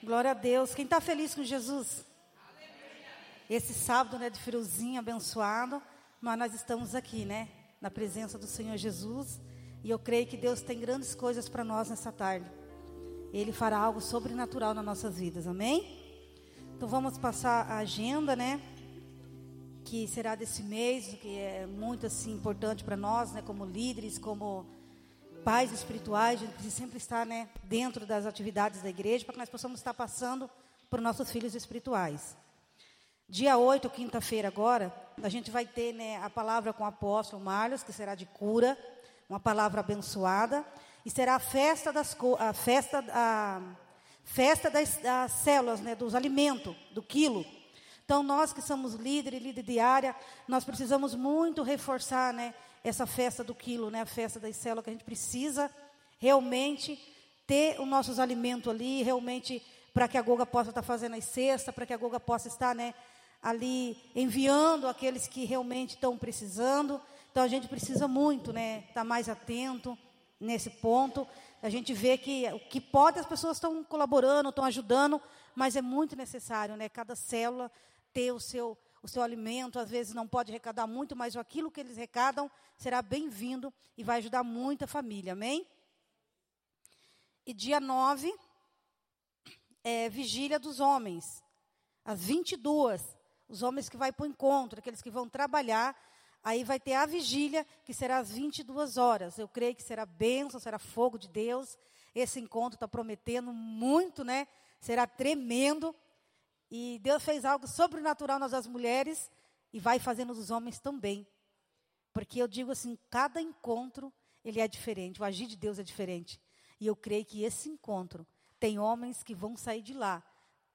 Glória a Deus. Quem está feliz com Jesus? Esse sábado, né, de friozinho abençoado, mas nós estamos aqui, né, na presença do Senhor Jesus, e eu creio que Deus tem grandes coisas para nós nessa tarde. Ele fará algo sobrenatural nas nossas vidas, amém? Então vamos passar a agenda, né, que será desse mês, que é muito assim importante para nós, né, como líderes, como pais espirituais, precisa sempre estar, né, dentro das atividades da igreja para que nós possamos estar passando para os nossos filhos espirituais. Dia 8, quinta-feira agora, a gente vai ter né, a palavra com o apóstolo Marlos, que será de cura, uma palavra abençoada, e será a festa das a festa, a festa das, das células, né, dos alimentos, do quilo. Então, nós que somos líder de área, nós precisamos muito reforçar né, essa festa do quilo, né, a festa das células, que a gente precisa realmente ter os nossos alimentos ali, realmente para que a Goga possa estar fazendo as cestas, para que a Goga possa estar né, ali enviando aqueles que realmente estão precisando. Então a gente precisa muito, né, estar mais atento nesse ponto. A gente vê que o que pode as pessoas estão colaborando, estão ajudando, mas é muito necessário, né, cada célula ter o seu o seu alimento, às vezes não pode arrecadar muito, mas aquilo que eles arrecadam será bem-vindo e vai ajudar muita família. Amém? E dia 9 é vigília dos homens. Às 22 os homens que vão para o encontro, aqueles que vão trabalhar, aí vai ter a vigília, que será às 22 horas. Eu creio que será bênção, será fogo de Deus. Esse encontro está prometendo muito, né? Será tremendo. E Deus fez algo sobrenatural nas mulheres e vai fazendo nos homens também. Porque eu digo assim, cada encontro, ele é diferente, o agir de Deus é diferente. E eu creio que esse encontro tem homens que vão sair de lá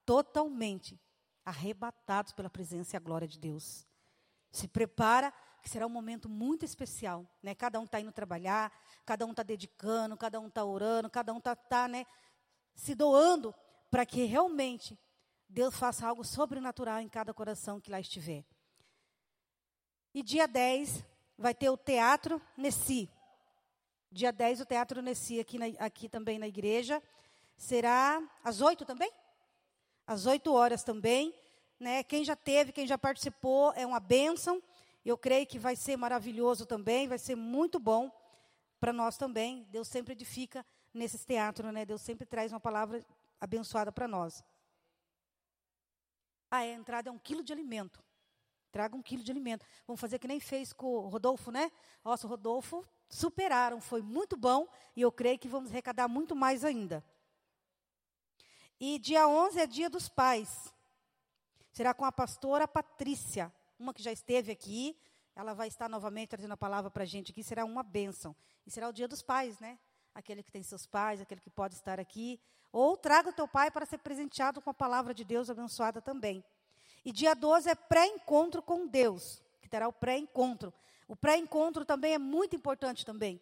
totalmente arrebatados pela presença e a glória de Deus. Se prepara, que será um momento muito especial. Né? Cada um está indo trabalhar, cada um está dedicando, cada um está orando, cada um está tá, né, se doando para que realmente Deus faça algo sobrenatural em cada coração que lá estiver. E dia 10 vai ter o Teatro Nessi. Dia 10 o Teatro Nessi aqui, na, aqui também na igreja. Será às 8 também? às 8 horas também. Né? Quem já teve, quem já participou, é uma bênção. Eu creio que vai ser maravilhoso também, vai ser muito bom para nós também. Deus sempre edifica nesses teatros, né? Deus sempre traz uma palavra abençoada para nós. Ah, é, a entrada é um quilo de alimento. Traga um quilo de alimento. Vamos fazer que nem fez com o Rodolfo, né? Nossa, o Rodolfo superaram, foi muito bom e eu creio que vamos arrecadar muito mais ainda. E dia 11 é dia dos pais. Será com a pastora Patrícia, uma que já esteve aqui. Ela vai estar novamente trazendo a palavra para a gente aqui. Será uma bênção. E será o dia dos pais, né? Aquele que tem seus pais, aquele que pode estar aqui. Ou traga o teu pai para ser presenteado com a palavra de Deus abençoada também. E dia 12 é pré-encontro com Deus, que terá o pré-encontro. O pré-encontro também é muito importante também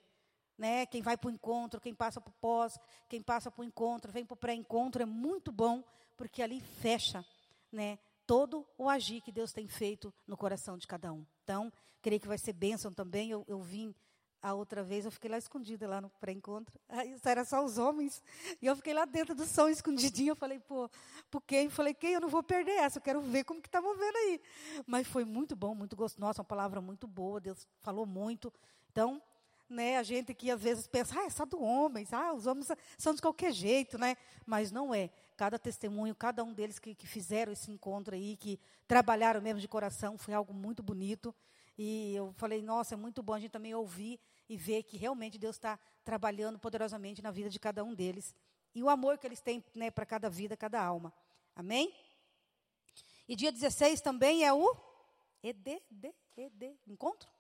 né? Quem vai para o encontro, quem passa para o pós, quem passa para o encontro, vem para o pré-encontro, é muito bom, porque ali fecha, né? Todo o agir que Deus tem feito no coração de cada um. Então, creio que vai ser bênção também. Eu, eu vim a outra vez, eu fiquei lá escondida, lá no pré-encontro. Era só os homens. E eu fiquei lá dentro do som, escondidinho. Eu falei, pô, por quem? Eu falei, quem? Eu não vou perder essa, eu quero ver como que está movendo aí. Mas foi muito bom, muito gostoso. Nossa, uma palavra muito boa, Deus falou muito. Então, né? A gente que às vezes pensa, ah, é só do homem, ah, os homens são de qualquer jeito, né? Mas não é. Cada testemunho, cada um deles que, que fizeram esse encontro aí, que trabalharam mesmo de coração, foi algo muito bonito. E eu falei, nossa, é muito bom a gente também ouvir e ver que realmente Deus está trabalhando poderosamente na vida de cada um deles. E o amor que eles têm né, para cada vida, cada alma. Amém? E dia 16 também é o ED, ED, ED, encontro?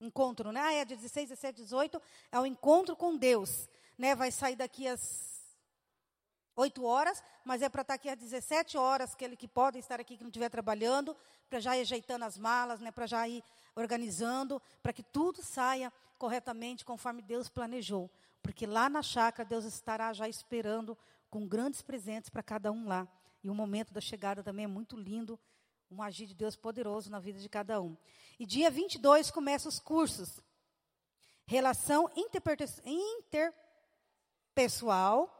encontro, né? Ah, é dia 16, 17, 18, é o encontro com Deus, né? Vai sair daqui às 8 horas, mas é para estar tá aqui às 17 horas, aquele que pode estar aqui que não estiver trabalhando, para já ir ajeitando as malas, né? Para já ir organizando, para que tudo saia corretamente conforme Deus planejou. Porque lá na chácara Deus estará já esperando com grandes presentes para cada um lá. E o momento da chegada também é muito lindo, um agir de Deus poderoso na vida de cada um. E dia 22 começa os cursos. Relação interpessoal,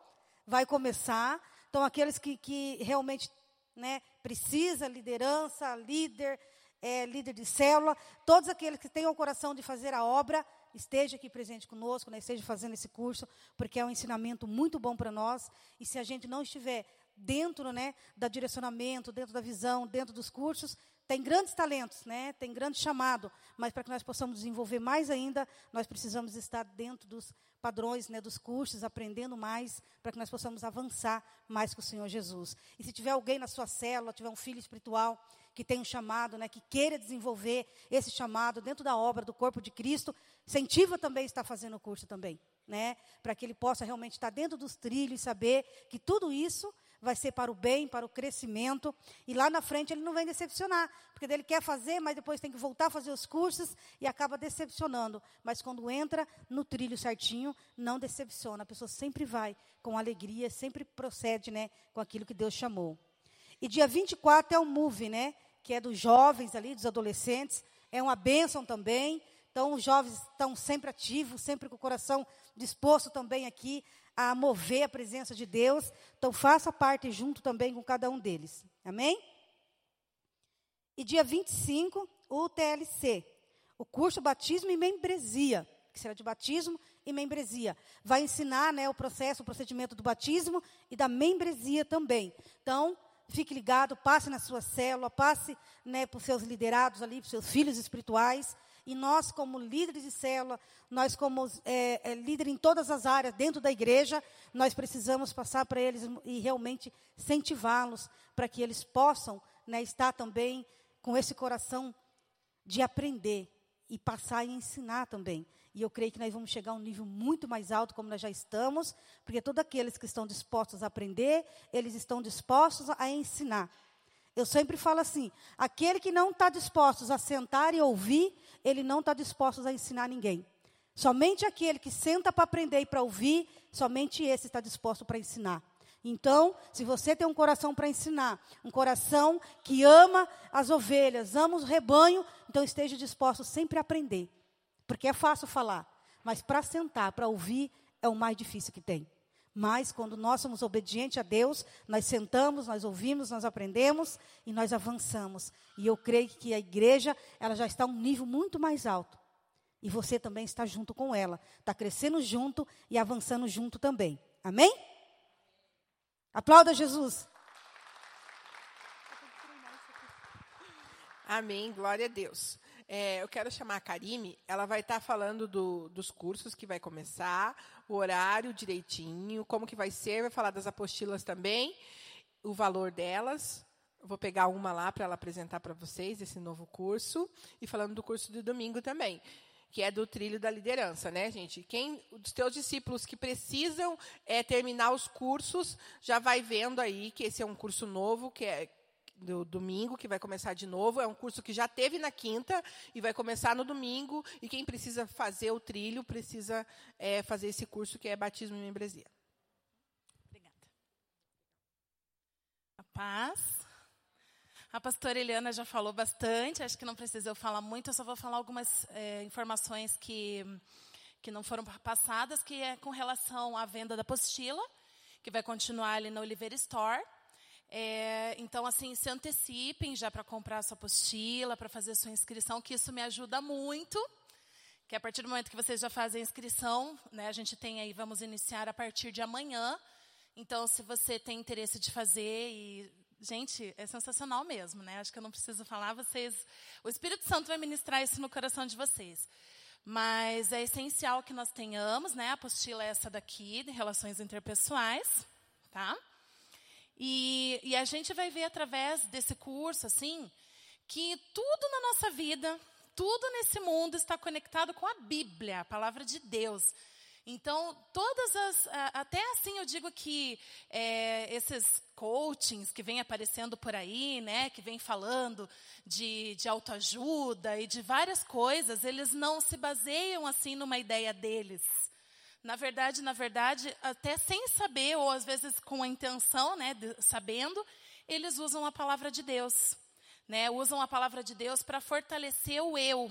vai começar. Então, aqueles que, que realmente né, precisa, liderança, líder, é, líder de célula, todos aqueles que têm o coração de fazer a obra, esteja aqui presente conosco, né, esteja fazendo esse curso, porque é um ensinamento muito bom para nós. E se a gente não estiver dentro né, da direcionamento, dentro da visão, dentro dos cursos, tem grandes talentos, né? tem grande chamado, mas para que nós possamos desenvolver mais ainda, nós precisamos estar dentro dos padrões, né, dos cursos, aprendendo mais, para que nós possamos avançar mais com o Senhor Jesus. E se tiver alguém na sua célula, tiver um filho espiritual que tem um chamado, né, que queira desenvolver esse chamado dentro da obra do corpo de Cristo, incentiva também estar fazendo o curso também, né, para que ele possa realmente estar dentro dos trilhos e saber que tudo isso vai ser para o bem, para o crescimento. E lá na frente ele não vem decepcionar, porque ele quer fazer, mas depois tem que voltar a fazer os cursos e acaba decepcionando. Mas quando entra no trilho certinho, não decepciona. A pessoa sempre vai com alegria, sempre procede né, com aquilo que Deus chamou. E dia 24 é o Move, né? Que é dos jovens ali, dos adolescentes. É uma bênção também. Então, os jovens estão sempre ativos, sempre com o coração disposto também aqui a mover a presença de Deus. Então, faça parte junto também com cada um deles. Amém? E dia 25, o TLC, o curso Batismo e Membresia, que será de batismo e membresia. Vai ensinar né, o processo, o procedimento do batismo e da membresia também. Então, fique ligado, passe na sua célula, passe né, para os seus liderados ali, para os seus filhos espirituais. E nós, como líderes de célula, nós, como é, é, líder em todas as áreas dentro da igreja, nós precisamos passar para eles e realmente incentivá-los para que eles possam né, estar também com esse coração de aprender e passar e ensinar também. E eu creio que nós vamos chegar a um nível muito mais alto, como nós já estamos, porque todos aqueles que estão dispostos a aprender, eles estão dispostos a ensinar. Eu sempre falo assim: aquele que não está disposto a sentar e ouvir, ele não está disposto a ensinar ninguém. Somente aquele que senta para aprender e para ouvir, somente esse está disposto para ensinar. Então, se você tem um coração para ensinar, um coração que ama as ovelhas, ama o rebanho, então esteja disposto sempre a aprender. Porque é fácil falar, mas para sentar, para ouvir, é o mais difícil que tem. Mas quando nós somos obedientes a Deus, nós sentamos, nós ouvimos, nós aprendemos e nós avançamos. E eu creio que a igreja, ela já está a um nível muito mais alto. E você também está junto com ela. Está crescendo junto e avançando junto também. Amém? Aplauda Jesus. Amém, glória a Deus. É, eu quero chamar a Karime, ela vai estar falando do, dos cursos que vai começar, o horário direitinho, como que vai ser, vai falar das apostilas também, o valor delas. Vou pegar uma lá para ela apresentar para vocês, esse novo curso, e falando do curso de domingo também que é do trilho da liderança, né, gente? Quem os teus discípulos que precisam é, terminar os cursos, já vai vendo aí que esse é um curso novo, que é do domingo, que vai começar de novo. É um curso que já teve na quinta e vai começar no domingo. E quem precisa fazer o trilho precisa é, fazer esse curso que é batismo e membresia. Obrigada. A paz. A pastora Eliana já falou bastante, acho que não precisa eu falar muito, eu só vou falar algumas é, informações que, que não foram passadas, que é com relação à venda da apostila, que vai continuar ali na Oliveira Store. É, então, assim, se antecipem já para comprar a sua apostila, para fazer a sua inscrição, que isso me ajuda muito. Que a partir do momento que vocês já fazem a inscrição, né, a gente tem aí, vamos iniciar a partir de amanhã. Então, se você tem interesse de fazer e gente, é sensacional mesmo, né? Acho que eu não preciso falar, vocês, o Espírito Santo vai ministrar isso no coração de vocês. Mas é essencial que nós tenhamos, né? A apostila é essa daqui, de relações interpessoais, tá? E, e a gente vai ver através desse curso, assim, que tudo na nossa vida, tudo nesse mundo está conectado com a Bíblia, a palavra de Deus. Então, todas as. Até assim eu digo que é, esses coachings que vêm aparecendo por aí, né, que vêm falando de, de autoajuda e de várias coisas, eles não se baseiam assim numa ideia deles. Na verdade, na verdade, até sem saber, ou às vezes com a intenção, né, de, sabendo, eles usam a palavra de Deus. Né, usam a palavra de Deus para fortalecer o eu.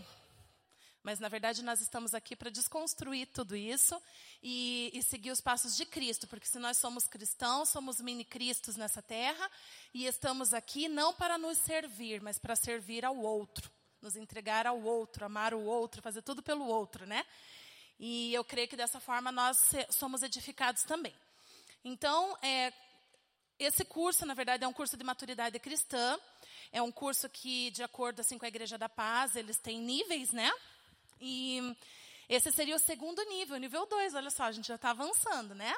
Mas, na verdade, nós estamos aqui para desconstruir tudo isso e, e, seguir os passos de Cristo, porque se nós somos cristãos, somos mini-cristos nessa terra e estamos aqui não para nos servir, mas para servir ao outro, nos entregar ao outro, amar o outro, fazer tudo pelo outro, né? E eu creio que dessa forma nós somos edificados também. Então, é, esse curso, na verdade, é um curso de maturidade cristã. É um curso que, de acordo assim com a Igreja da Paz, eles têm níveis, né? E esse seria o segundo nível, nível 2, olha só, a gente já está avançando, né?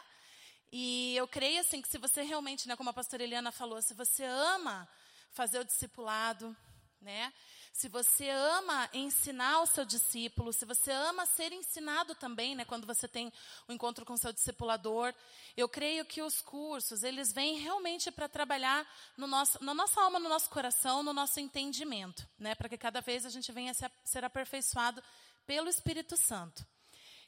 E eu creio assim que se você realmente, né, como a pastora Eliana falou, se você ama fazer o discipulado, né? Se você ama ensinar o seu discípulo, se você ama ser ensinado também, né, quando você tem o um encontro com seu discipulador, eu creio que os cursos, eles vêm realmente para trabalhar no nosso, na nossa alma, no nosso coração, no nosso entendimento, né, para que cada vez a gente venha a ser aperfeiçoado pelo Espírito Santo.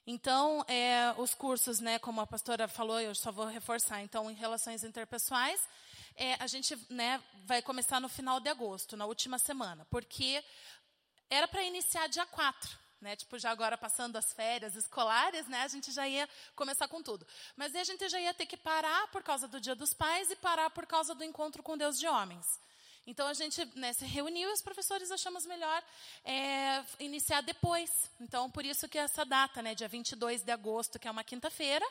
Então, é, os cursos, né, como a pastora falou, eu só vou reforçar, então, em relações interpessoais, é, a gente né, vai começar no final de agosto, na última semana, porque era para iniciar dia 4. Né, tipo, já agora passando as férias escolares, né, a gente já ia começar com tudo. Mas aí a gente já ia ter que parar por causa do Dia dos Pais e parar por causa do encontro com Deus de homens. Então a gente né, se reuniu e os professores achamos melhor é, iniciar depois. Então por isso que essa data, né, dia 22 de agosto, que é uma quinta-feira,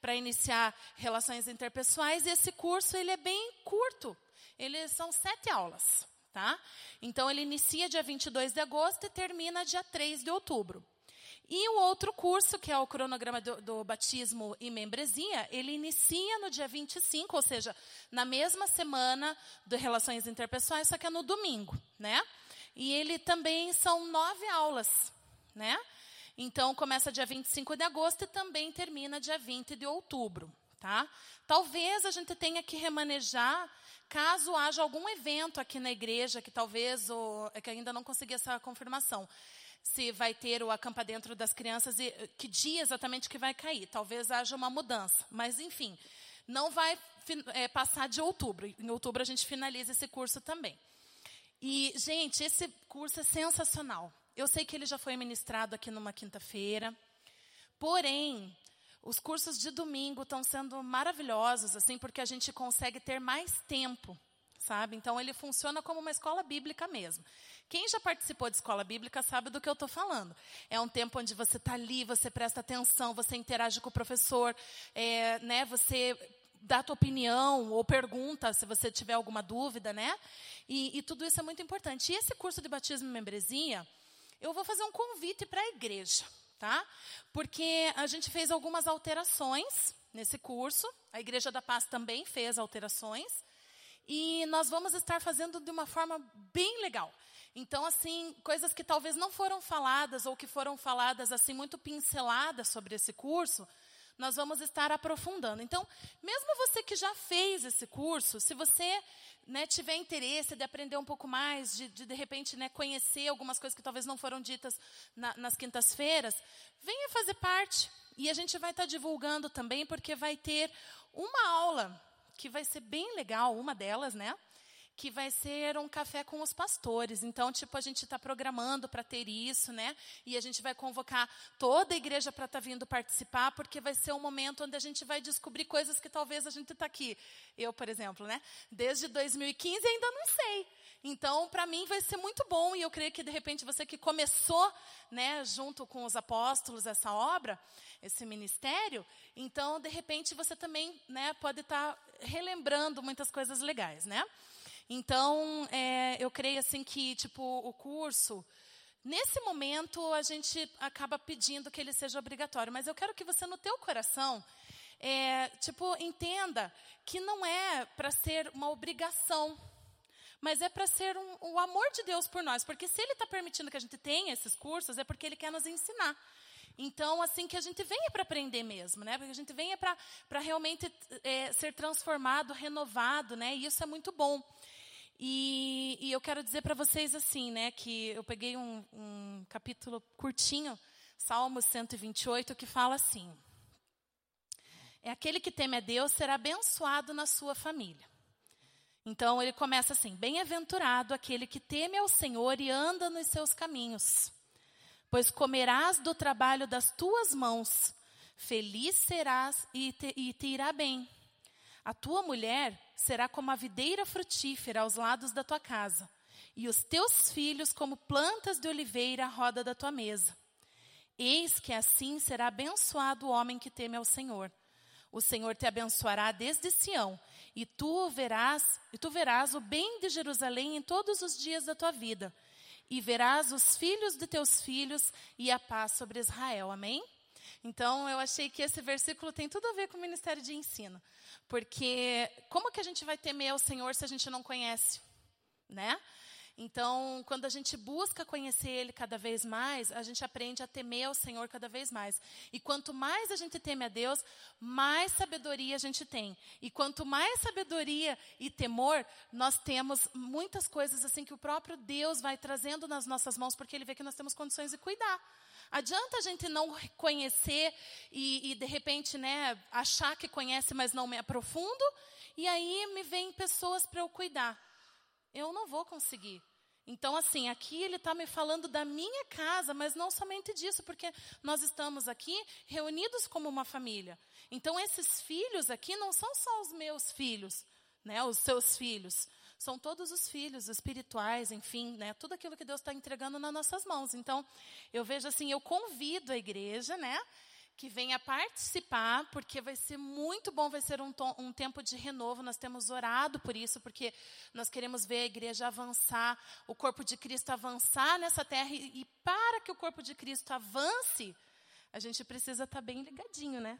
para iniciar relações interpessoais. E esse curso ele é bem curto. Ele são sete aulas, tá? Então ele inicia dia 22 de agosto e termina dia 3 de outubro. E o outro curso, que é o cronograma do, do, batismo e membresia, ele inicia no dia 25, ou seja, na mesma semana de relações interpessoais, só que é no domingo, né? E ele também são nove aulas, né? Então, começa dia 25 de agosto e também termina dia 20 de outubro, tá? Talvez a gente tenha que remanejar caso haja algum evento aqui na igreja que talvez, ou, é que ainda não consegui essa confirmação, se vai ter o acampa dentro das crianças e eh, que dia exatamente que vai cair. Talvez haja uma mudança, mas enfim, não vai é, passar de outubro. Em outubro a gente finaliza esse curso também. E gente, esse curso é sensacional. Eu sei que ele já foi ministrado aqui numa quinta-feira, porém os cursos de domingo estão sendo maravilhosos, assim, porque a gente consegue ter mais tempo sabe? Então ele funciona como uma escola bíblica mesmo. Quem já participou de escola bíblica sabe do que eu estou falando. É um tempo onde você está ali, você presta atenção, você interage com o professor, é, né? Você dá a tua opinião ou pergunta se você tiver alguma dúvida, né? E, e tudo isso é muito importante. E esse curso de batismo e membresia, eu vou fazer um convite para a igreja, tá? Porque a gente fez algumas alterações nesse curso. A Igreja da Paz também fez alterações. E nós vamos estar fazendo de uma forma bem legal. Então, assim, coisas que talvez não foram faladas ou que foram faladas assim muito pinceladas sobre esse curso, nós vamos estar aprofundando. Então, mesmo você que já fez esse curso, se você né, tiver interesse de aprender um pouco mais, de de, de repente né, conhecer algumas coisas que talvez não foram ditas na, nas quintas-feiras, venha fazer parte. E a gente vai estar divulgando também, porque vai ter uma aula que vai ser bem legal, uma delas, né? Que vai ser um café com os pastores. Então, tipo, a gente está programando para ter isso, né? E a gente vai convocar toda a igreja para estar tá vindo participar, porque vai ser um momento onde a gente vai descobrir coisas que talvez a gente está aqui. Eu, por exemplo, né? Desde 2015 ainda não sei. Então, para mim vai ser muito bom e eu creio que de repente você que começou, né, junto com os apóstolos essa obra, esse ministério, então de repente você também, né, pode estar tá relembrando muitas coisas legais, né? Então, é, eu creio assim que, tipo, o curso, nesse momento, a gente acaba pedindo que ele seja obrigatório. Mas eu quero que você, no teu coração, é, tipo, entenda que não é para ser uma obrigação, mas é para ser um, o amor de Deus por nós. Porque se Ele está permitindo que a gente tenha esses cursos, é porque Ele quer nos ensinar. Então, assim, que a gente venha para aprender mesmo, né? Porque a gente venha para realmente é, ser transformado, renovado, né? E isso é muito bom. E, e eu quero dizer para vocês assim, né, que eu peguei um, um capítulo curtinho, Salmo 128, que fala assim: É aquele que teme a Deus será abençoado na sua família. Então ele começa assim: Bem-aventurado aquele que teme ao Senhor e anda nos seus caminhos. pois comerás do trabalho das tuas mãos, feliz serás e te, e te irá bem. A tua mulher será como a videira frutífera aos lados da tua casa, e os teus filhos como plantas de oliveira à roda da tua mesa. Eis que assim será abençoado o homem que teme ao Senhor. O Senhor te abençoará desde Sião, e tu verás, e tu verás o bem de Jerusalém em todos os dias da tua vida, e verás os filhos de teus filhos e a paz sobre Israel. Amém? Então, eu achei que esse versículo tem tudo a ver com o ministério de ensino. Porque como que a gente vai temer ao Senhor se a gente não conhece? Né? Então, quando a gente busca conhecer Ele cada vez mais, a gente aprende a temer ao Senhor cada vez mais. E quanto mais a gente teme a Deus, mais sabedoria a gente tem. E quanto mais sabedoria e temor, nós temos muitas coisas assim que o próprio Deus vai trazendo nas nossas mãos, porque Ele vê que nós temos condições de cuidar. Adianta a gente não conhecer e, e, de repente, né, achar que conhece, mas não me aprofundo, e aí me vêm pessoas para eu cuidar. Eu não vou conseguir. Então, assim, aqui ele está me falando da minha casa, mas não somente disso, porque nós estamos aqui reunidos como uma família. Então, esses filhos aqui não são só os meus filhos, né, os seus filhos. São todos os filhos espirituais, enfim, né, tudo aquilo que Deus está entregando nas nossas mãos. Então, eu vejo assim, eu convido a igreja, né, que venha participar, porque vai ser muito bom, vai ser um, um, tempo de renovo. Nós temos orado por isso, porque nós queremos ver a igreja avançar, o corpo de Cristo avançar nessa terra. E, e para que o corpo de Cristo avance, a gente precisa estar tá bem ligadinho, né?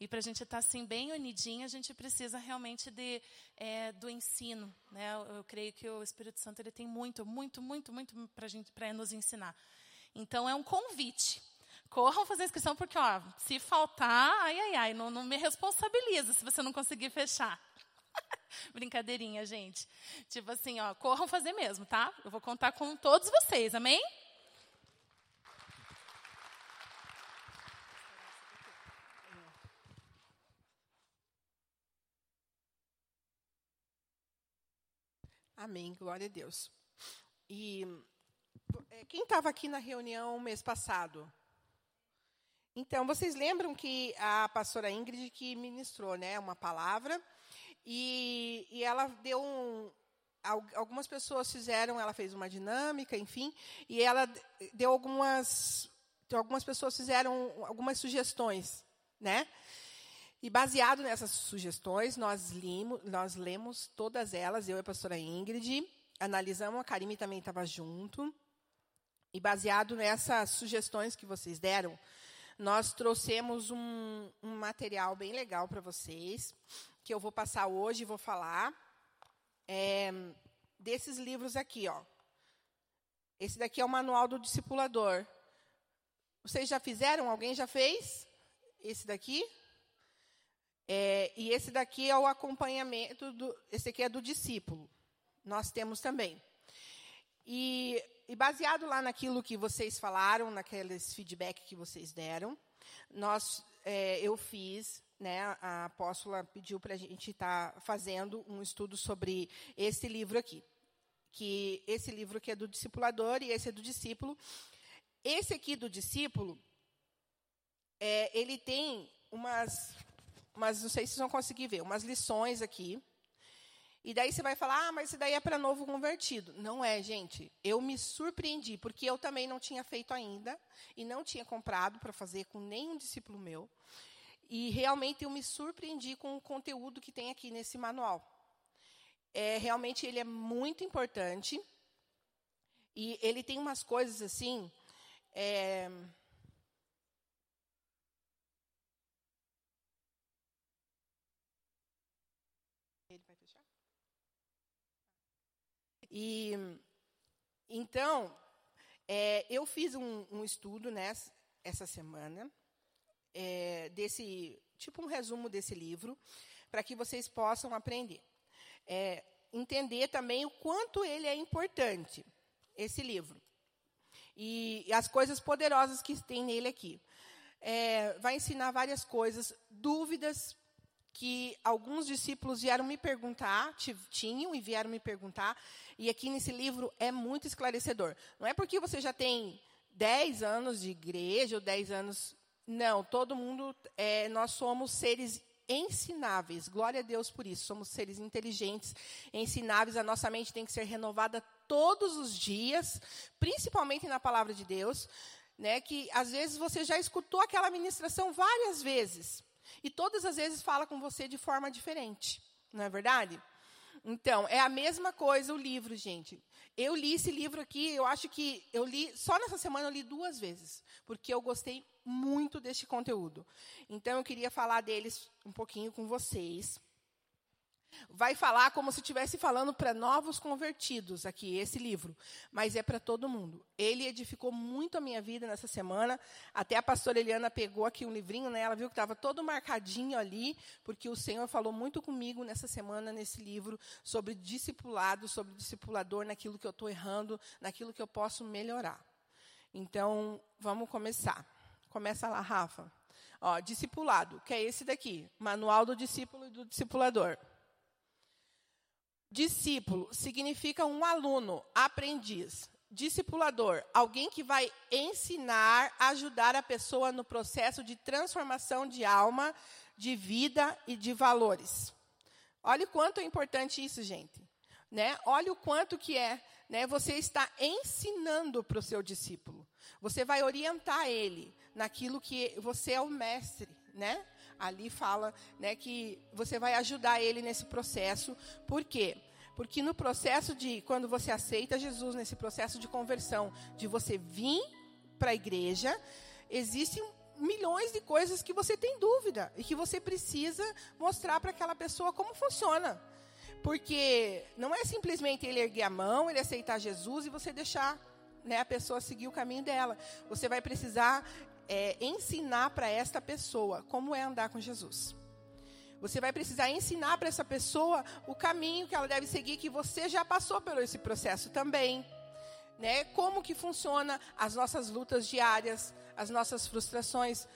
E para a gente estar tá, assim bem unidinho, a gente precisa realmente de, é, do ensino. Né? Eu, eu, creio que o Espírito Santo ele tem muito, muito, muito, muito para nos ensinar. Então é um convite. Corram fazer inscrição, porque, ó, se faltar, ai, ai, ai, não, não me responsabiliza se você não conseguir fechar. Brincadeirinha, gente. Tipo assim, ó, corram fazer mesmo, tá? Eu vou contar com todos vocês, amém? Amém, glória a Deus. E é, quem estava aqui na reunião mês passado? Então, vocês lembram que a pastora Ingrid que ministrou né, uma palavra e, e ela deu um, algumas pessoas fizeram, ela fez uma dinâmica, enfim, e ela deu algumas, algumas pessoas fizeram algumas sugestões, né? E baseado nessas sugestões, nós, limo, nós lemos todas elas, eu e a pastora Ingrid, analisamos, a Karime também estava junto, e baseado nessas sugestões que vocês deram, nós trouxemos um, um material bem legal para vocês, que eu vou passar hoje e vou falar. É, desses livros aqui, ó. Esse daqui é o manual do discipulador. Vocês já fizeram? Alguém já fez? Esse daqui? É, e esse daqui é o acompanhamento do. Esse aqui é do discípulo. Nós temos também. E e baseado lá naquilo que vocês falaram, naqueles feedback que vocês deram, nós, é, eu fiz, né, a apóstola pediu para a gente estar tá fazendo um estudo sobre esse livro aqui, que esse livro que é do discipulador e esse é do discípulo. Esse aqui do discípulo, é, ele tem umas, umas, não sei se vocês vão conseguir ver, umas lições aqui e daí você vai falar, ah, mas isso daí é para novo convertido. Não é, gente. Eu me surpreendi, porque eu também não tinha feito ainda, e não tinha comprado para fazer com nenhum discípulo meu. E realmente eu me surpreendi com o conteúdo que tem aqui nesse manual. É, realmente ele é muito importante. E ele tem umas coisas assim. É, E então é, eu fiz um, um estudo nessa essa semana é, desse tipo um resumo desse livro para que vocês possam aprender, é, entender também o quanto ele é importante esse livro e, e as coisas poderosas que tem nele aqui. É, vai ensinar várias coisas, dúvidas que alguns discípulos vieram me perguntar, tinham e vieram me perguntar, e aqui nesse livro é muito esclarecedor. Não é porque você já tem 10 anos de igreja, ou 10 anos. Não, todo mundo, é, nós somos seres ensináveis. Glória a Deus por isso. Somos seres inteligentes, ensináveis. A nossa mente tem que ser renovada todos os dias, principalmente na palavra de Deus, né? Que às vezes você já escutou aquela ministração várias vezes e todas as vezes fala com você de forma diferente, não é verdade? Então, é a mesma coisa o livro, gente. Eu li esse livro aqui, eu acho que eu li, só nessa semana eu li duas vezes, porque eu gostei muito deste conteúdo. Então, eu queria falar deles um pouquinho com vocês. Vai falar como se estivesse falando para novos convertidos aqui, esse livro, mas é para todo mundo. Ele edificou muito a minha vida nessa semana. Até a pastora Eliana pegou aqui um livrinho, né? ela viu que estava todo marcadinho ali, porque o Senhor falou muito comigo nessa semana, nesse livro, sobre discipulado, sobre discipulador, naquilo que eu estou errando, naquilo que eu posso melhorar. Então, vamos começar. Começa lá, Rafa. Ó, discipulado, que é esse daqui, Manual do Discípulo e do Discipulador. Discípulo significa um aluno, aprendiz. Discipulador, alguém que vai ensinar, ajudar a pessoa no processo de transformação de alma, de vida e de valores. Olha o quanto é importante isso, gente. Né? Olha o quanto que é. Né? Você está ensinando para o seu discípulo. Você vai orientar ele naquilo que você é o mestre. Né? Ali fala né, que você vai ajudar ele nesse processo. Por quê? Porque no processo de, quando você aceita Jesus, nesse processo de conversão, de você vir para a igreja, existem milhões de coisas que você tem dúvida e que você precisa mostrar para aquela pessoa como funciona. Porque não é simplesmente ele erguer a mão, ele aceitar Jesus e você deixar né, a pessoa seguir o caminho dela. Você vai precisar é, ensinar para esta pessoa como é andar com Jesus. Você vai precisar ensinar para essa pessoa o caminho que ela deve seguir, que você já passou por esse processo também. Né? Como que funciona as nossas lutas diárias, as nossas frustrações,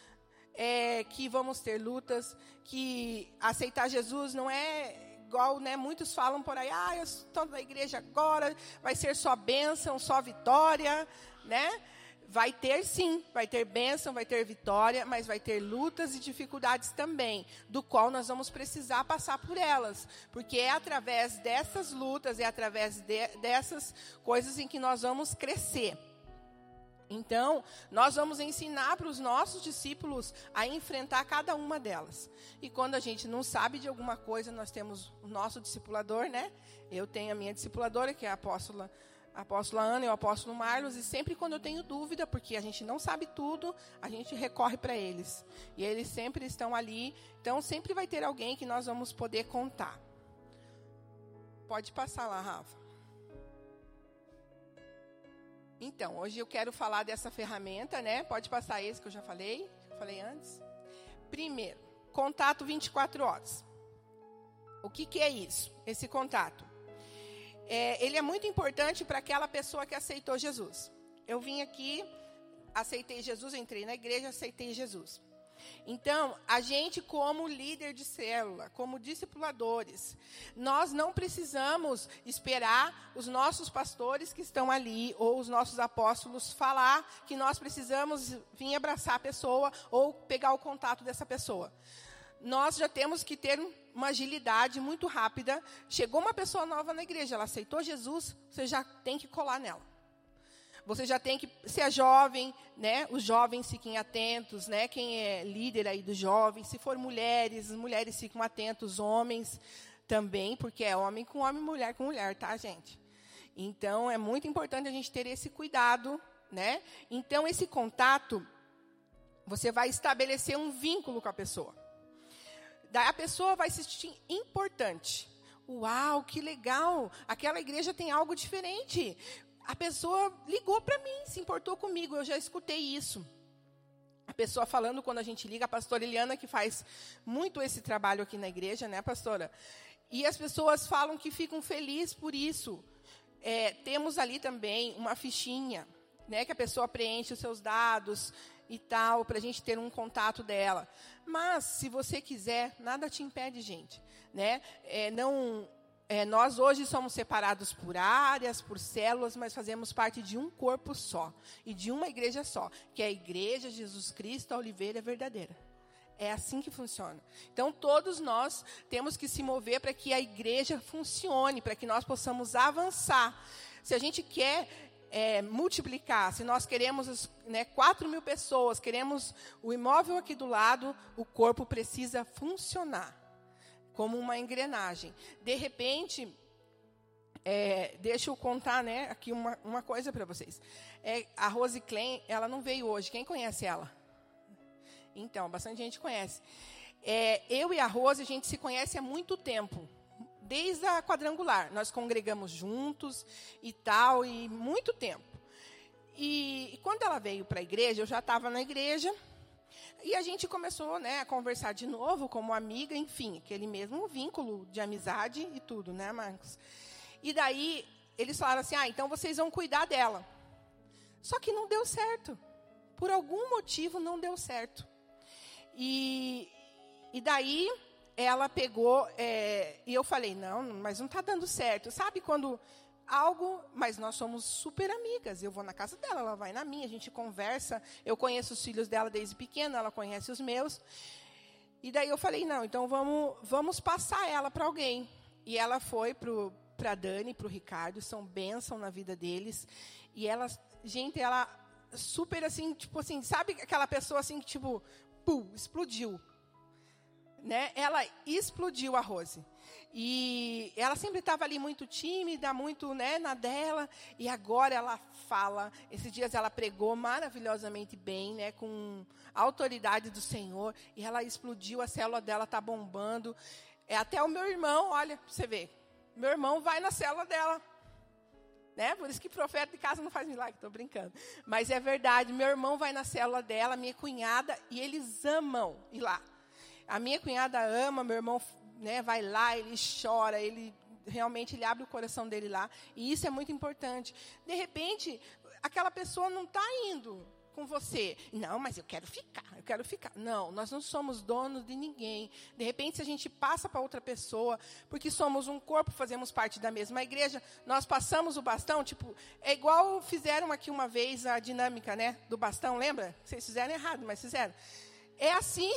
é, que vamos ter lutas, que aceitar Jesus não é igual, né? Muitos falam por aí, ah, eu estou na igreja agora, vai ser só bênção, só vitória, né? Vai ter sim, vai ter bênção, vai ter vitória, mas vai ter lutas e dificuldades também, do qual nós vamos precisar passar por elas, porque é através dessas lutas, é através de, dessas coisas em que nós vamos crescer. Então, nós vamos ensinar para os nossos discípulos a enfrentar cada uma delas. E quando a gente não sabe de alguma coisa, nós temos o nosso discipulador, né? Eu tenho a minha discipuladora, que é a apóstola a apóstola Ana e o apóstolo Marlos, e sempre quando eu tenho dúvida, porque a gente não sabe tudo, a gente recorre para eles. E eles sempre estão ali, então sempre vai ter alguém que nós vamos poder contar. Pode passar lá, Rafa. Então, hoje eu quero falar dessa ferramenta, né? Pode passar esse que eu já falei, falei antes. Primeiro, contato 24 horas. O que, que é isso? Esse contato é, ele é muito importante para aquela pessoa que aceitou Jesus. Eu vim aqui, aceitei Jesus, entrei na igreja, aceitei Jesus. Então, a gente, como líder de célula, como discipuladores, nós não precisamos esperar os nossos pastores que estão ali, ou os nossos apóstolos, falar que nós precisamos vir abraçar a pessoa ou pegar o contato dessa pessoa. Nós já temos que ter uma agilidade muito rápida. Chegou uma pessoa nova na igreja, ela aceitou Jesus, você já tem que colar nela. Você já tem que ser jovem, né? Os jovens fiquem atentos, né? Quem é líder aí dos jovens, se for mulheres, as mulheres ficam atentos, homens também, porque é homem com homem, mulher com mulher, tá, gente? Então é muito importante a gente ter esse cuidado, né? Então esse contato você vai estabelecer um vínculo com a pessoa. Daí a pessoa vai se sentir importante. Uau, que legal! Aquela igreja tem algo diferente. A pessoa ligou para mim, se importou comigo, eu já escutei isso. A pessoa falando quando a gente liga, a pastora Eliana, que faz muito esse trabalho aqui na igreja, né, pastora? E as pessoas falam que ficam felizes por isso. É, temos ali também uma fichinha, né, que a pessoa preenche os seus dados, e tal, para a gente ter um contato dela. Mas, se você quiser, nada te impede, gente. Né? É, não é, nós hoje somos separados por áreas, por células, mas fazemos parte de um corpo só e de uma igreja só, que é a Igreja Jesus Cristo a Oliveira Verdadeira. É assim que funciona. Então, todos nós temos que se mover para que a igreja funcione, para que nós possamos avançar. Se a gente quer é, multiplicar, se nós queremos né, 4 mil pessoas, queremos o imóvel aqui do lado, o corpo precisa funcionar como uma engrenagem. De repente, é, deixa eu contar né, aqui uma, uma coisa para vocês. É, a Rose Klein, ela não veio hoje. Quem conhece ela? Então, bastante gente conhece. É, eu e a Rose, a gente se conhece há muito tempo. Desde a quadrangular. Nós congregamos juntos e tal, e muito tempo. E, e quando ela veio para a igreja, eu já estava na igreja, e a gente começou né, a conversar de novo como amiga, enfim, aquele mesmo vínculo de amizade e tudo, né, Marcos? E daí eles falaram assim: ah, então vocês vão cuidar dela. Só que não deu certo. Por algum motivo não deu certo. E, e daí ela pegou, é, e eu falei: não, mas não está dando certo. Sabe quando algo, mas nós somos super amigas. Eu vou na casa dela, ela vai na minha, a gente conversa. Eu conheço os filhos dela desde pequena, ela conhece os meus. E daí eu falei, não, então vamos, vamos passar ela para alguém. E ela foi para a Dani, para o Ricardo, são bênção na vida deles. E ela, gente, ela super assim, tipo assim, sabe aquela pessoa assim que tipo, pum, explodiu. Né? Ela explodiu a Rose. E ela sempre estava ali muito tímida, muito né, na dela. E agora ela fala. Esses dias ela pregou maravilhosamente bem, né, com a autoridade do Senhor. E ela explodiu, a célula dela está bombando. É até o meu irmão, olha, você vê. Meu irmão vai na célula dela. Né? Por isso que profeta de casa não faz milagre, estou brincando. Mas é verdade, meu irmão vai na célula dela, minha cunhada, e eles amam ir lá. A minha cunhada ama, meu irmão né, vai lá, ele chora, ele realmente ele abre o coração dele lá. E isso é muito importante. De repente, aquela pessoa não está indo com você. Não, mas eu quero ficar, eu quero ficar. Não, nós não somos donos de ninguém. De repente, se a gente passa para outra pessoa, porque somos um corpo, fazemos parte da mesma igreja, nós passamos o bastão, tipo, é igual fizeram aqui uma vez a dinâmica, né, do bastão, lembra? Vocês fizeram errado, mas fizeram. É assim,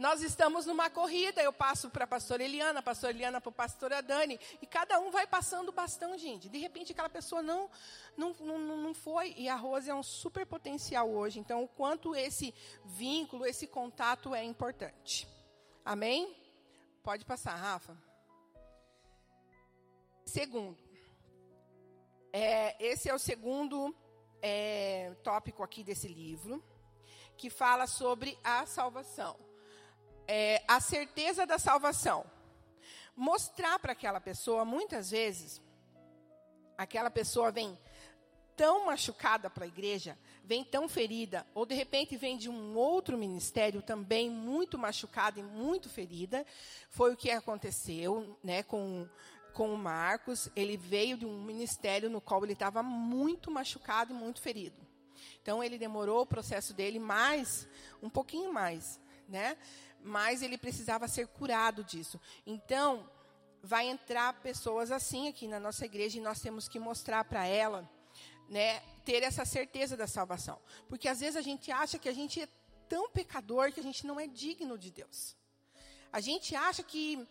nós estamos numa corrida, eu passo para a pastora Eliana, a pastora Eliana para a pastora Dani, e cada um vai passando o bastão, gente. De repente, aquela pessoa não, não, não, não foi, e a Rose é um super potencial hoje. Então, o quanto esse vínculo, esse contato é importante. Amém? Pode passar, Rafa. Segundo, é, esse é o segundo é, tópico aqui desse livro, que fala sobre a salvação é, a certeza da salvação. Mostrar para aquela pessoa, muitas vezes, aquela pessoa vem tão machucada para a igreja, vem tão ferida, ou de repente vem de um outro ministério também muito machucada e muito ferida. Foi o que aconteceu né, com, com o Marcos. Ele veio de um ministério no qual ele estava muito machucado e muito ferido. Então ele demorou o processo dele mais, um pouquinho mais, né? Mas ele precisava ser curado disso. Então, vai entrar pessoas assim aqui na nossa igreja e nós temos que mostrar para ela, né, ter essa certeza da salvação. Porque às vezes a gente acha que a gente é tão pecador que a gente não é digno de Deus. A gente acha que,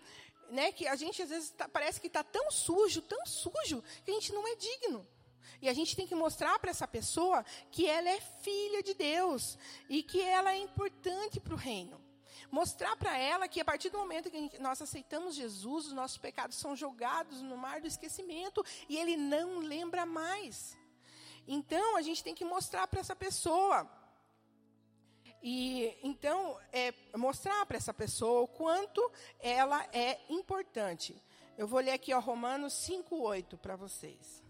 né, que a gente às vezes tá, parece que está tão sujo, tão sujo, que a gente não é digno. E a gente tem que mostrar para essa pessoa que ela é filha de Deus e que ela é importante para o reino. Mostrar para ela que a partir do momento que nós aceitamos Jesus, os nossos pecados são jogados no mar do esquecimento e ele não lembra mais. Então, a gente tem que mostrar para essa pessoa. E então, é, mostrar para essa pessoa o quanto ela é importante. Eu vou ler aqui ó, Romanos 5,8 para vocês.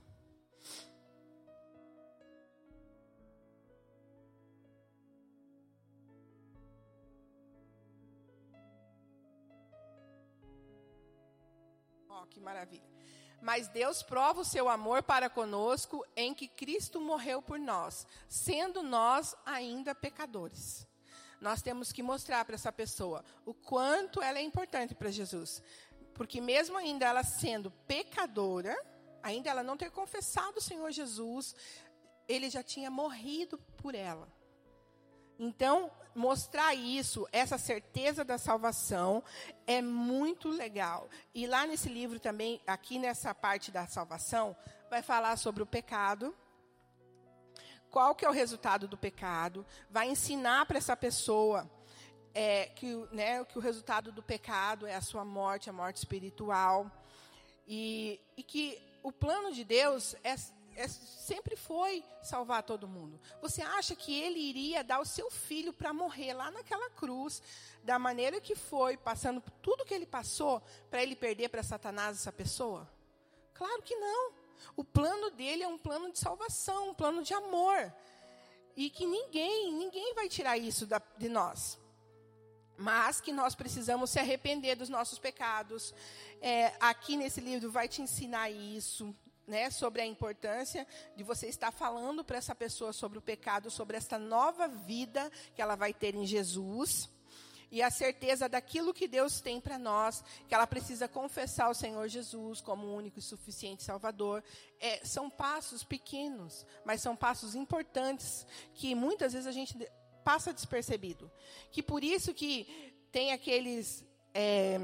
Maravilha. Mas Deus prova o seu amor para conosco em que Cristo morreu por nós, sendo nós ainda pecadores. Nós temos que mostrar para essa pessoa o quanto ela é importante para Jesus. Porque mesmo ainda ela sendo pecadora, ainda ela não ter confessado o Senhor Jesus, ele já tinha morrido por ela. Então, mostrar isso, essa certeza da salvação, é muito legal. E lá nesse livro também, aqui nessa parte da salvação, vai falar sobre o pecado, qual que é o resultado do pecado, vai ensinar para essa pessoa é, que, né, que o resultado do pecado é a sua morte, a morte espiritual, e, e que o plano de Deus é, é, sempre foi salvar todo mundo. Você acha que ele iria dar o seu filho para morrer lá naquela cruz, da maneira que foi, passando por tudo que ele passou, para ele perder para Satanás essa pessoa? Claro que não. O plano dele é um plano de salvação, um plano de amor. E que ninguém, ninguém vai tirar isso da, de nós. Mas que nós precisamos se arrepender dos nossos pecados. É, aqui nesse livro vai te ensinar isso, né, sobre a importância de você estar falando para essa pessoa sobre o pecado, sobre esta nova vida que ela vai ter em Jesus e a certeza daquilo que Deus tem para nós, que ela precisa confessar o Senhor Jesus como o único e suficiente Salvador. É, são passos pequenos, mas são passos importantes que muitas vezes a gente passa despercebido. Que por isso que tem aqueles, é,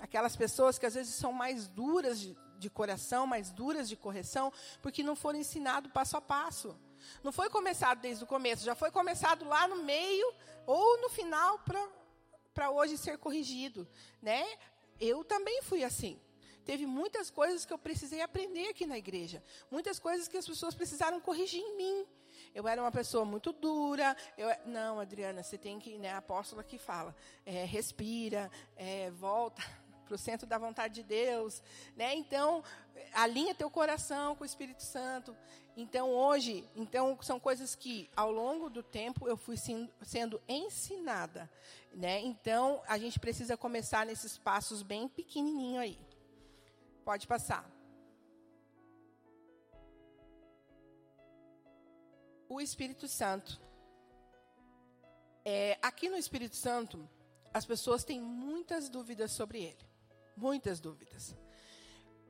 aquelas pessoas que às vezes são mais duras de, de coração, mais duras de correção, porque não foram ensinados passo a passo. Não foi começado desde o começo, já foi começado lá no meio ou no final para hoje ser corrigido, né? Eu também fui assim. Teve muitas coisas que eu precisei aprender aqui na igreja, muitas coisas que as pessoas precisaram corrigir em mim. Eu era uma pessoa muito dura. Eu, não, Adriana, você tem que, né, a apóstola que fala, é, respira, é, volta para o centro da vontade de Deus, né? Então, alinha teu coração com o Espírito Santo. Então, hoje, então são coisas que ao longo do tempo eu fui sendo ensinada, né? Então, a gente precisa começar nesses passos bem pequenininho aí. Pode passar. O Espírito Santo. É, aqui no Espírito Santo, as pessoas têm muitas dúvidas sobre ele. Muitas dúvidas.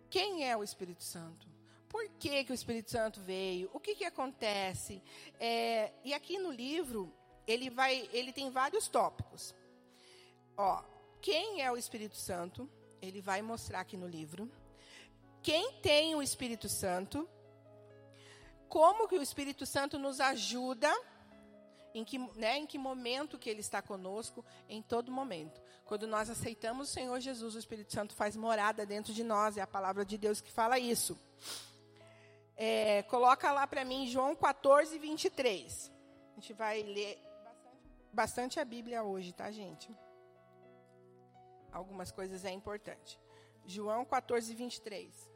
Quem é o Espírito Santo? Por que, que o Espírito Santo veio? O que, que acontece? É, e aqui no livro, ele vai, ele tem vários tópicos. Ó, quem é o Espírito Santo? Ele vai mostrar aqui no livro. Quem tem o Espírito Santo? Como que o Espírito Santo nos ajuda? Em que, né, em que momento que ele está conosco? Em todo momento. Quando nós aceitamos o Senhor Jesus, o Espírito Santo faz morada dentro de nós. É a palavra de Deus que fala isso. É, coloca lá para mim João 14, 23. A gente vai ler bastante a Bíblia hoje, tá, gente? Algumas coisas é importante. João 14, 23.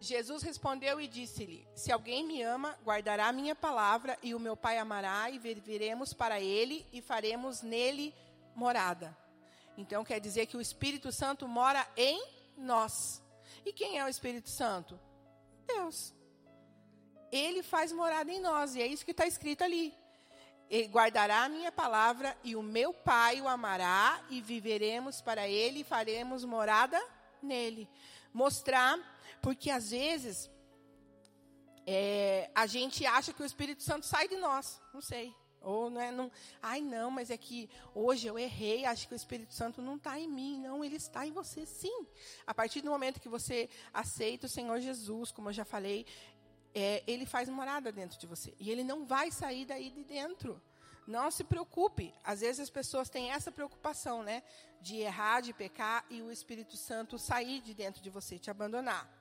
Jesus respondeu e disse-lhe: Se alguém me ama, guardará a minha palavra, e o meu Pai amará, e viveremos para ele, e faremos nele morada. Então quer dizer que o Espírito Santo mora em nós. E quem é o Espírito Santo? Deus. Ele faz morada em nós, e é isso que está escrito ali. Ele guardará a minha palavra, e o meu Pai o amará, e viveremos para ele, e faremos morada nele. Mostrar, porque às vezes é, a gente acha que o Espírito Santo sai de nós, não sei. Ou não é, não, ai não, mas é que hoje eu errei, acho que o Espírito Santo não está em mim. Não, ele está em você sim. A partir do momento que você aceita o Senhor Jesus, como eu já falei, é, ele faz morada dentro de você. E ele não vai sair daí de dentro. Não se preocupe. Às vezes as pessoas têm essa preocupação, né? De errar, de pecar e o Espírito Santo sair de dentro de você, te abandonar.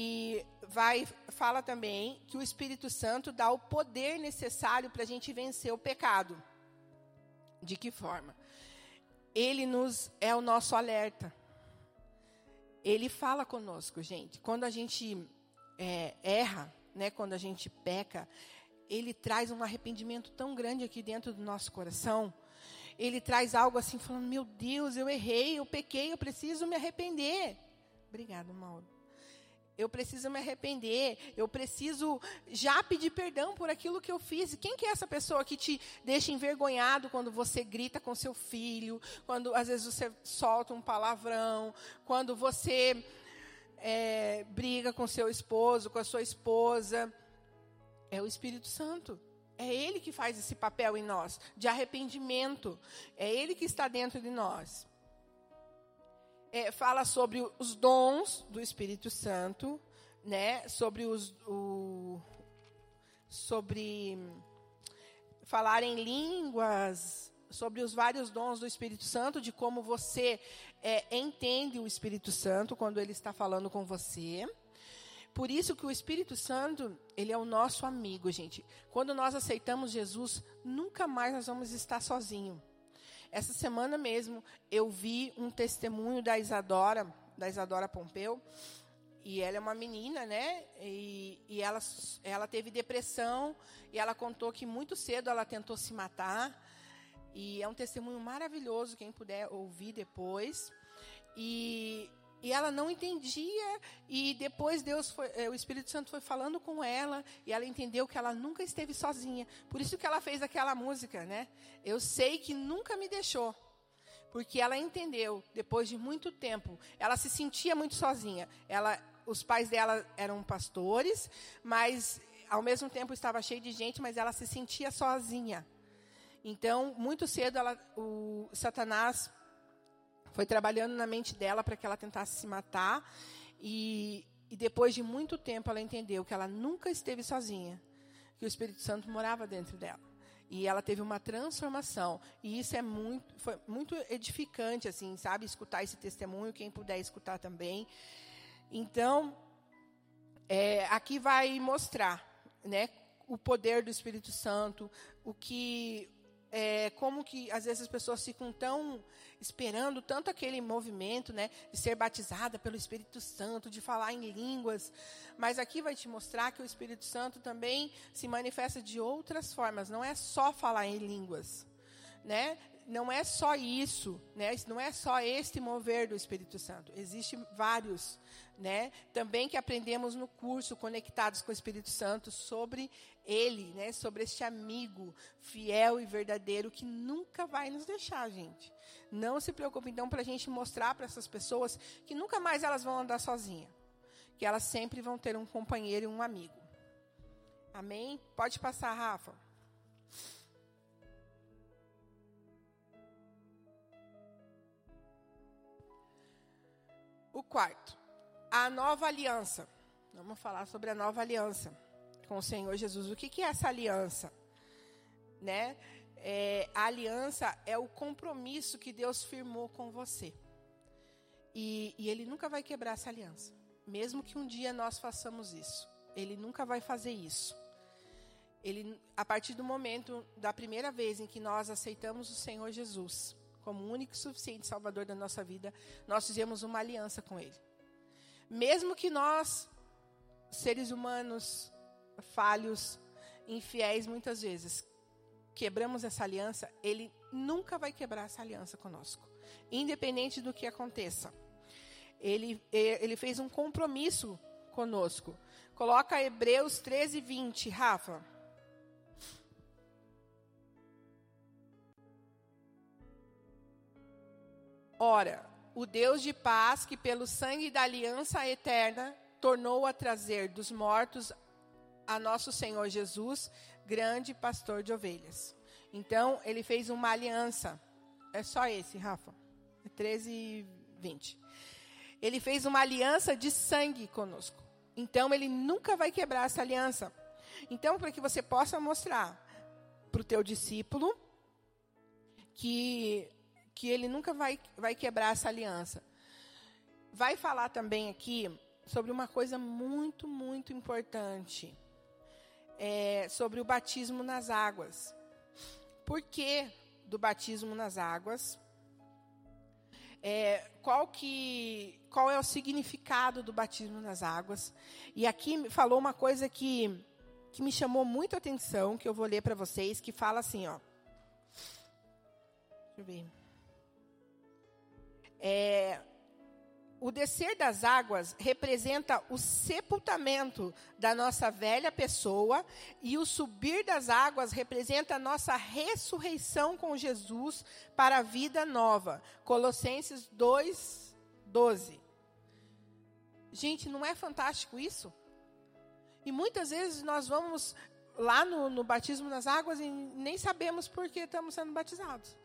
E vai fala também que o Espírito Santo dá o poder necessário para a gente vencer o pecado. De que forma? Ele nos é o nosso alerta. Ele fala conosco, gente. Quando a gente é, erra, né? Quando a gente peca, ele traz um arrependimento tão grande aqui dentro do nosso coração. Ele traz algo assim, falando: Meu Deus, eu errei, eu pequei, eu preciso me arrepender. Obrigado, Mauro eu preciso me arrepender, eu preciso já pedir perdão por aquilo que eu fiz. Quem que é essa pessoa que te deixa envergonhado quando você grita com seu filho, quando às vezes você solta um palavrão, quando você é, briga com seu esposo, com a sua esposa? É o Espírito Santo. É Ele que faz esse papel em nós, de arrependimento. É Ele que está dentro de nós é, fala sobre os dons do Espírito Santo, né? Sobre os o, sobre falar em línguas, sobre os vários dons do Espírito Santo, de como você é, entende o Espírito Santo quando ele está falando com você. Por isso que o Espírito Santo, ele é o nosso amigo, gente. Quando nós aceitamos Jesus, nunca mais nós vamos estar sozinhos. Essa semana mesmo eu vi um testemunho da Isadora, da Isadora Pompeu, e ela é uma menina, né? E, e ela, ela teve depressão e ela contou que muito cedo ela tentou se matar. E é um testemunho maravilhoso, quem puder ouvir depois. E e ela não entendia e depois Deus foi, eh, o Espírito Santo foi falando com ela e ela entendeu que ela nunca esteve sozinha. Por isso que ela fez aquela música, né? Eu sei que nunca me deixou. Porque ela entendeu, depois de muito tempo, ela se sentia muito sozinha. Ela, os pais dela eram pastores, mas ao mesmo tempo estava cheio de gente, mas ela se sentia sozinha. Então, muito cedo, ela, o Satanás foi trabalhando na mente dela para que ela tentasse se matar. E, e depois de muito tempo ela entendeu que ela nunca esteve sozinha, que o Espírito Santo morava dentro dela. E ela teve uma transformação. E isso é muito, foi muito edificante, assim, sabe? Escutar esse testemunho, quem puder escutar também. Então, é, aqui vai mostrar, né, o poder do Espírito Santo, o que, é, como que às vezes as pessoas ficam tão esperando tanto aquele movimento, né, de ser batizada pelo Espírito Santo, de falar em línguas, mas aqui vai te mostrar que o Espírito Santo também se manifesta de outras formas, não é só falar em línguas, né? Não é só isso, né? Não é só este mover do Espírito Santo. Existem vários, né? Também que aprendemos no curso conectados com o Espírito Santo sobre ele, né? Sobre este amigo fiel e verdadeiro que nunca vai nos deixar, gente. Não se preocupe, então, para a gente mostrar para essas pessoas que nunca mais elas vão andar sozinhas. Que elas sempre vão ter um companheiro e um amigo. Amém? Pode passar, Rafa. O quarto, a nova aliança. Vamos falar sobre a nova aliança com o Senhor Jesus. O que, que é essa aliança? Né? É, a aliança é o compromisso que Deus firmou com você. E, e Ele nunca vai quebrar essa aliança. Mesmo que um dia nós façamos isso. Ele nunca vai fazer isso. Ele, a partir do momento da primeira vez em que nós aceitamos o Senhor Jesus como o único e suficiente Salvador da nossa vida, nós fizemos uma aliança com Ele. Mesmo que nós, seres humanos, falhos, infiéis muitas vezes, quebramos essa aliança, ele nunca vai quebrar essa aliança conosco, independente do que aconteça. Ele, ele fez um compromisso conosco. Coloca Hebreus 13, 20, Rafa. Ora, o Deus de paz, que pelo sangue da aliança eterna tornou a trazer dos mortos a nosso Senhor Jesus, grande pastor de ovelhas. Então, ele fez uma aliança. É só esse, Rafa. É 13 e 20. Ele fez uma aliança de sangue conosco. Então, ele nunca vai quebrar essa aliança. Então, para que você possa mostrar para o teu discípulo que, que ele nunca vai, vai quebrar essa aliança. Vai falar também aqui sobre uma coisa muito, muito importante é, sobre o batismo nas águas. Por que do batismo nas águas? É, qual, que, qual é o significado do batismo nas águas? E aqui falou uma coisa que, que me chamou muito a atenção, que eu vou ler para vocês, que fala assim, ó. Deixa eu ver. É, o, descer das águas representa o sepultamento da nossa velha pessoa e o subir das águas representa a nossa ressurreição com Jesus para a vida nova. Colossenses 2, 12. Gente, não é fantástico isso? E muitas vezes nós vamos lá no, no, batismo nas águas e nem sabemos por que estamos sendo batizados.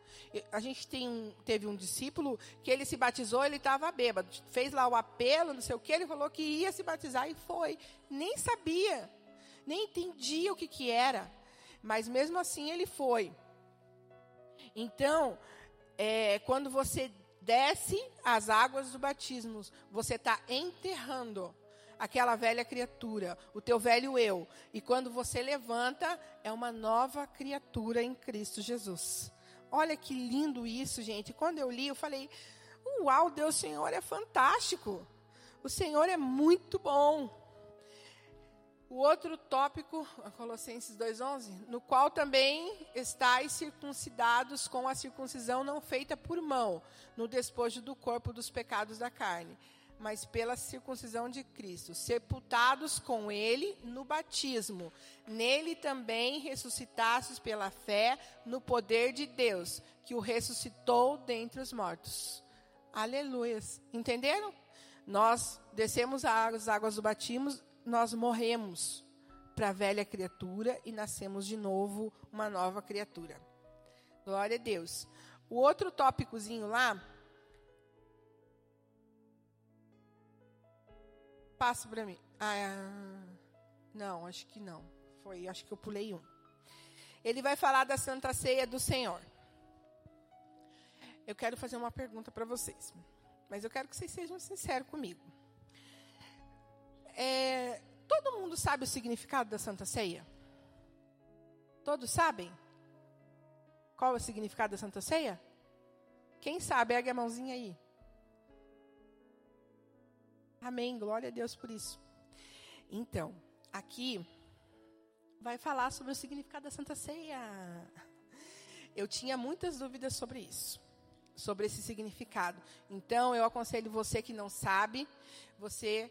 A gente tem, teve um discípulo que ele se batizou, ele estava bêbado, fez lá o apelo, não sei o que, ele falou que ia se batizar e foi. Nem sabia, nem entendia o que, que era, mas mesmo assim ele foi. Então, é, quando você desce as águas do batismo, você está enterrando aquela velha criatura, o teu velho eu. E quando você levanta, é uma nova criatura em Cristo Jesus. Olha que lindo isso, gente. Quando eu li, eu falei: Uau, Deus Senhor é fantástico. O Senhor é muito bom. O outro tópico, Colossenses 2:11, no qual também estáis circuncidados com a circuncisão não feita por mão, no despojo do corpo dos pecados da carne mas pela circuncisão de Cristo, sepultados com ele no batismo. Nele também ressuscitastes pela fé no poder de Deus, que o ressuscitou dentre os mortos. Aleluias. Entenderam? Nós descemos as águas do batismo, nós morremos para a velha criatura e nascemos de novo uma nova criatura. Glória a Deus. O outro tópicozinho lá, Passa para mim. Ah, não, acho que não. Foi, acho que eu pulei um. Ele vai falar da Santa Ceia do Senhor. Eu quero fazer uma pergunta para vocês, mas eu quero que vocês sejam sinceros comigo. É, todo mundo sabe o significado da Santa Ceia? Todos sabem? Qual é o significado da Santa Ceia? Quem sabe, ergue a mãozinha aí. Amém. Glória a Deus por isso. Então, aqui vai falar sobre o significado da Santa Ceia. Eu tinha muitas dúvidas sobre isso, sobre esse significado. Então, eu aconselho você que não sabe, você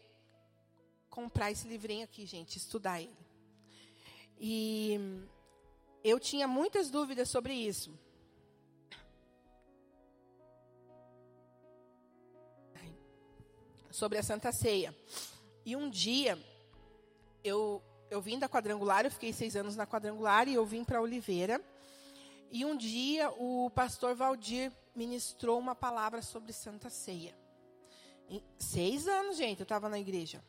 comprar esse livrinho aqui, gente, estudar ele. E eu tinha muitas dúvidas sobre isso. Sobre a Santa Ceia. E um dia, eu, eu vim da quadrangular, eu fiquei seis anos na quadrangular, e eu vim para Oliveira. E um dia, o pastor Valdir ministrou uma palavra sobre Santa Ceia. Seis anos, gente, eu estava na igreja.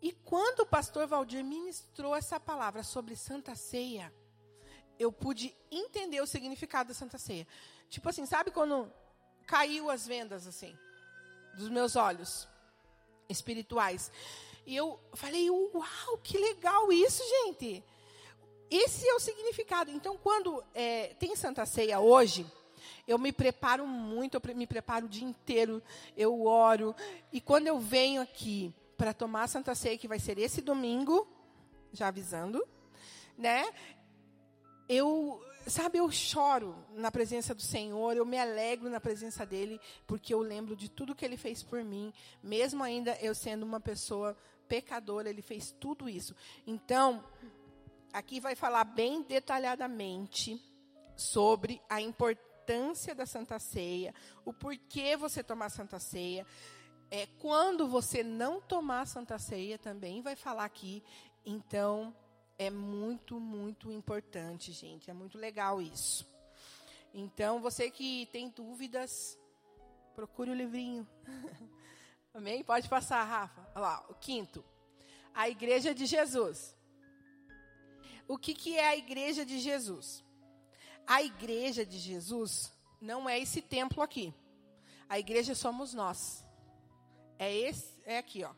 E quando o pastor Valdir ministrou essa palavra sobre Santa Ceia, eu pude entender o significado da Santa Ceia. Tipo assim, sabe quando caiu as vendas assim? Dos meus olhos espirituais. E eu falei, uau, que legal isso, gente. Esse é o significado. Então, quando é, tem Santa Ceia hoje, eu me preparo muito, eu me preparo o dia inteiro, eu oro. E quando eu venho aqui para tomar a Santa Ceia, que vai ser esse domingo, já avisando, né? Eu sabe, eu choro na presença do Senhor, eu me alegro na presença dele, porque eu lembro de tudo que ele fez por mim, mesmo ainda eu sendo uma pessoa pecadora, ele fez tudo isso. Então, aqui vai falar bem detalhadamente sobre a importância da Santa Ceia, o porquê você tomar Santa Ceia. É, quando você não tomar Santa Ceia também vai falar aqui. Então, é muito, muito importante, gente. É muito legal isso. Então, você que tem dúvidas, procure o livrinho. Amém? Pode passar, Rafa. Olha lá, o quinto. A Igreja de Jesus. O que, que é a Igreja de Jesus? A Igreja de Jesus não é esse templo aqui. A igreja somos nós. É esse, é aqui, ó.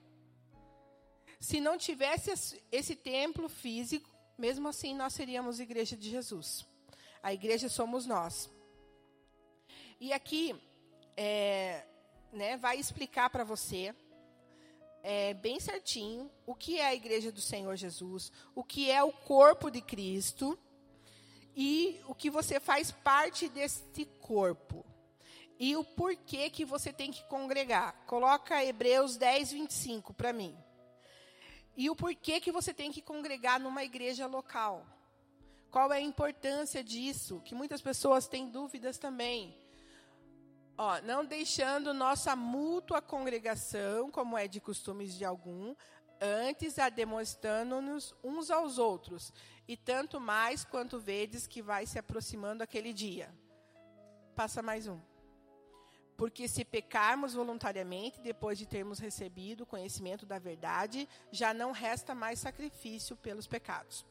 Se não tivesse esse templo físico, mesmo assim nós seríamos igreja de Jesus. A igreja somos nós. E aqui é, né, vai explicar para você é, bem certinho o que é a igreja do Senhor Jesus, o que é o corpo de Cristo e o que você faz parte deste corpo. e o porquê que você tem que congregar. Coloca Hebreus 10, 25 para mim. E o porquê que você tem que congregar numa igreja local. Qual é a importância disso? Que muitas pessoas têm dúvidas também. Ó, não deixando nossa mútua congregação, como é de costumes de algum, antes a demonstrando-nos uns aos outros, e tanto mais quanto vedes que vai se aproximando aquele dia. Passa mais um. Porque se pecarmos voluntariamente, depois de termos recebido o conhecimento da verdade, já não resta mais sacrifício pelos pecados.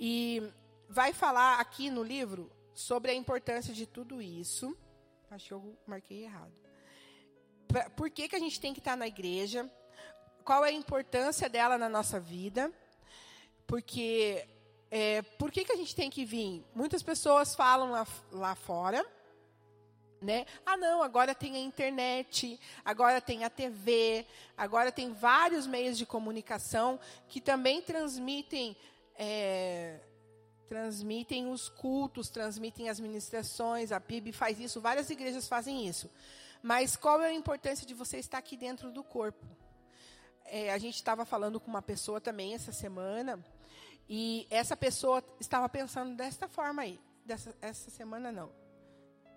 E vai falar aqui no livro sobre a importância de tudo isso. Acho que eu marquei errado. Por que, que a gente tem que estar na igreja? Qual é a importância dela na nossa vida? Porque é, por que, que a gente tem que vir? Muitas pessoas falam lá, lá fora né? Ah, não, agora tem a internet, agora tem a TV, agora tem vários meios de comunicação que também transmitem, é, transmitem os cultos, transmitem as ministrações, a PIB faz isso, várias igrejas fazem isso. Mas qual é a importância de você estar aqui dentro do corpo? É, a gente estava falando com uma pessoa também essa semana, e essa pessoa estava pensando desta forma aí. Dessa, essa semana não,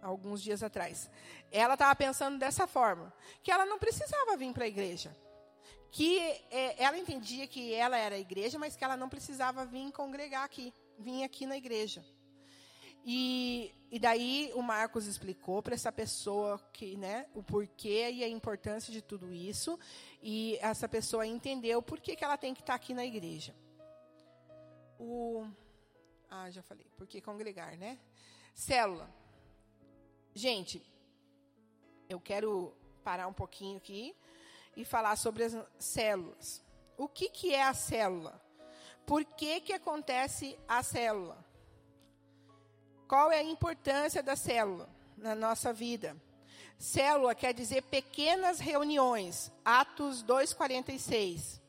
alguns dias atrás. Ela estava pensando dessa forma, que ela não precisava vir para a igreja. Que é, ela entendia que ela era a igreja, mas que ela não precisava vir congregar aqui, vir aqui na igreja. E, e daí o Marcos explicou para essa pessoa que, né, o porquê e a importância de tudo isso. E essa pessoa entendeu por que, que ela tem que estar aqui na igreja. O, ah, já falei, por que congregar, né? Célula. Gente, eu quero parar um pouquinho aqui e falar sobre as células. O que, que é a célula? Por que, que acontece a célula? Qual é a importância da célula na nossa vida? Célula quer dizer pequenas reuniões, Atos 2,46.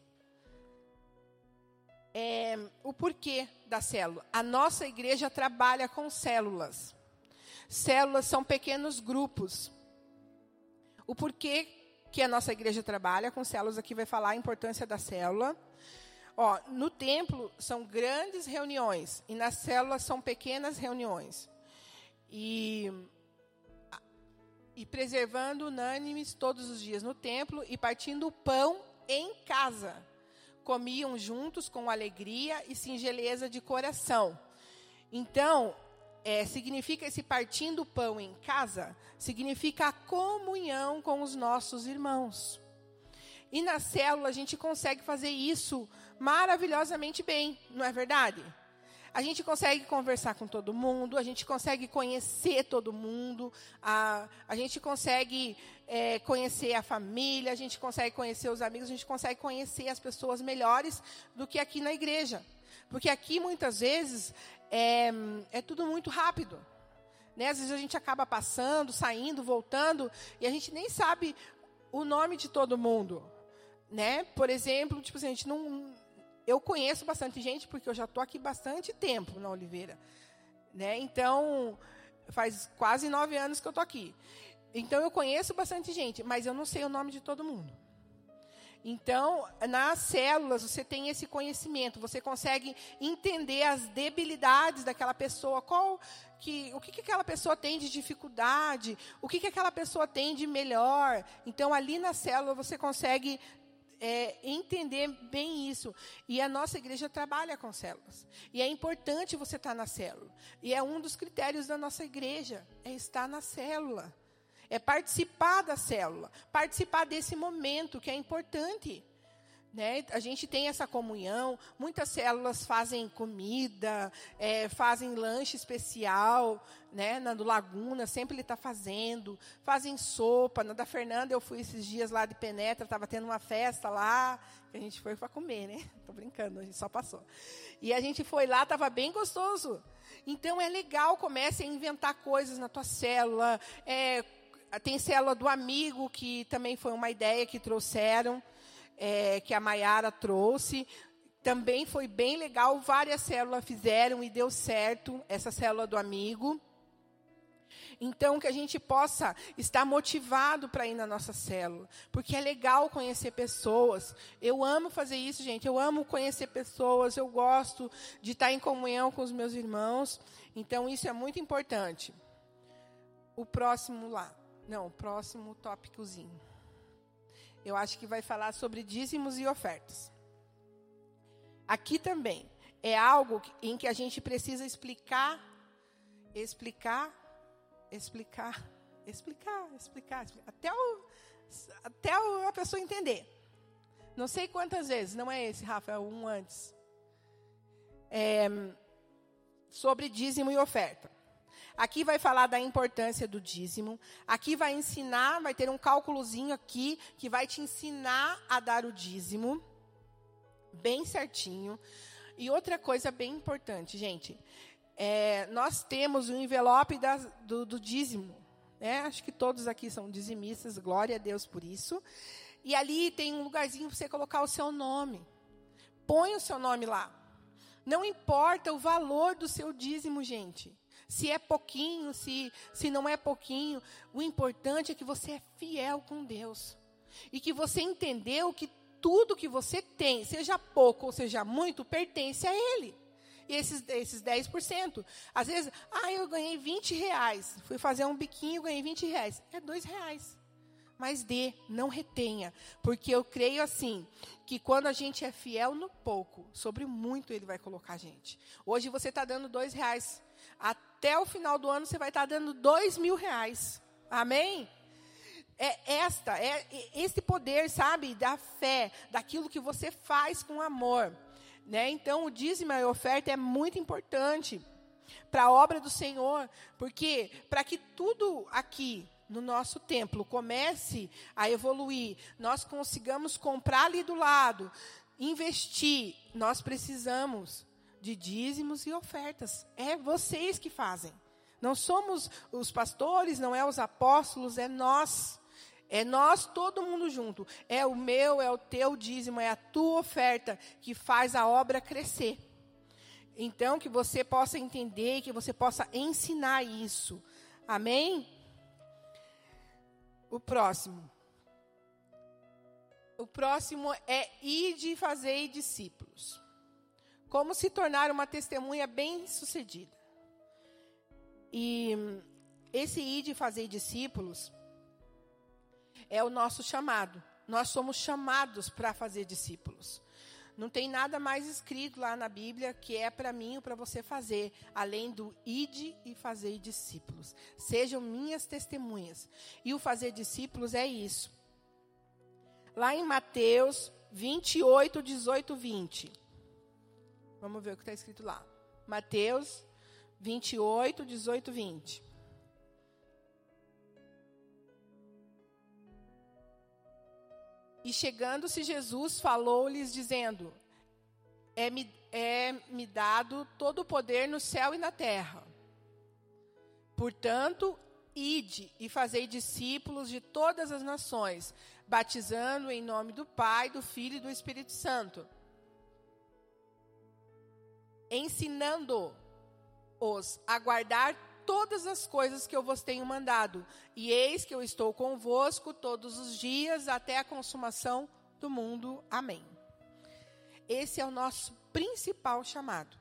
É, o porquê da célula? A nossa igreja trabalha com células. Células são pequenos grupos. O porquê que a nossa igreja trabalha com células, aqui vai falar a importância da célula. Ó, no templo são grandes reuniões e nas células são pequenas reuniões. E, e preservando unânimes todos os dias no templo e partindo o pão em casa. Comiam juntos com alegria e singeleza de coração. Então, é, significa esse partindo o pão em casa, significa a comunhão com os nossos irmãos. E na célula a gente consegue fazer isso maravilhosamente bem, não é verdade? A gente consegue conversar com todo mundo, a gente consegue conhecer todo mundo, a, a gente consegue é, conhecer a família, a gente consegue conhecer os amigos, a gente consegue conhecer as pessoas melhores do que aqui na igreja. Porque aqui, muitas vezes, é, é tudo muito rápido. Né? Às vezes a gente acaba passando, saindo, voltando, e a gente nem sabe o nome de todo mundo. Né? Por exemplo, tipo assim, a gente não. Eu conheço bastante gente, porque eu já estou aqui bastante tempo na Oliveira. Né? Então, faz quase nove anos que eu estou aqui. Então, eu conheço bastante gente, mas eu não sei o nome de todo mundo. Então, nas células, você tem esse conhecimento, você consegue entender as debilidades daquela pessoa, qual que, o que, que aquela pessoa tem de dificuldade, o que, que aquela pessoa tem de melhor. Então, ali na célula, você consegue é, entender bem isso. E a nossa igreja trabalha com células. E é importante você estar na célula. E é um dos critérios da nossa igreja, é estar na célula. É participar da célula, participar desse momento que é importante. Né? A gente tem essa comunhão, muitas células fazem comida, é, fazem lanche especial, né? na do Laguna, sempre ele está fazendo, fazem sopa. Na da Fernanda, eu fui esses dias lá de Penetra, estava tendo uma festa lá, que a gente foi para comer, né? Estou brincando, a gente só passou. E a gente foi lá, estava bem gostoso. Então é legal, comece a inventar coisas na tua célula, é, tem célula do amigo, que também foi uma ideia que trouxeram, é, que a Maiara trouxe. Também foi bem legal, várias células fizeram e deu certo essa célula do amigo. Então, que a gente possa estar motivado para ir na nossa célula, porque é legal conhecer pessoas. Eu amo fazer isso, gente. Eu amo conhecer pessoas. Eu gosto de estar em comunhão com os meus irmãos. Então, isso é muito importante. O próximo lá. Não, próximo tópicozinho. Eu acho que vai falar sobre dízimos e ofertas. Aqui também é algo em que a gente precisa explicar, explicar explicar, explicar, explicar, até, o, até a pessoa entender. Não sei quantas vezes, não é esse, Rafa, é um antes. É, sobre dízimo e oferta. Aqui vai falar da importância do dízimo. Aqui vai ensinar, vai ter um cálculozinho aqui que vai te ensinar a dar o dízimo, bem certinho. E outra coisa bem importante, gente, é, nós temos o envelope do, do, dízimo. Né? Acho que todos aqui são dizimistas, glória a Deus por isso. E ali tem um lugarzinho para você colocar o seu nome. Põe o seu nome lá. Não importa o valor do seu dízimo, gente. Se é pouquinho, se, se não é pouquinho. O importante é que você é fiel com Deus. E que você entendeu que tudo que você tem, seja pouco ou seja muito, pertence a Ele e esses, esses 10%. Às vezes, ah, eu ganhei 20 reais. Fui fazer um biquinho, ganhei 20 reais. É dois reais. Mas dê, não retenha. Porque eu creio assim, que quando a gente é fiel no pouco, sobre muito ele vai colocar a gente. Hoje você está dando dois reais. Até o final do ano você vai estar dando dois mil reais. Amém? É esta, é esse poder, sabe, da fé, daquilo que você faz com amor. Né? Então, o dízimo e a oferta é muito importante para a obra do Senhor, porque para que tudo aqui no nosso templo comece a evoluir, nós consigamos comprar ali do lado, investir, nós precisamos de dízimos e ofertas. É vocês que fazem. Não somos os pastores, não é os apóstolos, é nós. É nós, todo mundo junto. É o meu, é o teu dízimo, é a tua oferta que faz a obra crescer. Então, que você possa entender, que você possa ensinar isso. Amém? O próximo. O próximo é ir de fazer discípulos. Como se tornar uma testemunha bem-sucedida. E esse ir de fazer discípulos é o nosso chamado. Nós somos chamados para fazer discípulos. Não tem nada mais escrito lá na Bíblia que é para mim ou para você fazer, além do ide e fazer discípulos. Sejam minhas testemunhas. E o fazer discípulos é isso. Lá em Mateus 28, 18, 20. Vamos ver o que está escrito lá. Mateus 28, 18, 20. E chegando-se Jesus, falou-lhes, dizendo: É-me é -me dado todo o poder no céu e na terra. Portanto, ide e fazei discípulos de todas as nações, batizando em nome do Pai, do Filho e do Espírito Santo, ensinando-os a guardar todas as coisas que eu vos tenho mandado. E eis que eu estou convosco todos os dias até a consumação do mundo. Amém. Esse é o nosso principal chamado.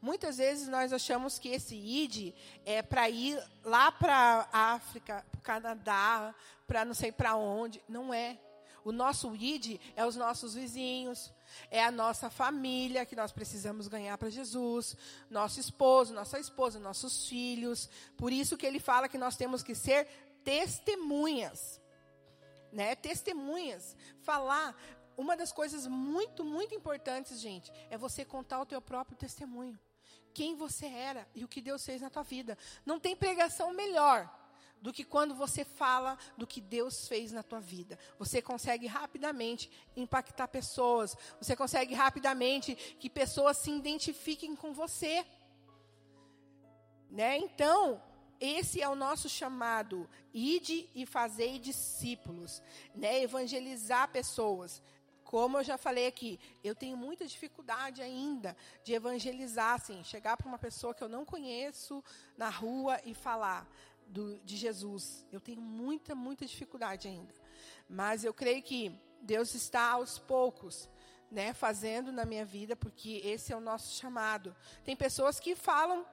Muitas vezes nós achamos que esse ID é para ir lá para a África, para o Canadá, para não sei para onde. Não é. O nosso ID é os nossos vizinhos, é a nossa família que nós precisamos ganhar para Jesus, nosso esposo, nossa esposa, nossos filhos. Por isso que ele fala que nós temos que ser testemunhas. Né? Testemunhas. Falar. Uma das coisas muito, muito importantes, gente, é você contar o teu próprio testemunho. Quem você era e o que Deus fez na tua vida. Não tem pregação melhor do que quando você fala do que Deus fez na tua vida. Você consegue rapidamente impactar pessoas. Você consegue rapidamente que pessoas se identifiquem com você. Né? Então, esse é o nosso chamado, ide e fazei discípulos, né? Evangelizar pessoas. Como eu já falei aqui, eu tenho muita dificuldade ainda de evangelizar, assim, chegar para uma pessoa que eu não conheço na rua e falar: do, de Jesus. Eu tenho muita, muita dificuldade ainda. Mas eu creio que Deus está aos poucos, né, fazendo na minha vida, porque esse é o nosso chamado. Tem pessoas que falam,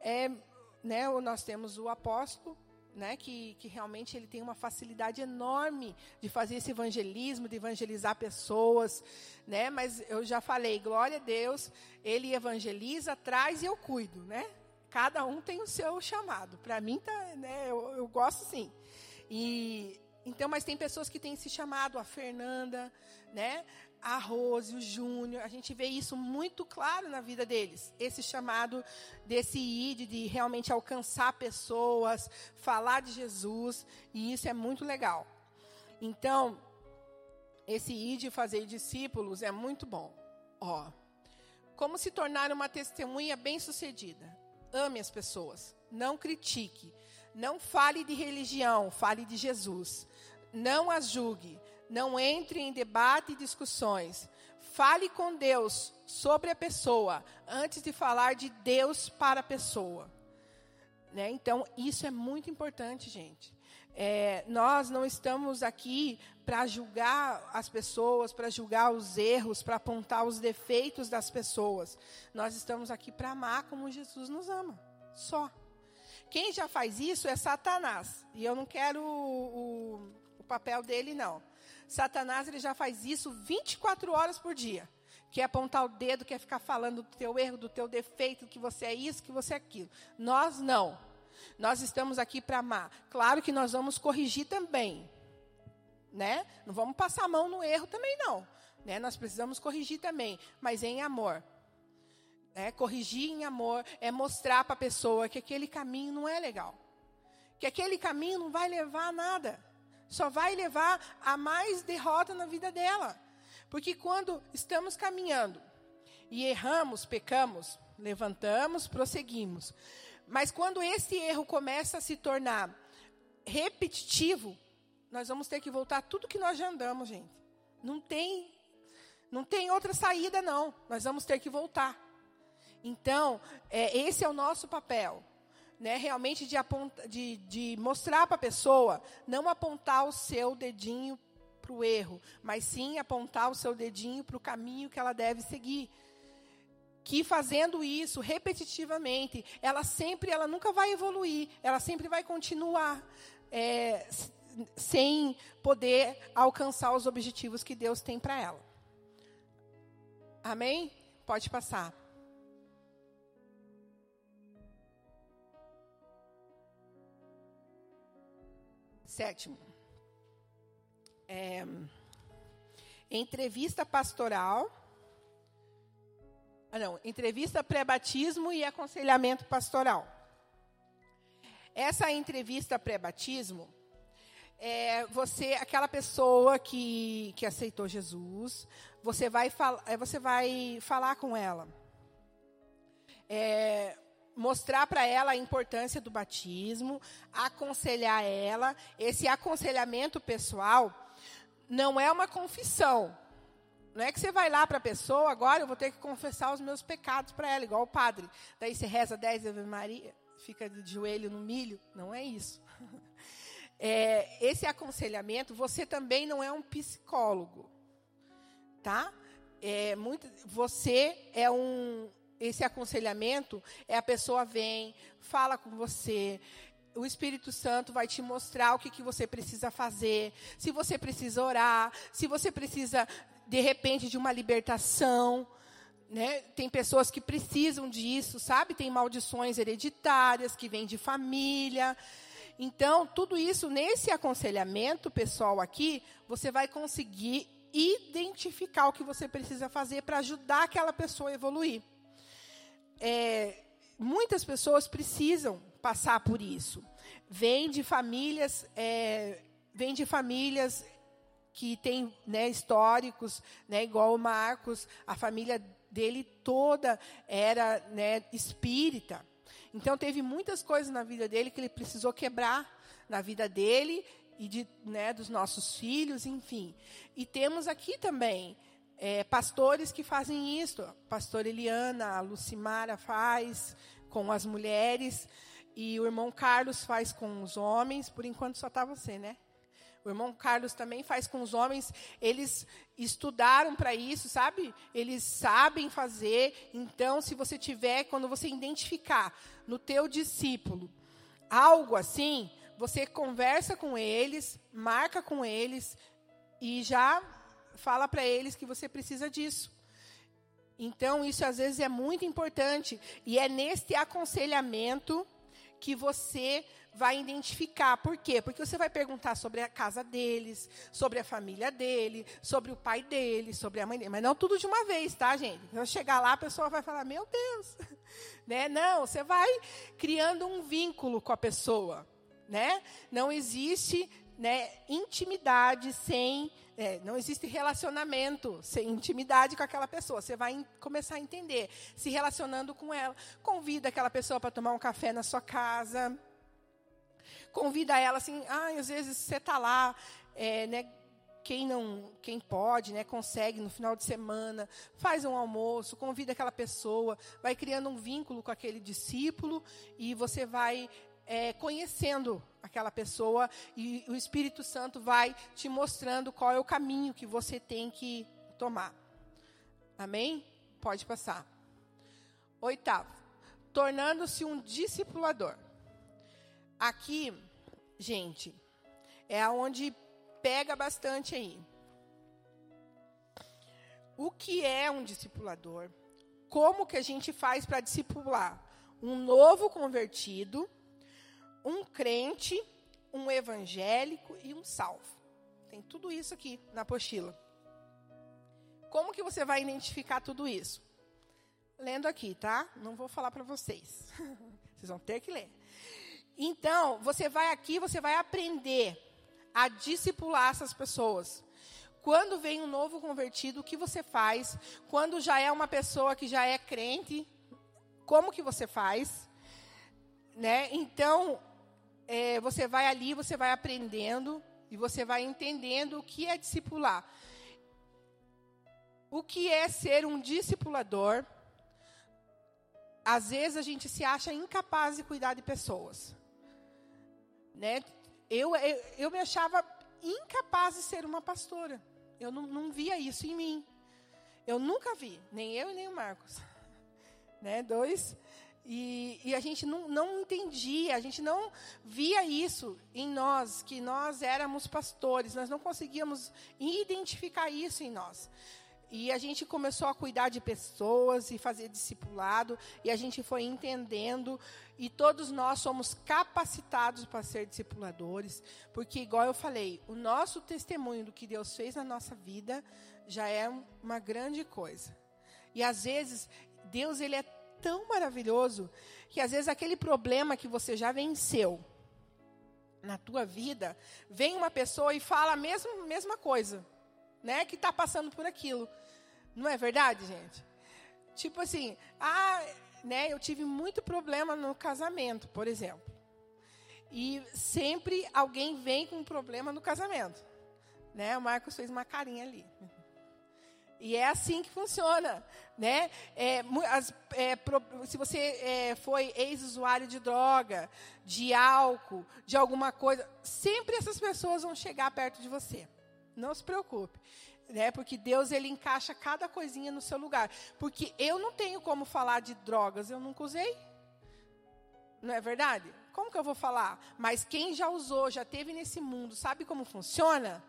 é, né, nós temos o apóstolo, né, que, que realmente ele tem uma facilidade enorme de fazer esse evangelismo, de evangelizar pessoas, né, mas eu já falei, glória a Deus, ele evangeliza, traz e eu cuido, né? Cada um tem o seu chamado. Para mim, tá, né, eu, eu gosto sim. E então, mas tem pessoas que têm esse chamado, a Fernanda, né? A Rose, o Júnior, a gente vê isso muito claro na vida deles. Esse chamado desse ID de realmente alcançar pessoas, falar de Jesus, e isso é muito legal. Então, esse ID fazer discípulos é muito bom. Ó, como se tornar uma testemunha bem-sucedida? Ame as pessoas, não critique, não fale de religião, fale de Jesus. Não as julgue, não entre em debate e discussões. Fale com Deus sobre a pessoa antes de falar de Deus para a pessoa. Né? Então, isso é muito importante, gente. É, nós não estamos aqui para julgar as pessoas, para julgar os erros, para apontar os defeitos das pessoas. Nós estamos aqui para amar como Jesus nos ama. Só. Quem já faz isso é Satanás. E eu não quero o, o papel dele, não. Satanás ele já faz isso 24 horas por dia. Quer apontar o dedo, quer ficar falando do teu erro, do teu defeito, que você é isso, que você é aquilo. Nós não. Nós estamos aqui para amar. Claro que nós vamos corrigir também. Né? Não vamos passar a mão no erro também, não. Né? Nós precisamos corrigir também, mas em amor. É, corrigir em amor é mostrar para a pessoa que aquele caminho não é legal. Que aquele caminho não vai levar a nada só vai levar a mais derrota na vida dela. Porque quando estamos caminhando e erramos, pecamos, levantamos, prosseguimos. Mas quando esse erro começa a se tornar repetitivo, nós vamos ter que voltar tudo que nós já andamos, gente. Não tem não tem outra saída não. Nós vamos ter que voltar. Então, é, esse é o nosso papel né, realmente de, aponta, de, de mostrar para a pessoa, não apontar o seu dedinho para o erro, mas sim apontar o seu dedinho para o caminho que ela deve seguir. Que fazendo isso repetitivamente, ela sempre, ela nunca vai evoluir, ela sempre vai continuar é, sem poder alcançar os objetivos que Deus tem para ela. Amém? Pode passar. Sétimo, é, entrevista pastoral. Ah, não, entrevista pré-batismo e aconselhamento pastoral. Essa entrevista pré-batismo é você, aquela pessoa que, que aceitou Jesus, você vai, fal, é, você vai falar com ela. É, mostrar para ela a importância do batismo, aconselhar ela. Esse aconselhamento pessoal não é uma confissão. Não é que você vai lá para a pessoa, agora eu vou ter que confessar os meus pecados para ela, igual o padre. Daí você reza 10 Ave Maria, fica de joelho no milho. Não é isso. É, esse aconselhamento, você também não é um psicólogo. Tá? É muito, você é um, esse aconselhamento é a pessoa vem, fala com você, o Espírito Santo vai te mostrar o que, que você precisa fazer, se você precisa orar, se você precisa, de repente, de uma libertação. Né? Tem pessoas que precisam disso, sabe? Tem maldições hereditárias que vêm de família. Então, tudo isso, nesse aconselhamento pessoal aqui, você vai conseguir identificar o que você precisa fazer para ajudar aquela pessoa a evoluir é, muitas pessoas precisam passar por isso. Vem de famílias, é, vem de famílias que têm né, históricos, né, igual o Marcos, a família dele toda era né, espírita. Então teve muitas coisas na vida dele que ele precisou quebrar na vida dele e de, né, dos nossos filhos, enfim. E temos aqui também é, pastores que fazem isso. A pastora Eliana, a Lucimara faz com as mulheres. E o irmão Carlos faz com os homens, por enquanto só está você, né? O irmão Carlos também faz com os homens. Eles estudaram para isso, sabe? Eles sabem fazer. Então, se você tiver, quando você identificar no teu discípulo algo assim, você conversa com eles, marca com eles e já fala para eles que você precisa disso. Então, isso às vezes é muito importante. E é neste aconselhamento que você vai identificar. Por quê? Porque você vai perguntar sobre a casa deles, sobre a família dele, sobre o pai dele, sobre a mãe dele. Mas não tudo de uma vez, tá, gente? Quando chegar lá, a pessoa vai falar, meu Deus. Né? Não, você vai criando um vínculo com a pessoa. Né? Não existe né, intimidade sem. É, não existe relacionamento sem intimidade com aquela pessoa. Você vai começar a entender, se relacionando com ela. Convida aquela pessoa para tomar um café na sua casa. Convida ela assim, ah, às vezes você está lá, é, né, quem não, quem pode, né, consegue no final de semana, faz um almoço, convida aquela pessoa, vai criando um vínculo com aquele discípulo e você vai é, conhecendo aquela pessoa e o Espírito Santo vai te mostrando qual é o caminho que você tem que tomar. Amém? Pode passar. Oitavo, tornando-se um discipulador. Aqui, gente, é aonde pega bastante aí. O que é um discipulador? Como que a gente faz para discipular um novo convertido um crente, um evangélico e um salvo. Tem tudo isso aqui na apostila. Como que você vai identificar tudo isso? Lendo aqui, tá? Não vou falar para vocês. Vocês vão ter que ler. Então, você vai aqui, você vai aprender a discipular essas pessoas. Quando vem um novo convertido, o que você faz? Quando já é uma pessoa que já é crente, como que você faz? Né? Então, é, você vai ali, você vai aprendendo e você vai entendendo o que é discipular. O que é ser um discipulador? Às vezes a gente se acha incapaz de cuidar de pessoas. Né? Eu, eu, eu me achava incapaz de ser uma pastora. Eu não, não via isso em mim. Eu nunca vi, nem eu e nem o Marcos. Né? Dois e, e, a gente não, não entendia, a gente não via isso em nós, que nós éramos pastores, nós não conseguíamos identificar isso em nós. E a gente começou a cuidar de pessoas e fazer discipulado, e a gente foi entendendo, e todos nós somos capacitados para ser discipuladores, porque, igual eu falei, o nosso testemunho do que Deus fez na nossa vida já é uma grande coisa. E às vezes, Deus ele é tão maravilhoso que às vezes aquele problema que você já venceu na tua vida, vem uma pessoa e fala a mesma, mesma coisa, né? Que está passando por aquilo. Não é verdade, gente? Tipo assim, ah, né? Eu tive muito problema no casamento, por exemplo. E sempre alguém vem com um problema no casamento. Né? O Marcos fez uma carinha ali. E é assim que funciona, né? É, as, é, pro, se você é, foi ex-usuário de droga, de álcool, de alguma coisa, sempre essas pessoas vão chegar perto de você. Não se preocupe, né? Porque Deus ele encaixa cada coisinha no seu lugar. Porque eu não tenho como falar de drogas, eu nunca usei. Não é verdade? Como que eu vou falar? Mas quem já usou, já teve nesse mundo, sabe como funciona?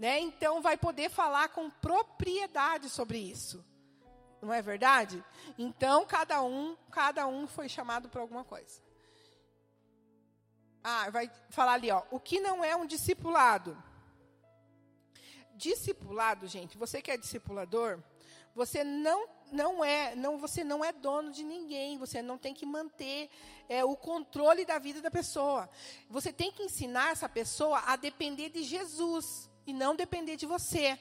Né? Então vai poder falar com propriedade sobre isso. Não é verdade? Então cada um, cada um foi chamado para alguma coisa. Ah, vai falar ali, ó, o que não é um discipulado? Discipulado, gente, você que é discipulador, você não não é, não você não é dono de ninguém, você não tem que manter é, o controle da vida da pessoa. Você tem que ensinar essa pessoa a depender de Jesus e não depender de você.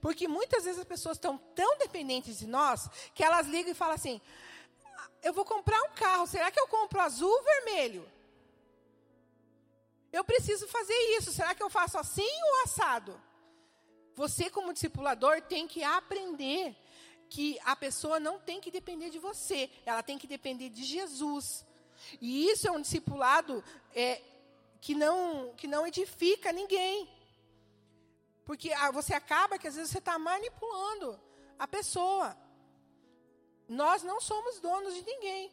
Porque muitas vezes as pessoas estão tão dependentes de nós que elas ligam e falam assim: eu vou comprar um carro, será que eu compro azul ou vermelho? Eu preciso fazer isso, será que eu faço assim ou assado? Você, como discipulador, tem que aprender que a pessoa não tem que depender de você, ela tem que depender de Jesus. E isso é um discipulado é, que, não, que não edifica ninguém. Porque ah, você acaba que às vezes você está manipulando a pessoa. Nós não somos donos de ninguém.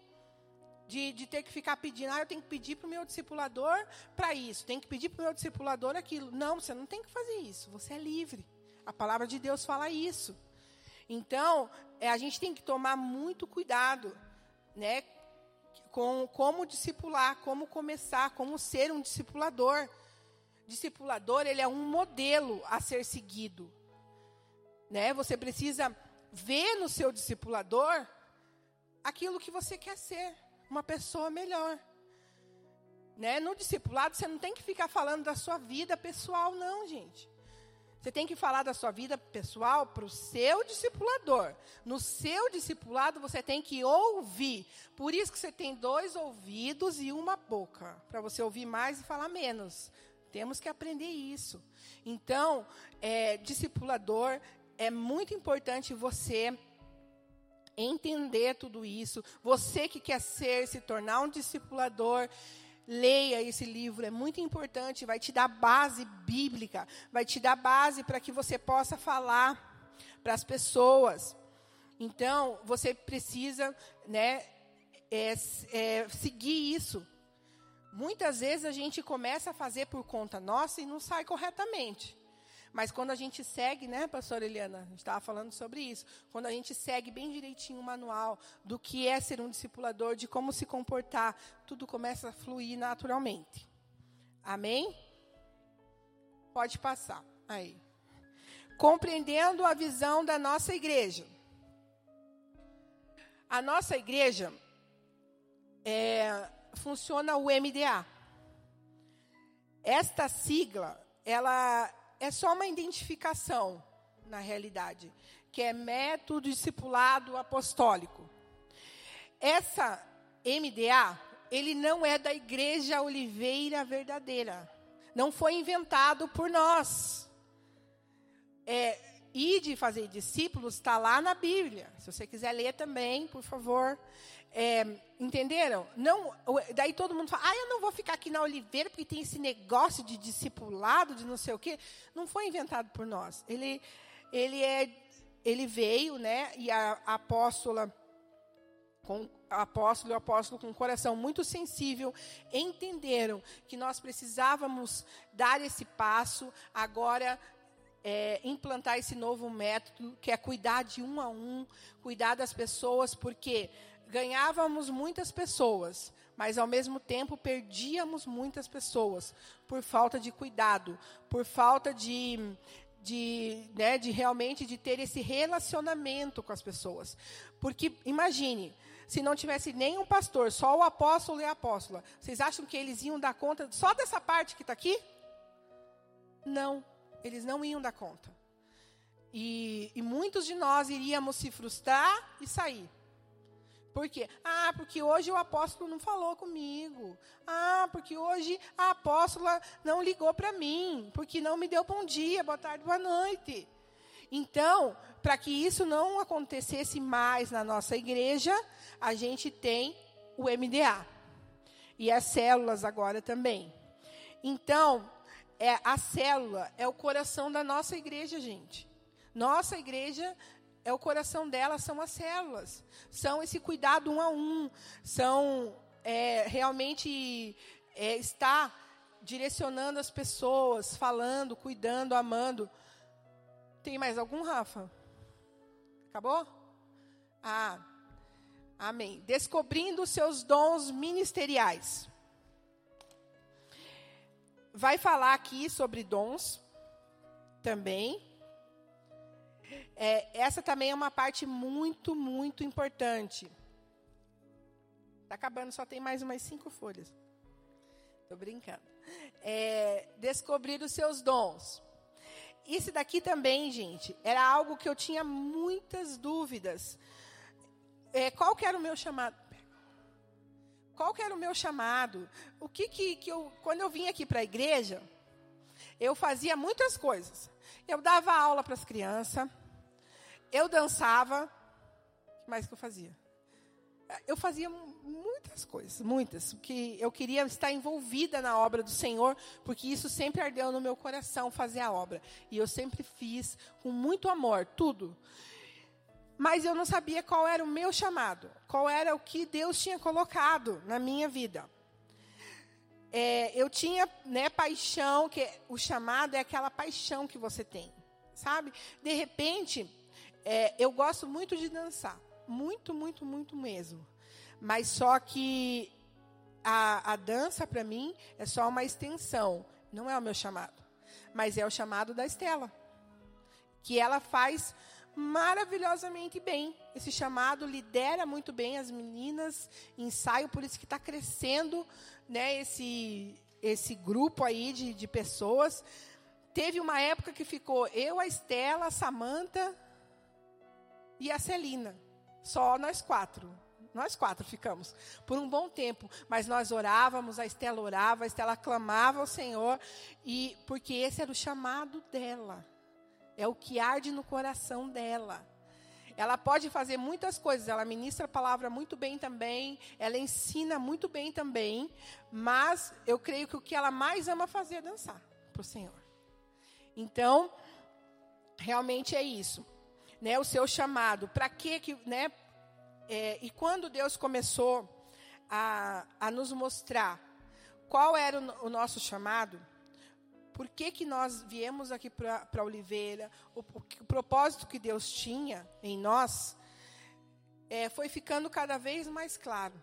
De, de, ter que ficar pedindo, ah, eu tenho que pedir para o meu discipulador para isso, tenho que pedir para o meu discipulador aquilo. Não, você não tem que fazer isso, você é livre. A palavra de Deus fala isso. Então, é, a gente tem que tomar muito cuidado, né, com como discipular, como começar, como ser um discipulador. Discipulador, ele é um modelo a ser seguido. Né? Você precisa ver no seu discipulador aquilo que você quer ser, uma pessoa melhor. Né? No discipulado, você não tem que ficar falando da sua vida pessoal, não, gente. Você tem que falar da sua vida pessoal para o seu discipulador. No seu discipulado, você tem que ouvir. Por isso que você tem dois ouvidos e uma boca. Para você ouvir mais e falar menos. Temos que aprender isso. Então, é, discipulador, é muito importante você entender tudo isso. Você que quer ser, se tornar um discipulador, Leia esse livro, é muito importante, vai te dar base bíblica, vai te dar base para que você possa falar para as pessoas. Então, você precisa né, é, é, seguir isso. Muitas vezes a gente começa a fazer por conta nossa e não sai corretamente. Mas quando a gente segue, né, pastora Eliana, a gente estava falando sobre isso, quando a gente segue bem direitinho o manual do que é ser um discipulador, de como se comportar, tudo começa a fluir naturalmente. Amém? Pode passar. Aí. Compreendendo a visão da nossa igreja. A nossa igreja é, funciona o MDA. Esta sigla, ela é só uma identificação, na realidade, que é método discipulado apostólico. Essa MDA, ele não é da Igreja Oliveira Verdadeira. Não foi inventado por nós. É, e de fazer discípulos está lá na Bíblia. Se você quiser ler também, por favor. É, entenderam? Não, daí todo mundo fala, ah, eu não vou ficar aqui na Oliveira porque tem esse negócio de discipulado, de não sei o quê. Não foi inventado por nós. Ele, ele, é, ele veio, né? E a, a apóstola, com, apóstolo e apóstolo com um coração muito sensível, entenderam que nós precisávamos dar esse passo. Agora é, implantar esse novo método, que é cuidar de um a um, cuidar das pessoas, porque ganhávamos muitas pessoas, mas ao mesmo tempo perdíamos muitas pessoas por falta de cuidado, por falta de, de, né, de realmente de ter esse relacionamento com as pessoas. Porque imagine, se não tivesse nenhum pastor, só o apóstolo e a apóstola, vocês acham que eles iam dar conta só dessa parte que está aqui? Não, eles não iam dar conta. E, e muitos de nós iríamos se frustrar e sair. Por quê? Ah, porque hoje o apóstolo não falou comigo. Ah, porque hoje a apóstola não ligou para mim, porque não me deu bom dia, boa tarde, boa noite. Então, para que isso não acontecesse mais na nossa igreja, a gente tem o MDA. E as células agora também. Então, é, a célula é o coração da nossa igreja, gente. Nossa igreja é o coração dela, são as células. São esse cuidado um a um. São é, realmente é, estar direcionando as pessoas, falando, cuidando, amando. Tem mais algum, Rafa? Acabou? Ah, amém. Descobrindo seus dons ministeriais. Vai falar aqui sobre dons também. É, essa também é uma parte muito, muito importante. Está acabando, só tem mais umas cinco folhas. Estou brincando. É, descobrir os seus dons. Isso daqui também, gente, era algo que eu tinha muitas dúvidas. É, qual que era o meu chamado? Qual que era o meu chamado? O que que, que eu, quando eu vim aqui para a igreja, eu fazia muitas coisas. Eu dava aula para as crianças, eu dançava. O que mais que eu fazia? eu fazia muitas coisas, muitas, que eu queria estar envolvida na obra do Senhor, porque isso sempre ardeu no meu coração fazer a obra. E eu sempre fiz com muito amor, tudo. Mas eu não sabia qual era o meu chamado, qual era o que Deus tinha colocado na minha vida. É, eu tinha né, paixão, que o chamado é aquela paixão que você tem, sabe? De repente, é, eu gosto muito de dançar, muito, muito, muito mesmo. Mas só que a, a dança, para mim, é só uma extensão, não é o meu chamado. Mas é o chamado da Estela. Que ela faz maravilhosamente bem. Esse chamado lidera muito bem as meninas, ensaio, por isso que está crescendo né, esse, esse grupo aí de, de pessoas. Teve uma época que ficou eu, a Estela, a Samanta e a Celina. Só nós quatro. Nós quatro ficamos por um bom tempo, mas nós orávamos, a Estela orava, a Estela clamava ao Senhor, e porque esse era o chamado dela. É o que arde no coração dela. Ela pode fazer muitas coisas, ela ministra a palavra muito bem também, ela ensina muito bem também, mas eu creio que o que ela mais ama fazer é dançar para o Senhor. Então, realmente é isso. Né, o seu chamado. Para que, né, é, e quando Deus começou a, a nos mostrar qual era o, o nosso chamado, por que, que nós viemos aqui para Oliveira, o, o, o, propósito que Deus tinha em nós, é, foi ficando cada vez mais claro.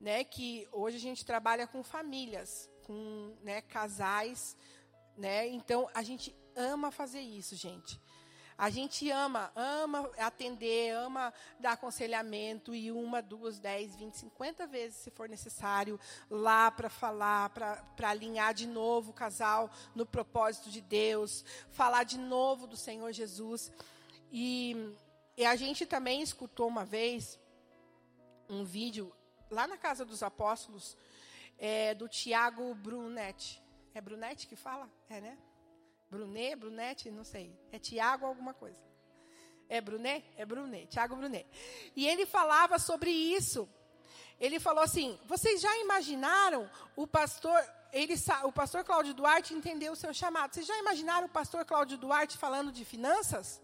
Né, que hoje a gente trabalha com famílias, com né, casais, né, então a gente ama fazer isso, gente. A gente ama, ama atender, ama dar aconselhamento e uma, duas, dez, vinte, cinquenta vezes, se for necessário, lá para falar, para alinhar de novo o casal no propósito de Deus, falar de novo do Senhor Jesus. E, e a gente também escutou uma vez um vídeo lá na casa dos apóstolos é, do Tiago Brunetti. É Brunetti que fala? É, né? Brunet, Brunete, não sei. É Tiago alguma coisa. É Brunet? É Brunet, Tiago Brunet. E ele falava sobre isso. Ele falou assim: vocês já imaginaram o pastor. Ele, o pastor Cláudio Duarte entendeu o seu chamado. Vocês já imaginaram o pastor Cláudio Duarte falando de finanças?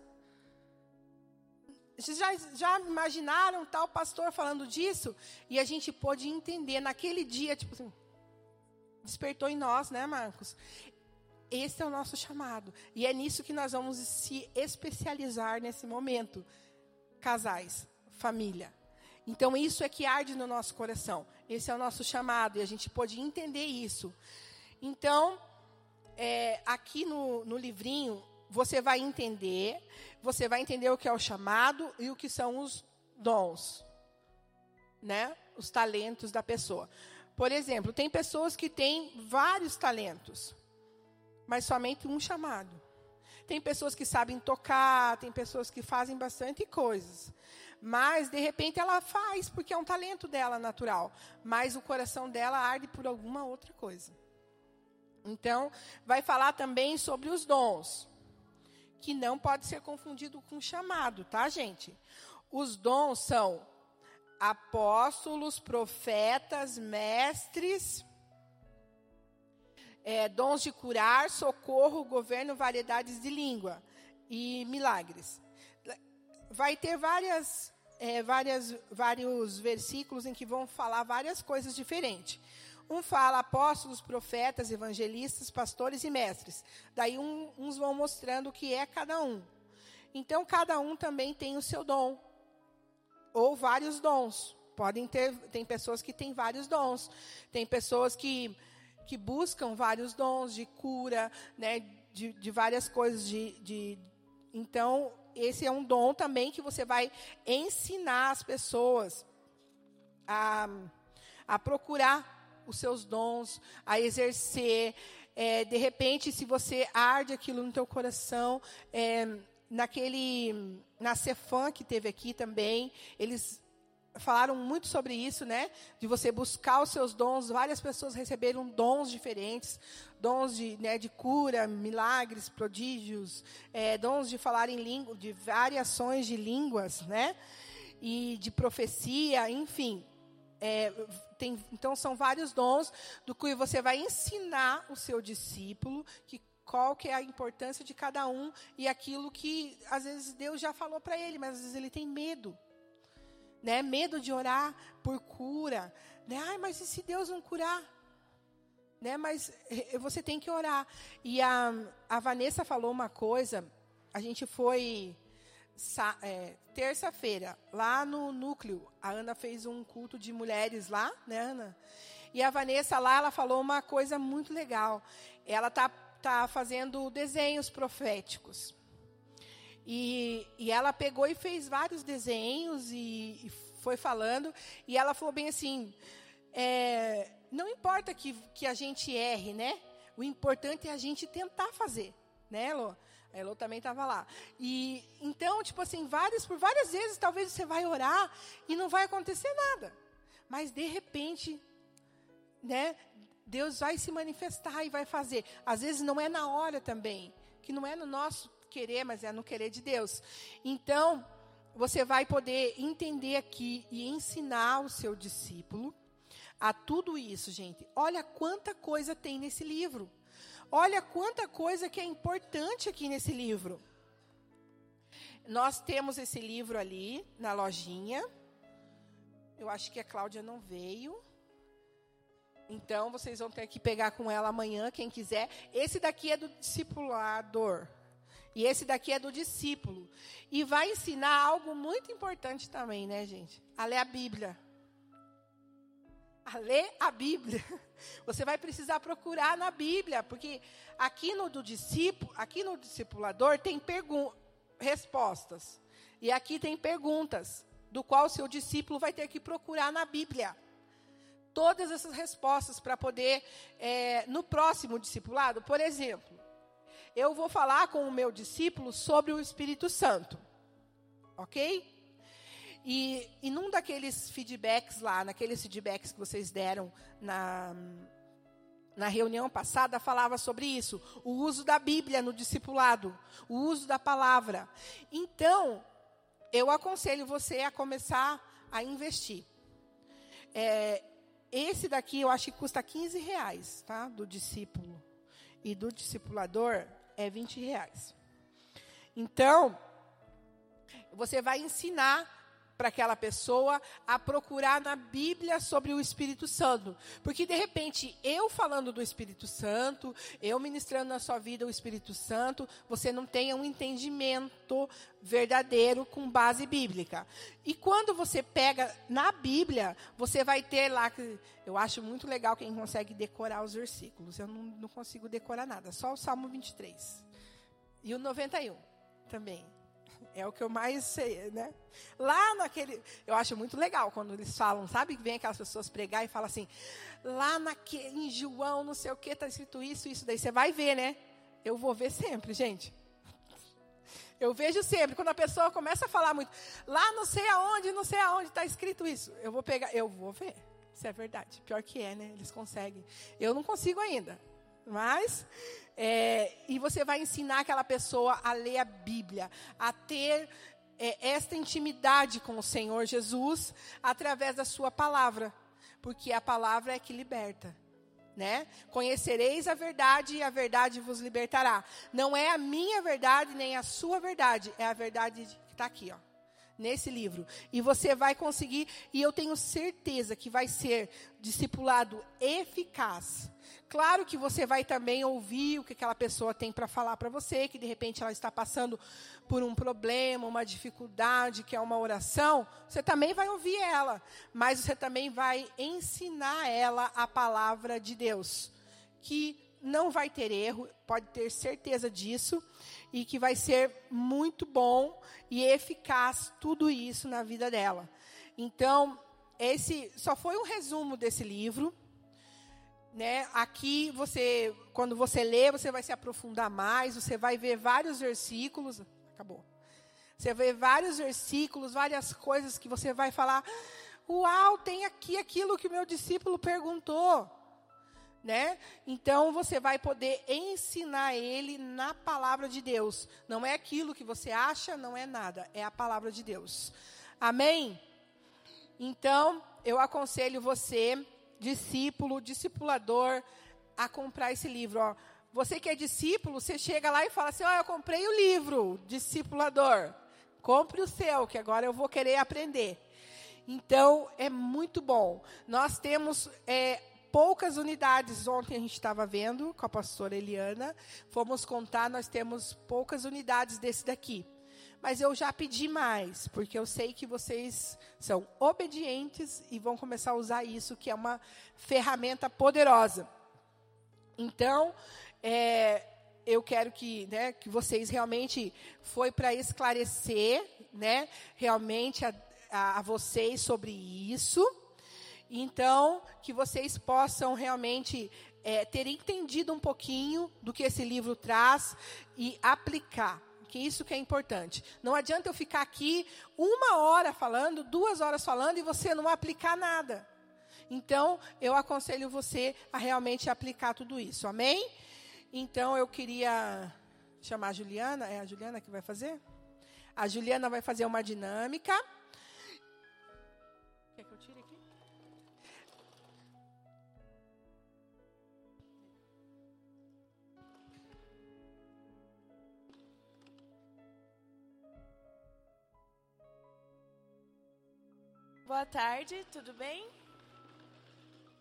Vocês já, já imaginaram tal pastor falando disso? E a gente pôde entender naquele dia, tipo assim, despertou em nós, né, Marcos? Esse é o nosso chamado. E é nisso que nós vamos se especializar nesse momento. Casais, família. Então, isso é que arde no nosso coração. Esse é o nosso chamado. E a gente pode entender isso. Então, é, aqui no, no livrinho, você vai entender. Você vai entender o que é o chamado e o que são os dons. Né? Os talentos da pessoa. Por exemplo, tem pessoas que têm vários talentos mas somente um chamado. Tem pessoas que sabem tocar, tem pessoas que fazem bastante coisas. Mas, de repente, ela faz porque é um talento dela natural. Mas o coração dela arde por alguma outra coisa. Então, vai falar também sobre os dons. Que não pode ser confundido com chamado, tá, gente? Os dons são apóstolos, profetas, mestres, é, dons de curar, socorro, governo, variedades de língua e milagres. Vai ter várias, é, várias, vários versículos em que vão falar várias coisas diferentes. Um fala apóstolos, profetas, evangelistas, pastores e mestres. Daí um, uns vão mostrando o que é cada um. Então cada um também tem o seu dom ou vários dons. Podem ter, tem pessoas que têm vários dons. Tem pessoas que que buscam vários dons de cura, né, de, de várias coisas. De, de, então, esse é um dom também que você vai ensinar as pessoas a, a procurar os seus dons, a exercer. É, de repente, se você arde aquilo no teu coração, é, naquele na Cefam que teve aqui também, eles falaram muito sobre isso, né? De você buscar os seus dons. Várias pessoas receberam dons diferentes, dons de, né, de cura, milagres, prodígios, é, dons de falar em língua, de variações de línguas, né? e de profecia, enfim. É, tem, então, são vários dons do que você vai ensinar o seu discípulo, que qual que é a importância de cada um e aquilo que às vezes Deus já falou para ele, mas às vezes ele tem medo. Né? Medo de orar por cura, né? Ai, mas e se Deus não curar? Né? Mas eh, você tem que orar. E a, a Vanessa falou uma coisa, a gente foi é, terça-feira, lá no núcleo, a Ana fez um culto de mulheres lá, né, Ana? E a Vanessa lá, ela falou uma coisa muito legal. Ela tá, tá fazendo desenhos proféticos. E, e ela pegou e fez vários desenhos e, e foi falando. E ela falou bem assim: é, não importa que, que a gente erre, né? O importante é a gente tentar fazer, né, Elô? A Elô também estava lá. E então, tipo assim, várias, por várias vezes, talvez você vai orar e não vai acontecer nada. Mas de repente, né? Deus vai se manifestar e vai fazer. Às vezes não é na hora também, que não é no nosso querer, mas é no querer de Deus. Então, você vai poder entender aqui e ensinar o seu discípulo a tudo isso, gente. Olha quanta coisa tem nesse livro. Olha quanta coisa que é importante aqui nesse livro. Nós temos esse livro ali na lojinha. Eu acho que a Cláudia não veio. Então, vocês vão ter que pegar com ela amanhã, quem quiser. Esse daqui é do discipulador. E esse daqui é do discípulo. E vai ensinar algo muito importante também, né, gente? A ler a Bíblia a ler a Bíblia. Você vai precisar procurar na Bíblia, porque aqui no do discípulo, aqui no discipulador tem respostas. E aqui tem perguntas, do qual o seu discípulo vai ter que procurar na Bíblia. Todas essas respostas para poder, é, no próximo discipulado, por exemplo, eu vou falar com o meu discípulo sobre o Espírito Santo. Ok? E, e num daqueles feedbacks lá, naqueles feedbacks que vocês deram na, na reunião passada, falava sobre isso. O uso da Bíblia no discipulado, o uso da palavra. Então, eu aconselho você a começar a investir. É, esse daqui eu acho que custa 15 reais, tá? Do discípulo. E do discipulador é 20 reais. Então, você vai ensinar para aquela pessoa a procurar na Bíblia sobre o Espírito Santo. Porque, de repente, eu falando do Espírito Santo, eu ministrando na sua vida o Espírito Santo, você não tenha um entendimento verdadeiro com base bíblica. E quando você pega na Bíblia, você vai ter lá. Eu acho muito legal quem consegue decorar os versículos. Eu não, não consigo decorar nada, só o Salmo 23. E o 91 também. É o que eu mais sei, né? Lá naquele. Eu acho muito legal quando eles falam, sabe? Vem aquelas pessoas pregar e falam assim. Lá naquele, em João, não sei o que, está escrito isso, isso. Daí você vai ver, né? Eu vou ver sempre, gente. Eu vejo sempre. Quando a pessoa começa a falar muito. Lá não sei aonde, não sei aonde está escrito isso. Eu vou pegar. Eu vou ver. Isso é verdade. Pior que é, né? Eles conseguem. Eu não consigo ainda. Mas, é, e você vai ensinar aquela pessoa a ler a Bíblia, a ter é, esta intimidade com o Senhor Jesus através da sua palavra, porque a palavra é que liberta. Né? Conhecereis a verdade e a verdade vos libertará. Não é a minha verdade nem a sua verdade, é a verdade que está aqui, ó nesse livro. E você vai conseguir, e eu tenho certeza que vai ser discipulado eficaz. Claro que você vai também ouvir o que aquela pessoa tem para falar para você, que de repente ela está passando por um problema, uma dificuldade, que é uma oração, você também vai ouvir ela, mas você também vai ensinar ela a palavra de Deus, que não vai ter erro, pode ter certeza disso e que vai ser muito bom e eficaz tudo isso na vida dela. Então, esse só foi um resumo desse livro. Né? Aqui você, quando você lê, você vai se aprofundar mais, você vai ver vários versículos, acabou. Você ver vários versículos, várias coisas que você vai falar, uau, tem aqui aquilo que o meu discípulo perguntou né? Então você vai poder ensinar ele na palavra de Deus. Não é aquilo que você acha, não é nada, é a palavra de Deus. Amém? Então, eu aconselho você, discípulo, discipulador, a comprar esse livro. Ó. Você que é discípulo, você chega lá e fala assim: Ó, oh, eu comprei o livro, discipulador. Compre o seu, que agora eu vou querer aprender. Então, é muito bom. Nós temos é, poucas unidades. Ontem a gente estava vendo com a pastora Eliana. Fomos contar, nós temos poucas unidades desse daqui. Mas eu já pedi mais, porque eu sei que vocês são obedientes e vão começar a usar isso, que é uma ferramenta poderosa. Então, é, eu quero que, né, que vocês realmente foi para esclarecer, né, realmente a, a, a vocês sobre isso. Então, que vocês possam realmente é, ter entendido um pouquinho do que esse livro traz e aplicar. Que isso que é importante. Não adianta eu ficar aqui uma hora falando, duas horas falando e você não aplicar nada. Então, eu aconselho você a realmente aplicar tudo isso. Amém? Então, eu queria chamar a Juliana. É a Juliana que vai fazer? A Juliana vai fazer uma dinâmica. Boa tarde, tudo bem?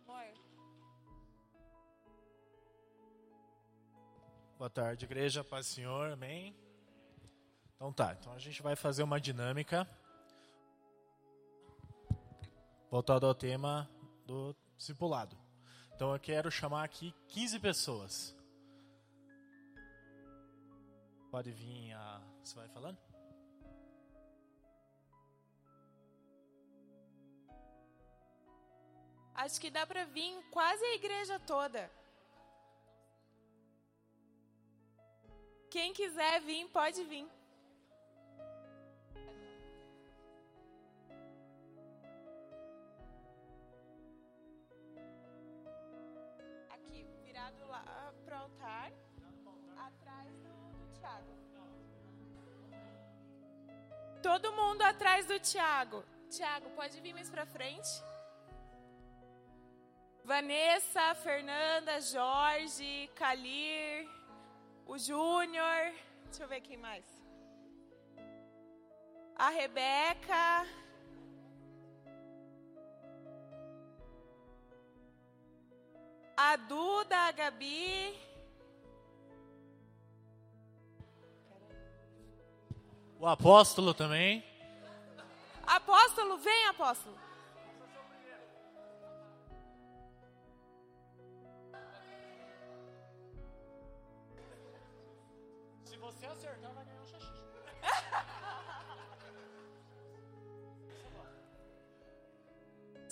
Amor. Boa tarde, igreja, paz Senhor, amém? Então tá, então a gente vai fazer uma dinâmica voltada ao tema do discipulado. Então eu quero chamar aqui 15 pessoas. Pode vir a. Você vai falando? Acho que dá para vir quase a igreja toda. Quem quiser vir, pode vir. Aqui, virado lá pro altar, atrás do, do Tiago. Todo mundo atrás do Tiago. Tiago, pode vir mais para frente. Vanessa, Fernanda, Jorge, Calir, o Júnior. Deixa eu ver quem mais. A Rebeca. A Duda, a Gabi. O apóstolo também. Apóstolo, vem, apóstolo.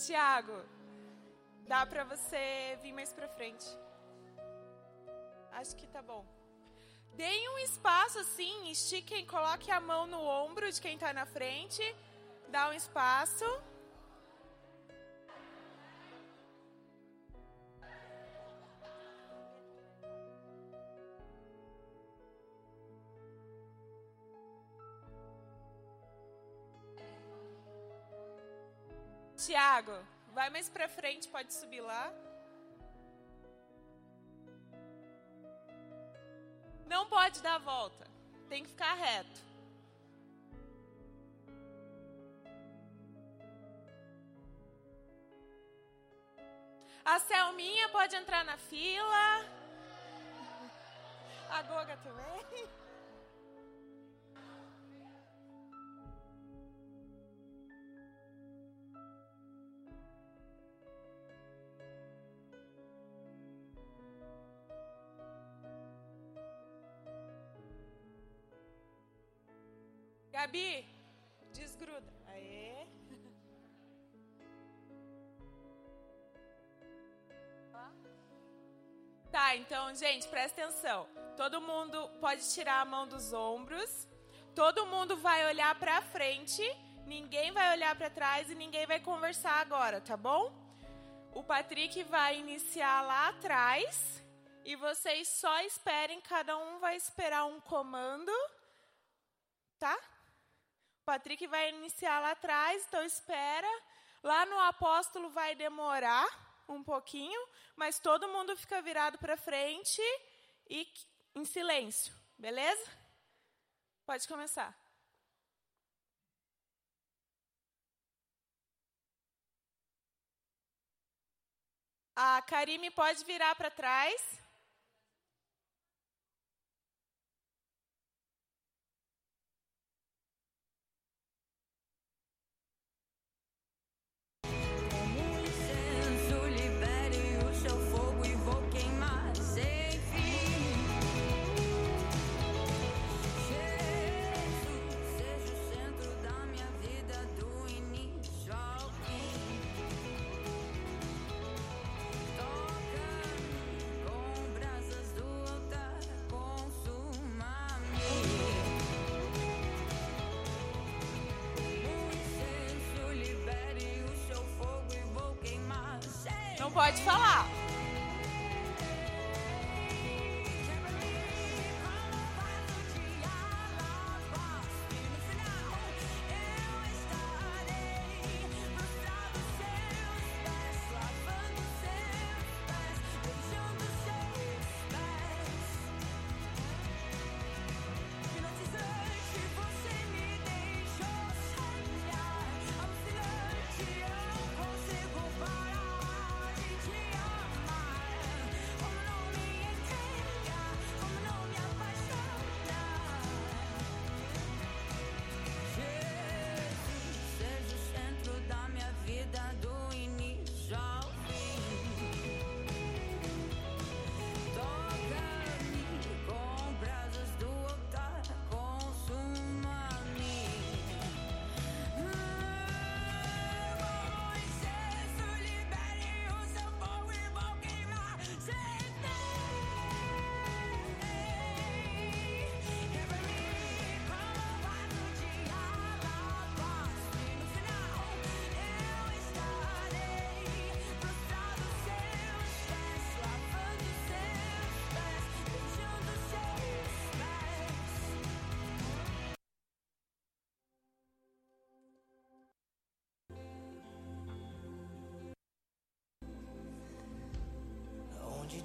Tiago, dá para você vir mais para frente. Acho que tá bom. Deem um espaço assim, estiquem, coloque a mão no ombro de quem está na frente. Dá um espaço. Tiago, vai mais para frente, pode subir lá. Não pode dar a volta. Tem que ficar reto. A Selminha pode entrar na fila. A Goga também. Gabi, desgruda. Aê. Tá, então, gente, presta atenção. Todo mundo pode tirar a mão dos ombros. Todo mundo vai olhar para frente. Ninguém vai olhar para trás e ninguém vai conversar agora, tá bom? O Patrick vai iniciar lá atrás e vocês só esperem, cada um vai esperar um comando, tá? Patrick vai iniciar lá atrás, então espera. Lá no apóstolo vai demorar um pouquinho, mas todo mundo fica virado para frente e em silêncio, beleza? Pode começar. A Karime pode virar para trás. Pode falar.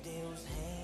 Deus reina.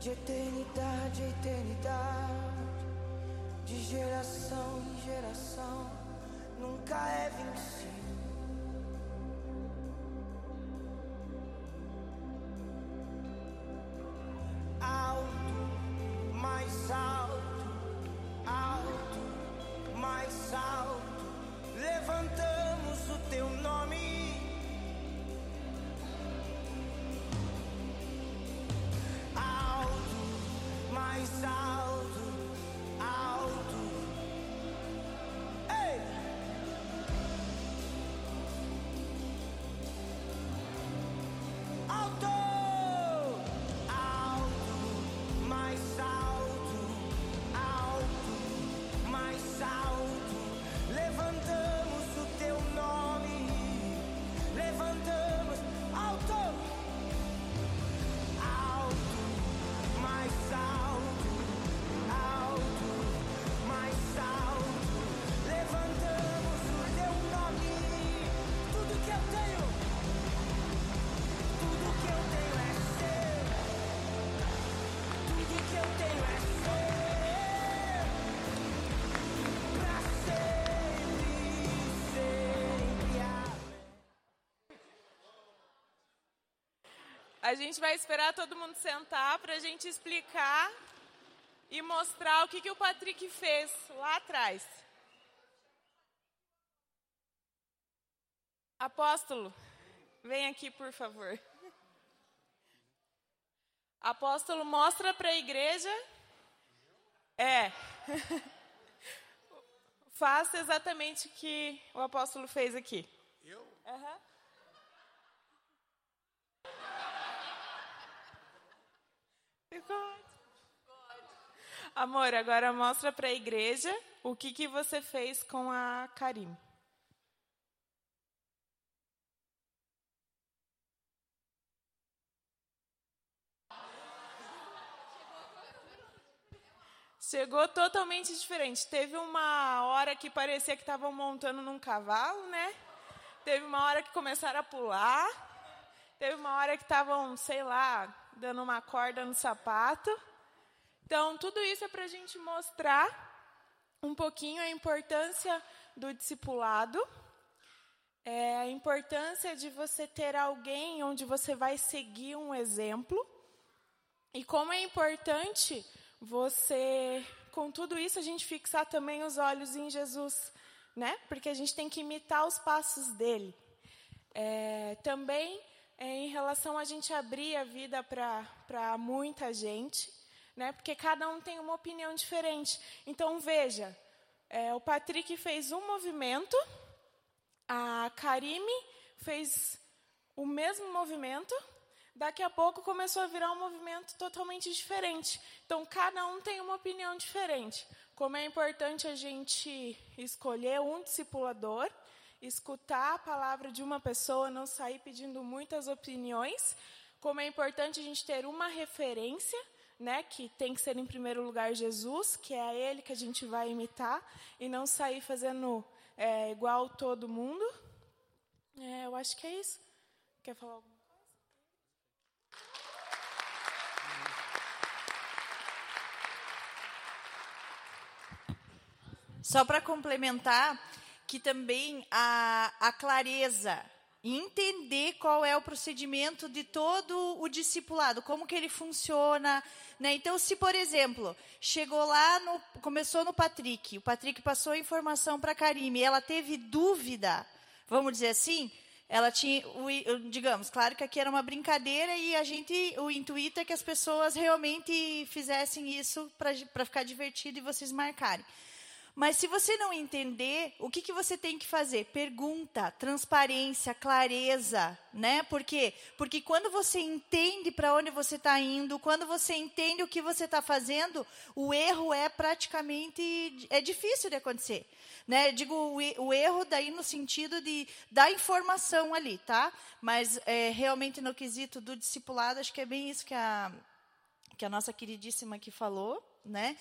De eternidade eternidade, de geração em geração, nunca é vencido. A gente vai esperar todo mundo sentar para a gente explicar e mostrar o que, que o Patrick fez lá atrás. Apóstolo, vem aqui, por favor. Apóstolo, mostra para a igreja. É. Faça exatamente o que o apóstolo fez aqui. Eu? Aham. Ficou ótimo. Amor, agora mostra para a igreja o que, que você fez com a Karim. Chegou totalmente diferente. Teve uma hora que parecia que estavam montando num cavalo, né? Teve uma hora que começaram a pular. Teve uma hora que estavam, sei lá, dando uma corda no sapato. Então, tudo isso é para a gente mostrar um pouquinho a importância do discipulado, é, a importância de você ter alguém onde você vai seguir um exemplo e como é importante você, com tudo isso, a gente fixar também os olhos em Jesus, né? Porque a gente tem que imitar os passos dele. É, também é, em relação a gente abrir a vida para muita gente, né? Porque cada um tem uma opinião diferente. Então veja, é, o Patrick fez um movimento, a Karime fez o mesmo movimento, daqui a pouco começou a virar um movimento totalmente diferente. Então, cada um tem uma opinião diferente. Como é importante a gente escolher um discipulador, escutar a palavra de uma pessoa, não sair pedindo muitas opiniões. Como é importante a gente ter uma referência, né, que tem que ser em primeiro lugar Jesus, que é a Ele que a gente vai imitar, e não sair fazendo é, igual todo mundo. É, eu acho que é isso. Quer falar alguma coisa? Só para complementar, que também a, a clareza, entender qual é o procedimento de todo o discipulado, como que ele funciona. Né? Então, se, por exemplo, chegou lá, no, começou no Patrick, o Patrick passou a informação para a Karime, ela teve dúvida, vamos dizer assim, ela tinha, digamos, claro que aqui era uma brincadeira e a gente, o intuito é que as pessoas realmente fizessem isso para ficar divertido e vocês marcarem. Mas se você não entender, o que, que você tem que fazer? Pergunta, transparência, clareza, né? Por quê? Porque quando você entende para onde você está indo, quando você entende o que você está fazendo, o erro é praticamente é difícil de acontecer, né? Eu digo o, o erro daí no sentido de da informação ali, tá? Mas é, realmente no quesito do discipulado, acho que é bem isso que a que a nossa queridíssima aqui falou, né?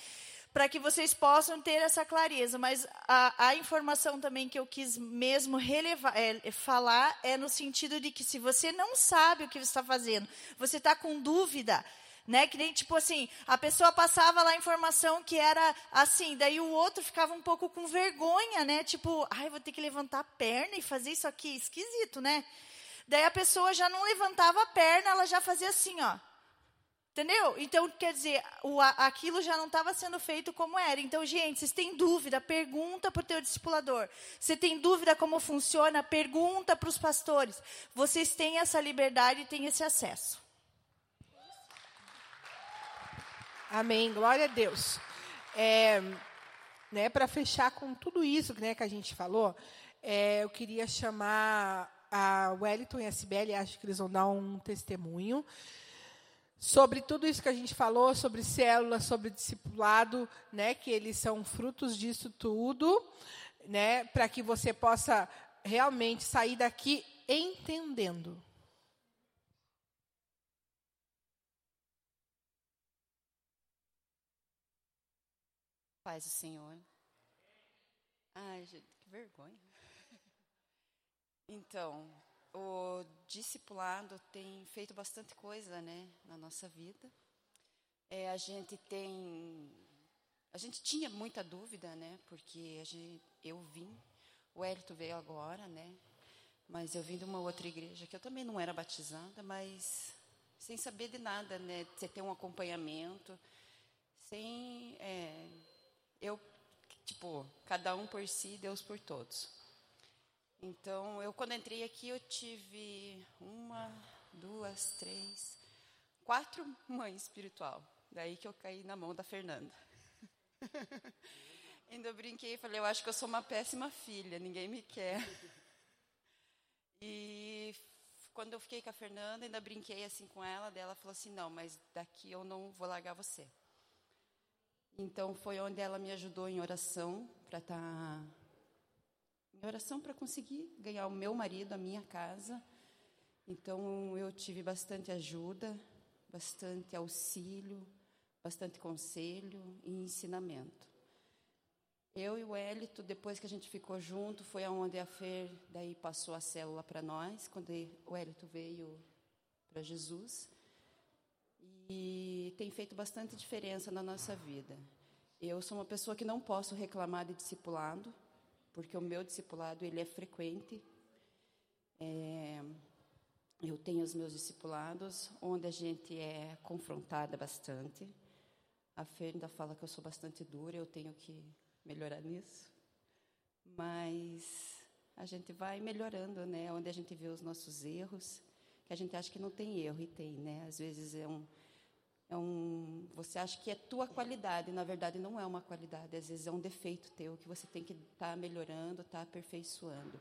Para que vocês possam ter essa clareza. Mas a, a informação também que eu quis mesmo relevar, é, falar é no sentido de que se você não sabe o que você está fazendo, você está com dúvida, Né? Que nem, tipo assim, a pessoa passava lá a informação que era assim, daí o outro ficava um pouco com vergonha, né? Tipo, ai, vou ter que levantar a perna e fazer isso aqui, esquisito, né? Daí a pessoa já não levantava a perna, ela já fazia assim, ó. Entendeu? Então, quer dizer, o, aquilo já não estava sendo feito como era. Então, gente, vocês têm dúvida, pergunta para o teu discipulador. Você tem dúvida como funciona, pergunta para os pastores. Vocês têm essa liberdade e têm esse acesso. Amém. Glória a Deus. É, né, Para fechar com tudo isso né, que a gente falou, é, eu queria chamar a Wellington e a Sibeli, acho que eles vão dar um testemunho sobre tudo isso que a gente falou, sobre célula, sobre discipulado, né, que eles são frutos disso tudo, né, para que você possa realmente sair daqui entendendo. Paz do Senhor. Ai, gente, que vergonha. Então, o discipulado tem feito bastante coisa, né, na nossa vida. É, a gente tem, a gente tinha muita dúvida, né, porque a gente, eu vim, o Hélito veio agora, né, mas eu vim de uma outra igreja que eu também não era batizada, mas sem saber de nada, né, você ter um acompanhamento, sem é, eu, tipo, cada um por si, Deus por todos. Então, eu quando entrei aqui, eu tive uma, duas, três, quatro mães espiritual. Daí que eu caí na mão da Fernanda. ainda brinquei e falei, eu acho que eu sou uma péssima filha, ninguém me quer. E quando eu fiquei com a Fernanda, ainda brinquei assim com ela, dela falou assim, não, mas daqui eu não vou largar você. Então foi onde ela me ajudou em oração para estar tá, em oração para conseguir ganhar o meu marido, a minha casa. Então eu tive bastante ajuda, bastante auxílio, bastante conselho e ensinamento. Eu e o Hélito, depois que a gente ficou junto, foi aonde a Fer daí passou a célula para nós, quando o Hélito veio para Jesus e tem feito bastante diferença na nossa vida. Eu sou uma pessoa que não posso reclamar de discipulado, porque o meu discipulado ele é frequente. É, eu tenho os meus discipulados onde a gente é confrontada bastante. A Fernanda fala que eu sou bastante dura, eu tenho que melhorar nisso. Mas a gente vai melhorando, né? Onde a gente vê os nossos erros, que a gente acha que não tem erro e tem, né? Às vezes é um é um, você acha que é tua qualidade, na verdade não é uma qualidade, às vezes é um defeito teu que você tem que estar tá melhorando, estar tá aperfeiçoando.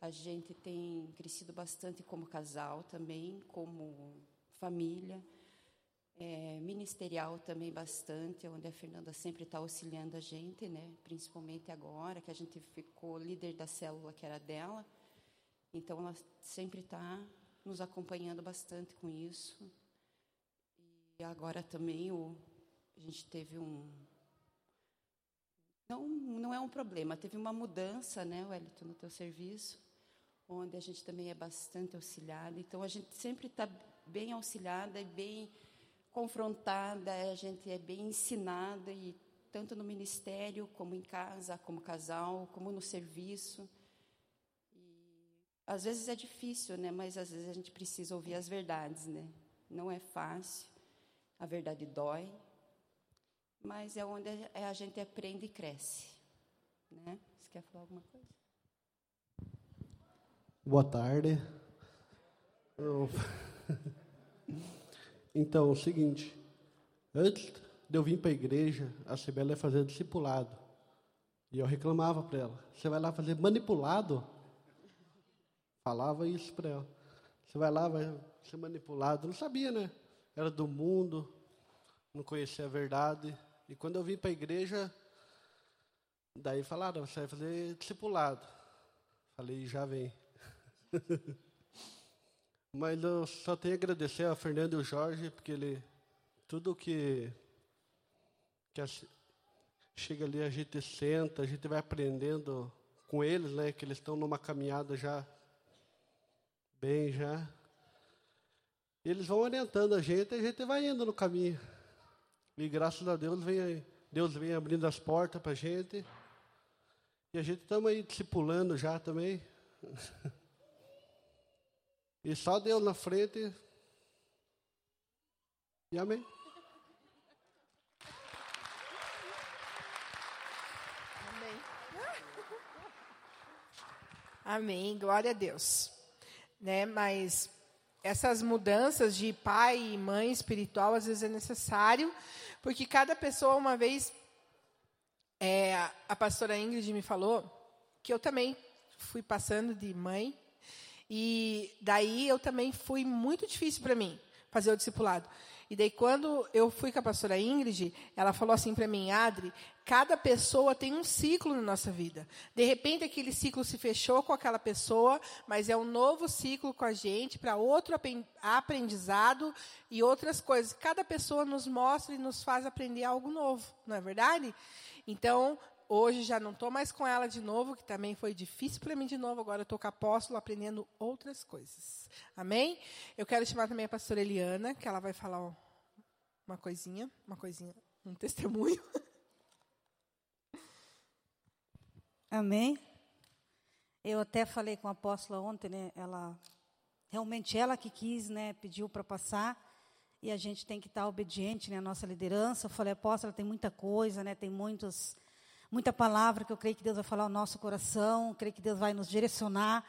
A gente tem crescido bastante como casal também, como família, é, ministerial também bastante, onde a Fernanda sempre está auxiliando a gente, né? principalmente agora que a gente ficou líder da célula que era dela. Então ela sempre está nos acompanhando bastante com isso. E agora também o, a gente teve um. Não, não é um problema, teve uma mudança, né, Wellington, no teu serviço, onde a gente também é bastante auxiliada. Então a gente sempre está bem auxiliada e bem confrontada, a gente é bem ensinada, e tanto no ministério, como em casa, como casal, como no serviço. Às vezes é difícil, né? Mas às vezes a gente precisa ouvir as verdades, né? Não é fácil. A verdade dói, mas é onde a gente aprende e cresce. Né? Você quer falar alguma coisa? Boa tarde. Então, é o seguinte, antes de eu vir para a igreja, a Sibela ia fazer discipulado. E eu reclamava para ela: Você vai lá fazer manipulado? Falava isso para ela. Você vai lá, vai ser manipulado. Não sabia, né? Era do mundo, não conhecia a verdade. E quando eu vim para a igreja, daí falaram, você vai fazer discipulado. Falei, já vem. Mas eu só tenho a agradecer a Fernando e o Jorge, porque ele, tudo que, que a, chega ali, a gente senta, a gente vai aprendendo com eles, né, que eles estão numa caminhada já bem já. Eles vão orientando a gente e a gente vai indo no caminho. E graças a Deus, vem, Deus vem abrindo as portas para a gente. E a gente estamos aí discipulando já também. E só Deus na frente. E amém. Amém, glória a Deus. Né? Mas essas mudanças de pai e mãe espiritual às vezes é necessário, porque cada pessoa, uma vez, é, a pastora Ingrid me falou que eu também fui passando de mãe, e daí eu também fui muito difícil para mim fazer o discipulado. E daí, quando eu fui com a pastora Ingrid, ela falou assim para mim, Adri, cada pessoa tem um ciclo na nossa vida. De repente, aquele ciclo se fechou com aquela pessoa, mas é um novo ciclo com a gente, para outro aprendizado e outras coisas. Cada pessoa nos mostra e nos faz aprender algo novo, não é verdade? Então, Hoje já não estou mais com ela de novo, que também foi difícil para mim de novo. Agora estou com a apóstolo aprendendo outras coisas. Amém? Eu quero chamar também a pastora Eliana, que ela vai falar uma coisinha, uma coisinha, um testemunho. Amém. Eu até falei com a apóstola ontem, né? Ela realmente ela que quis, né? Pediu para passar e a gente tem que estar obediente, né? A nossa liderança. Eu falei, apóstola, tem muita coisa, né? Tem muitos muita palavra que eu creio que Deus vai falar ao nosso coração, creio que Deus vai nos direcionar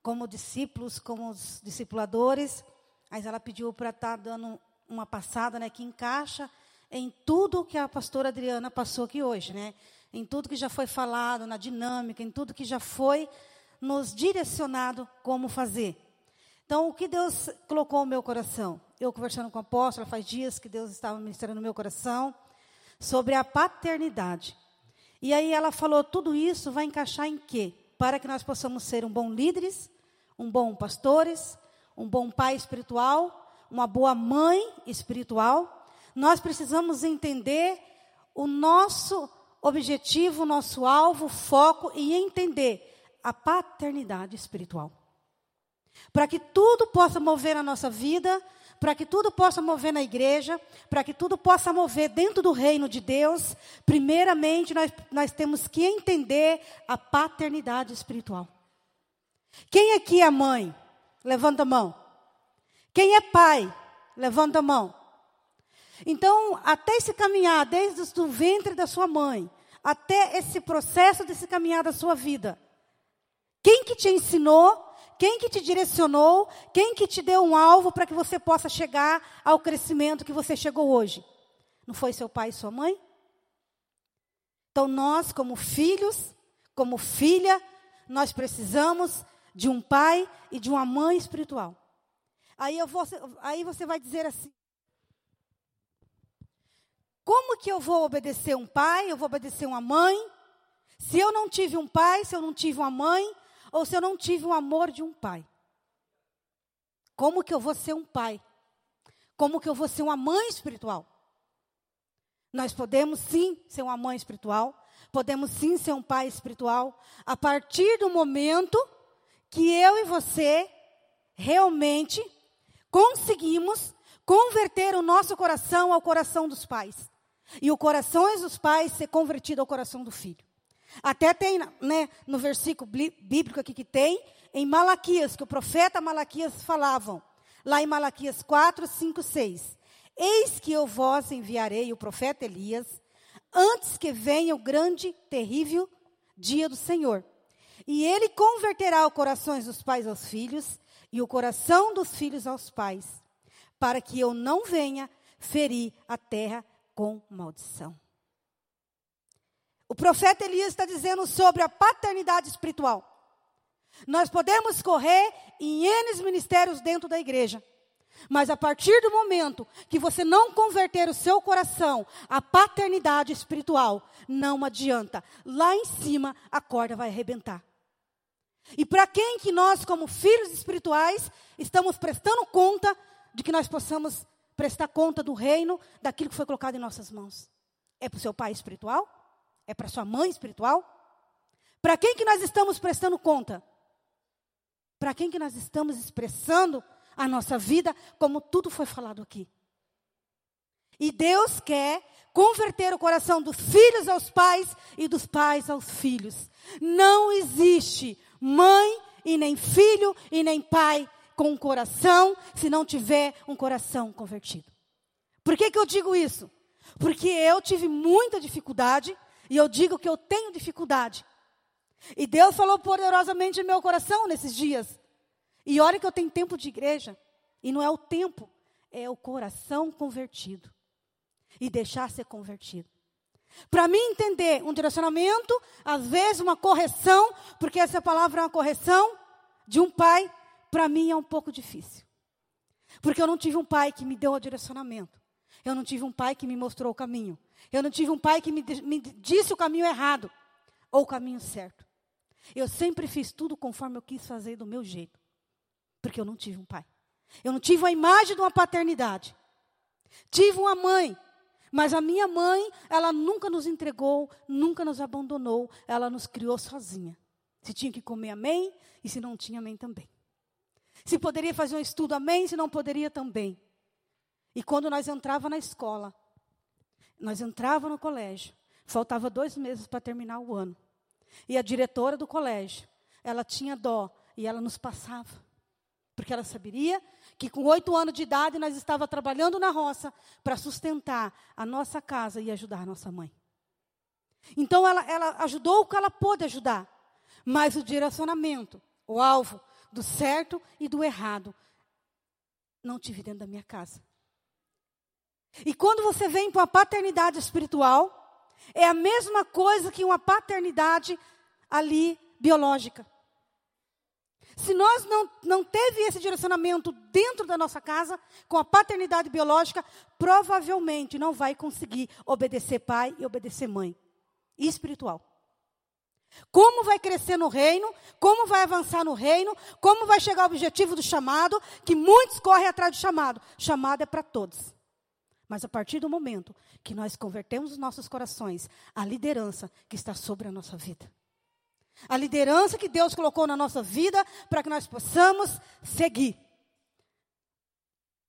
como discípulos, como os discipuladores. Mas ela pediu para estar tá dando uma passada, né, que encaixa em tudo que a pastora Adriana passou aqui hoje, né? Em tudo que já foi falado, na dinâmica, em tudo que já foi nos direcionado como fazer. Então, o que Deus colocou no meu coração? Eu conversando com a apóstola, faz dias que Deus estava ministrando no meu coração sobre a paternidade. E aí ela falou: tudo isso vai encaixar em quê? Para que nós possamos ser um bom líderes, um bom pastores, um bom pai espiritual, uma boa mãe espiritual, nós precisamos entender o nosso objetivo, o nosso alvo, foco e entender a paternidade espiritual. Para que tudo possa mover a nossa vida, para que tudo possa mover na igreja, para que tudo possa mover dentro do reino de Deus, primeiramente nós, nós temos que entender a paternidade espiritual. Quem aqui é mãe? Levanta a mão. Quem é pai? Levanta a mão. Então, até esse caminhar, desde o ventre da sua mãe, até esse processo desse caminhar da sua vida, quem que te ensinou quem que te direcionou? Quem que te deu um alvo para que você possa chegar ao crescimento que você chegou hoje? Não foi seu pai e sua mãe? Então nós, como filhos, como filha, nós precisamos de um pai e de uma mãe espiritual. Aí, eu vou, aí você vai dizer assim: como que eu vou obedecer um pai? Eu vou obedecer uma mãe? Se eu não tive um pai, se eu não tive uma mãe, ou se eu não tive o amor de um pai. Como que eu vou ser um pai? Como que eu vou ser uma mãe espiritual? Nós podemos sim ser uma mãe espiritual, podemos sim ser um pai espiritual, a partir do momento que eu e você realmente conseguimos converter o nosso coração ao coração dos pais. E o coração dos pais ser convertido ao coração do filho. Até tem né, no versículo bíblico aqui que tem, em Malaquias, que o profeta Malaquias falavam, lá em Malaquias 4, 5, 6. Eis que eu vos enviarei o profeta Elias, antes que venha o grande, terrível dia do Senhor. E ele converterá os corações dos pais aos filhos, e o coração dos filhos aos pais, para que eu não venha ferir a terra com maldição. O profeta Elias está dizendo sobre a paternidade espiritual. Nós podemos correr em N ministérios dentro da igreja. Mas a partir do momento que você não converter o seu coração à paternidade espiritual, não adianta. Lá em cima a corda vai arrebentar. E para quem que nós, como filhos espirituais, estamos prestando conta de que nós possamos prestar conta do reino, daquilo que foi colocado em nossas mãos? É para o seu pai espiritual? É para sua mãe espiritual? Para quem que nós estamos prestando conta? Para quem que nós estamos expressando a nossa vida, como tudo foi falado aqui. E Deus quer converter o coração dos filhos aos pais e dos pais aos filhos. Não existe mãe e nem filho e nem pai com um coração se não tiver um coração convertido. Por que, que eu digo isso? Porque eu tive muita dificuldade e eu digo que eu tenho dificuldade. E Deus falou poderosamente no meu coração nesses dias. E olha que eu tenho tempo de igreja. E não é o tempo, é o coração convertido. E deixar ser convertido. Para mim entender um direcionamento, às vezes uma correção, porque essa palavra é uma correção de um pai, para mim é um pouco difícil. Porque eu não tive um pai que me deu o direcionamento. Eu não tive um pai que me mostrou o caminho. Eu não tive um pai que me, me disse o caminho errado ou o caminho certo. Eu sempre fiz tudo conforme eu quis fazer do meu jeito. Porque eu não tive um pai. Eu não tive a imagem de uma paternidade. Tive uma mãe. Mas a minha mãe, ela nunca nos entregou, nunca nos abandonou. Ela nos criou sozinha. Se tinha que comer, amém. E se não tinha, amém também. Se poderia fazer um estudo, amém. Se não poderia, também. E quando nós entrava na escola, nós entrava no colégio, faltava dois meses para terminar o ano. E a diretora do colégio, ela tinha dó e ela nos passava. Porque ela saberia que com oito anos de idade nós estava trabalhando na roça para sustentar a nossa casa e ajudar a nossa mãe. Então ela, ela ajudou o que ela pôde ajudar. Mas o direcionamento, o alvo do certo e do errado, não tive dentro da minha casa. E quando você vem para a paternidade espiritual, é a mesma coisa que uma paternidade ali biológica. Se nós não, não teve esse direcionamento dentro da nossa casa, com a paternidade biológica, provavelmente não vai conseguir obedecer pai e obedecer mãe. E espiritual. Como vai crescer no reino, como vai avançar no reino, como vai chegar ao objetivo do chamado, que muitos correm atrás do chamado. Chamado é para todos. Mas a partir do momento que nós convertemos os nossos corações à liderança que está sobre a nossa vida. A liderança que Deus colocou na nossa vida para que nós possamos seguir.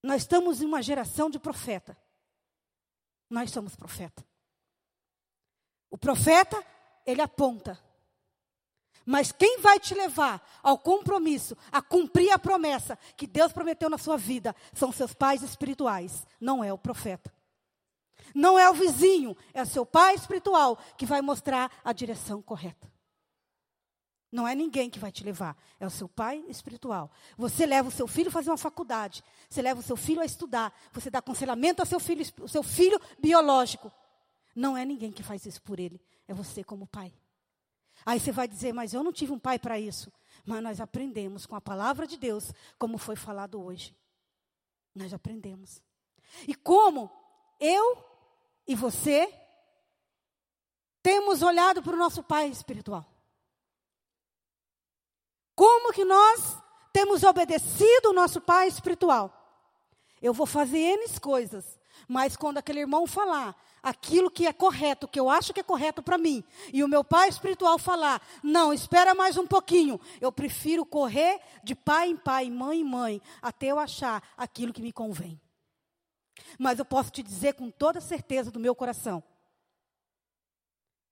Nós estamos em uma geração de profeta. Nós somos profeta. O profeta, ele aponta. Mas quem vai te levar ao compromisso, a cumprir a promessa que Deus prometeu na sua vida, são seus pais espirituais, não é o profeta. Não é o vizinho, é seu pai espiritual que vai mostrar a direção correta. Não é ninguém que vai te levar, é o seu pai espiritual. Você leva o seu filho a fazer uma faculdade, você leva o seu filho a estudar, você dá aconselhamento ao seu filho, ao seu filho biológico. Não é ninguém que faz isso por ele, é você como pai. Aí você vai dizer, mas eu não tive um pai para isso. Mas nós aprendemos com a palavra de Deus, como foi falado hoje. Nós aprendemos. E como eu e você temos olhado para o nosso pai espiritual. Como que nós temos obedecido o nosso pai espiritual? Eu vou fazer N coisas, mas quando aquele irmão falar aquilo que é correto, que eu acho que é correto para mim, e o meu pai espiritual falar, não, espera mais um pouquinho, eu prefiro correr de pai em pai, mãe em mãe, até eu achar aquilo que me convém. Mas eu posso te dizer com toda certeza do meu coração: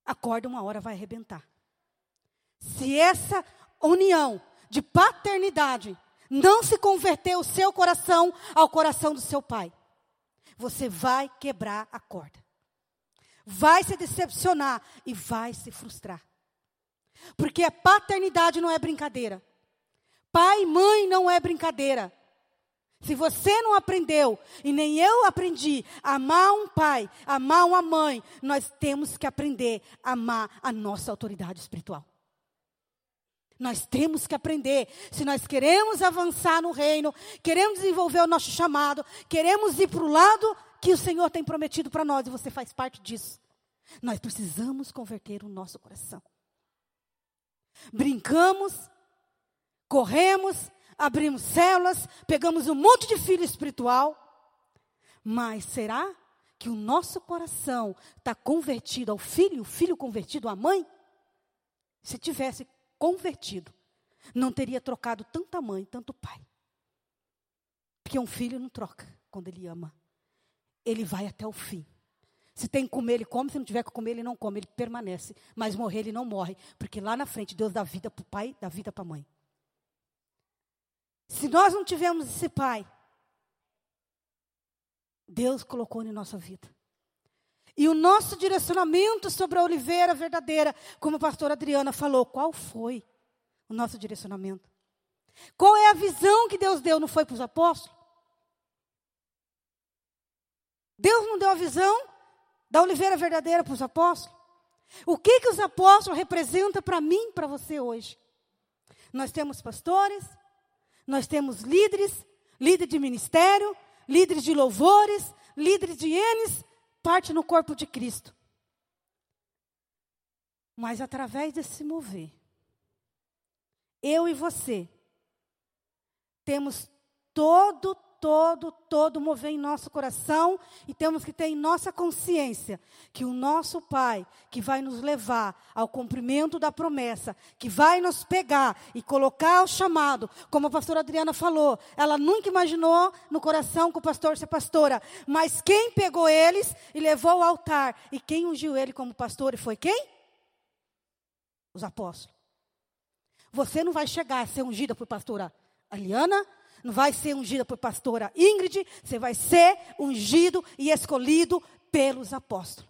a corda uma hora vai arrebentar. Se essa união de paternidade não se converter o seu coração ao coração do seu pai, você vai quebrar a corda. Vai se decepcionar e vai se frustrar. Porque a paternidade não é brincadeira. Pai e mãe não é brincadeira. Se você não aprendeu, e nem eu aprendi, a amar um pai, amar uma mãe, nós temos que aprender a amar a nossa autoridade espiritual. Nós temos que aprender. Se nós queremos avançar no reino, queremos desenvolver o nosso chamado, queremos ir para o lado que o Senhor tem prometido para nós, e você faz parte disso. Nós precisamos converter o nosso coração. Brincamos, corremos, abrimos células, pegamos um monte de filho espiritual, mas será que o nosso coração está convertido ao filho, o filho convertido à mãe? Se tivesse convertido, não teria trocado tanta mãe, tanto pai. Porque um filho não troca quando ele ama. Ele vai até o fim. Se tem que comer, ele come. Se não tiver que comer, ele não come. Ele permanece. Mas morrer, ele não morre. Porque lá na frente, Deus dá vida para o pai, dá vida para a mãe. Se nós não tivermos esse pai, Deus colocou em nossa vida. E o nosso direcionamento sobre a oliveira verdadeira, como a pastora Adriana falou, qual foi o nosso direcionamento? Qual é a visão que Deus deu? Não foi para os apóstolos? Deus não deu a visão da oliveira verdadeira para os apóstolos? O que, que os apóstolos representam para mim para você hoje? Nós temos pastores, nós temos líderes, líder de ministério, líderes de louvores, líderes de Enes, parte no corpo de Cristo. Mas através desse mover, eu e você temos todo todo, todo mover em nosso coração e temos que ter em nossa consciência que o nosso Pai, que vai nos levar ao cumprimento da promessa, que vai nos pegar e colocar o chamado, como a pastora Adriana falou, ela nunca imaginou no coração que o pastor ser pastora, mas quem pegou eles e levou ao altar e quem ungiu ele como pastor e foi quem? Os apóstolos. Você não vai chegar a ser ungida por pastora Aliana, não vai ser ungida por pastora Ingrid, você vai ser ungido e escolhido pelos apóstolos.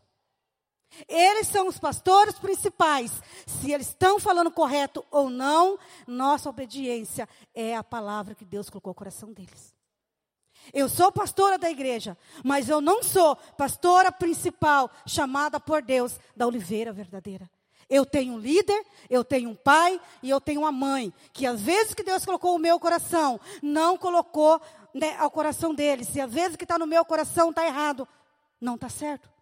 Eles são os pastores principais. Se eles estão falando correto ou não, nossa obediência é a palavra que Deus colocou no coração deles. Eu sou pastora da igreja, mas eu não sou pastora principal chamada por Deus da oliveira verdadeira. Eu tenho um líder, eu tenho um pai e eu tenho uma mãe. Que às vezes que Deus colocou o meu coração, não colocou né, ao coração deles. Se às vezes que está no meu coração está errado, não está certo.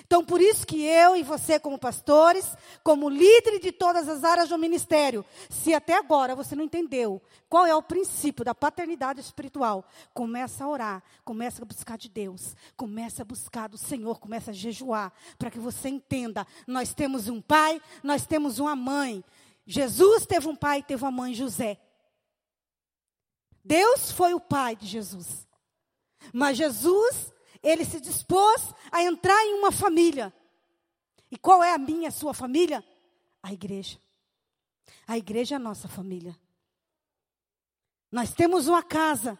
Então, por isso que eu e você, como pastores, como líderes de todas as áreas do ministério, se até agora você não entendeu qual é o princípio da paternidade espiritual, começa a orar, começa a buscar de Deus, começa a buscar do Senhor, começa a jejuar, para que você entenda: nós temos um pai, nós temos uma mãe. Jesus teve um pai, teve uma mãe, José. Deus foi o pai de Jesus. Mas Jesus ele se dispôs a entrar em uma família. E qual é a minha, a sua família? A igreja. A igreja é a nossa família. Nós temos uma casa,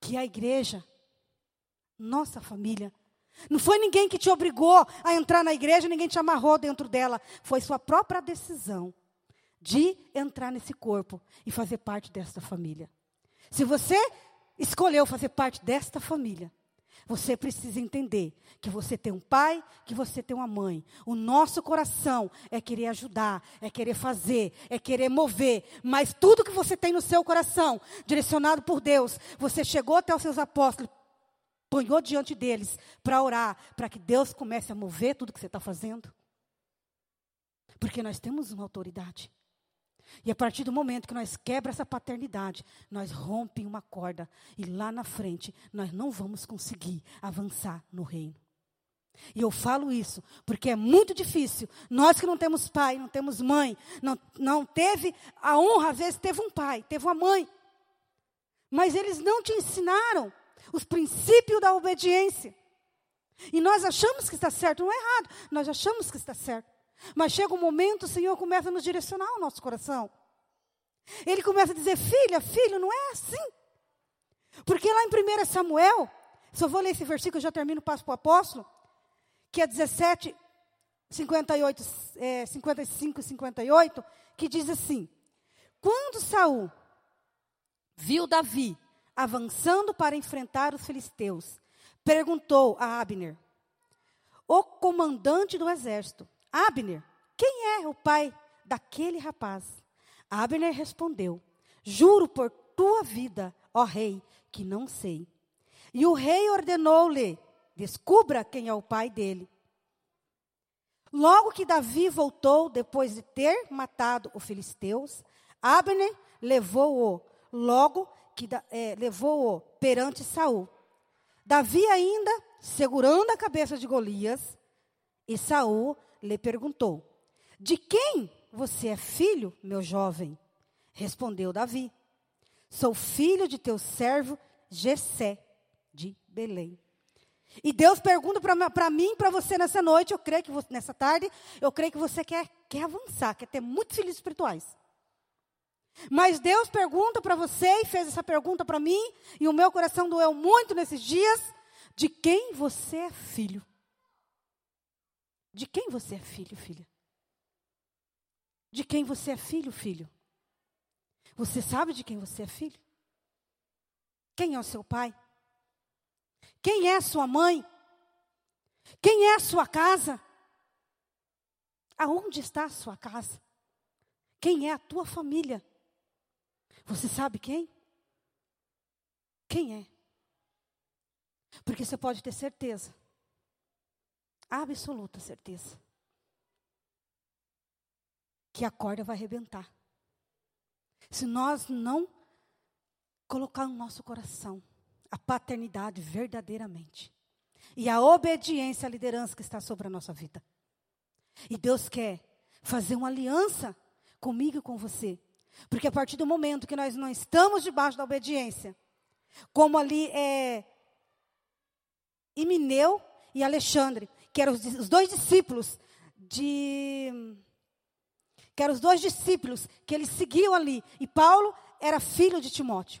que é a igreja, nossa família. Não foi ninguém que te obrigou a entrar na igreja, ninguém te amarrou dentro dela. Foi sua própria decisão de entrar nesse corpo e fazer parte desta família. Se você escolheu fazer parte desta família, você precisa entender que você tem um pai, que você tem uma mãe. O nosso coração é querer ajudar, é querer fazer, é querer mover. Mas tudo que você tem no seu coração, direcionado por Deus, você chegou até os seus apóstolos, ponhou diante deles para orar, para que Deus comece a mover tudo que você está fazendo. Porque nós temos uma autoridade. E a partir do momento que nós quebra essa paternidade, nós rompemos uma corda e lá na frente nós não vamos conseguir avançar no reino. E eu falo isso porque é muito difícil. Nós que não temos pai, não temos mãe, não, não teve a honra, às vezes teve um pai, teve uma mãe. Mas eles não te ensinaram os princípios da obediência. E nós achamos que está certo, não é errado, nós achamos que está certo. Mas chega um momento, o Senhor começa a nos direcionar o nosso coração. Ele começa a dizer: Filha, filho, não é assim. Porque lá em 1 Samuel, só vou ler esse versículo, eu já termino, passo para o apóstolo, que é 17, 58, é, 55 e 58, que diz assim: Quando Saul viu Davi avançando para enfrentar os filisteus, perguntou a Abner, o comandante do exército, Abner, quem é o pai daquele rapaz? Abner respondeu: Juro por tua vida, ó rei, que não sei. E o rei ordenou-lhe: Descubra quem é o pai dele. Logo que Davi voltou, depois de ter matado os filisteus, Abner levou-o, logo que é, levou-o perante Saul. Davi ainda segurando a cabeça de Golias, e Saul lhe perguntou: De quem você é filho, meu jovem? Respondeu Davi: Sou filho de teu servo Gessé de Belém. E Deus pergunta para mim, para você nessa noite, eu creio que você, nessa tarde, eu creio que você quer, quer avançar, quer ter muitos filhos espirituais. Mas Deus pergunta para você e fez essa pergunta para mim, e o meu coração doeu muito nesses dias, de quem você é filho? De quem você é filho, filha? De quem você é filho, filho? Você sabe de quem você é filho? Quem é o seu pai? Quem é a sua mãe? Quem é a sua casa? Aonde está a sua casa? Quem é a tua família? Você sabe quem? Quem é? Porque você pode ter certeza, absoluta certeza, que a corda vai arrebentar. Se nós não colocar no nosso coração a paternidade verdadeiramente e a obediência à liderança que está sobre a nossa vida. E Deus quer fazer uma aliança comigo e com você. Porque a partir do momento que nós não estamos debaixo da obediência, como ali é Imineu e Alexandre, que eram os, dois discípulos de que eram os dois discípulos que eles seguiam ali, e Paulo era filho de Timóteo.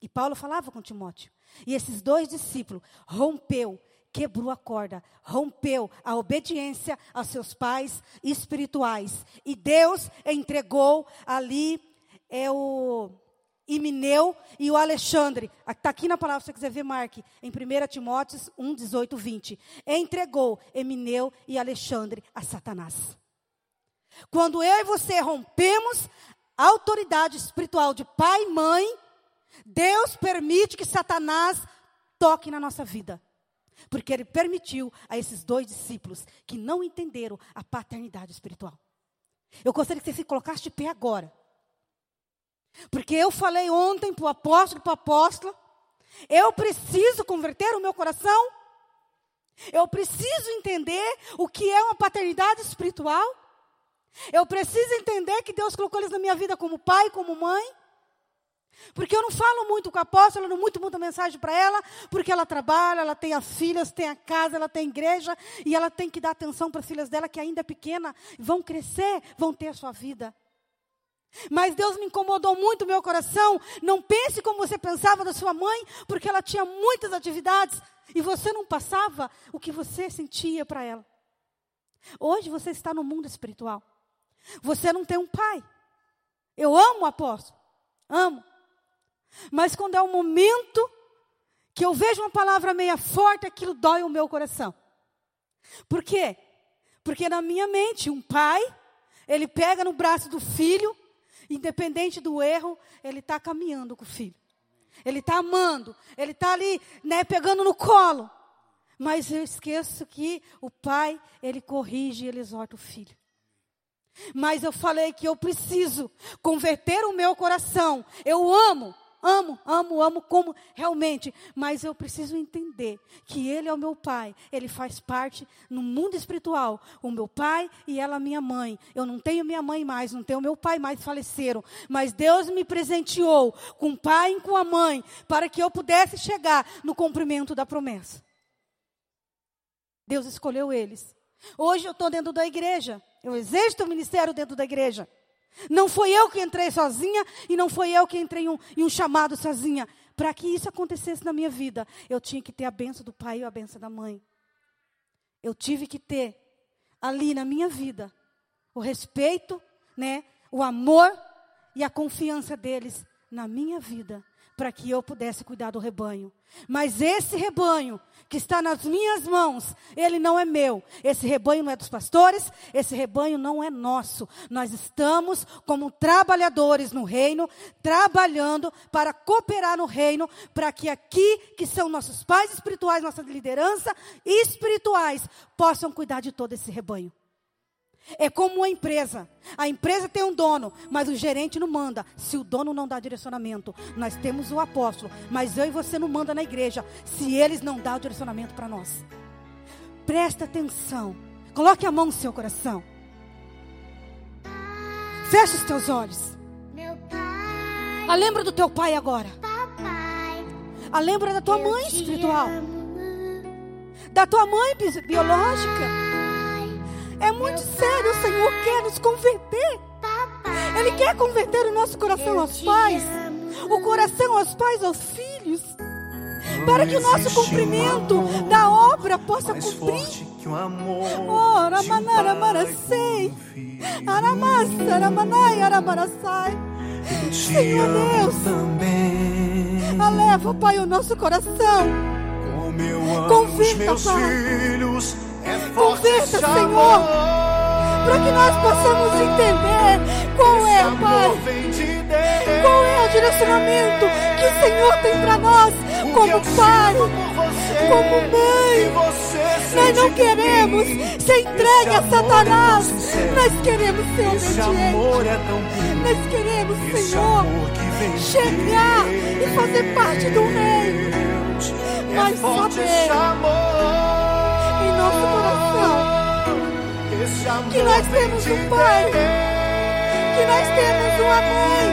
E Paulo falava com Timóteo. E esses dois discípulos rompeu, quebrou a corda, rompeu a obediência aos seus pais espirituais. E Deus entregou ali é o Imineu e o Alexandre. Está aqui na palavra, se você quiser ver, marque. Em 1 Timóteo 1, 18, 20. Entregou Emineu e Alexandre a Satanás. Quando eu e você rompemos a autoridade espiritual de pai e mãe, Deus permite que Satanás toque na nossa vida. Porque ele permitiu a esses dois discípulos que não entenderam a paternidade espiritual. Eu gostaria que você se colocasse de pé agora. Porque eu falei ontem para o apóstolo para o apóstolo, eu preciso converter o meu coração. Eu preciso entender o que é uma paternidade espiritual. Eu preciso entender que Deus colocou eles na minha vida como pai, como mãe. Porque eu não falo muito com a apóstola, eu não muito muita mensagem para ela, porque ela trabalha, ela tem as filhas, tem a casa, ela tem a igreja, e ela tem que dar atenção para as filhas dela que ainda é pequena, vão crescer, vão ter a sua vida. Mas Deus me incomodou muito o meu coração. Não pense como você pensava da sua mãe, porque ela tinha muitas atividades e você não passava o que você sentia para ela. Hoje você está no mundo espiritual. Você não tem um pai. Eu amo o apóstolo. Amo. Mas quando é o momento que eu vejo uma palavra meia forte, aquilo dói o meu coração. Por quê? Porque na minha mente, um pai, ele pega no braço do filho, independente do erro, ele está caminhando com o filho. Ele está amando, ele está ali, né, pegando no colo. Mas eu esqueço que o pai, ele corrige, ele exorta o filho. Mas eu falei que eu preciso converter o meu coração. Eu amo, amo, amo, amo como realmente, mas eu preciso entender que Ele é o meu Pai, Ele faz parte no mundo espiritual, o meu Pai e ela minha mãe. Eu não tenho minha mãe mais, não tenho meu pai mais, faleceram, mas Deus me presenteou com o pai e com a mãe para que eu pudesse chegar no cumprimento da promessa. Deus escolheu eles. Hoje eu estou dentro da igreja, eu exerço o ministério dentro da igreja. Não foi eu que entrei sozinha e não foi eu que entrei em um, em um chamado sozinha. Para que isso acontecesse na minha vida, eu tinha que ter a benção do pai e a benção da mãe. Eu tive que ter ali na minha vida o respeito, né, o amor e a confiança deles na minha vida para que eu pudesse cuidar do rebanho. Mas esse rebanho que está nas minhas mãos, ele não é meu. Esse rebanho não é dos pastores, esse rebanho não é nosso. Nós estamos como trabalhadores no reino, trabalhando para cooperar no reino, para que aqui, que são nossos pais espirituais, nossa liderança espirituais, possam cuidar de todo esse rebanho. É como uma empresa. A empresa tem um dono, mas o gerente não manda. Se o dono não dá direcionamento, nós temos o apóstolo, mas eu e você não manda na igreja. Se eles não dão o direcionamento para nós. Presta atenção. Coloque a mão no seu coração. Feche os teus olhos. Meu pai, Ah, lembra do teu pai agora. papai, Ah, lembra da tua mãe espiritual. Da tua mãe bi- biológica. É muito sério, o Senhor quer nos converter. Ele quer converter o nosso coração aos pais, o coração aos pais, aos filhos, para que o nosso cumprimento da obra possa cumprir. Ora, manara, filho. Aramassa, aramanai, te Senhor Deus. também. Aleva, Pai, o nosso coração. Converta, Pai. É Converta, esse Senhor. Para que nós possamos entender qual é, Pai. Qual é o direcionamento que o Senhor tem para nós, como Pai, como mãe. Nós não queremos ser entregue a é Satanás. sincero. Nós queremos ser obedientes. é. Nós queremos, Senhor, chegar e fazer parte do reino. Deus. Mas que nós temos um Pai, que nós temos uma mãe.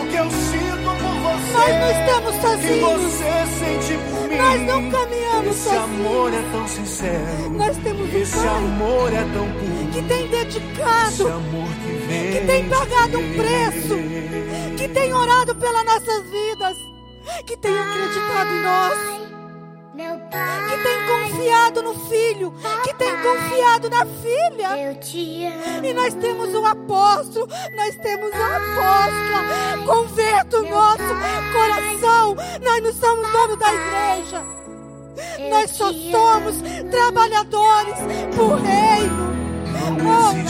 O que eu sinto por você. Nós não estamos sozinhos. você sente por mim. Nós não caminhamos Esse amor sozinhos. é tão sincero. Nós temos um Esse Pai amor é tão puro. que tem dedicado, amor que que tem pagado um preço, que tem orado pelas nossas vidas, que tem acreditado em nós, que tem confiado no filho, que tem confiado na filha. eu te amo. E nós temos um apóstolo, nós temos uma apóstola. Converta o nosso coração. Nós não somos dono da igreja. Nós só somos trabalhadores pro reino. Oh, um.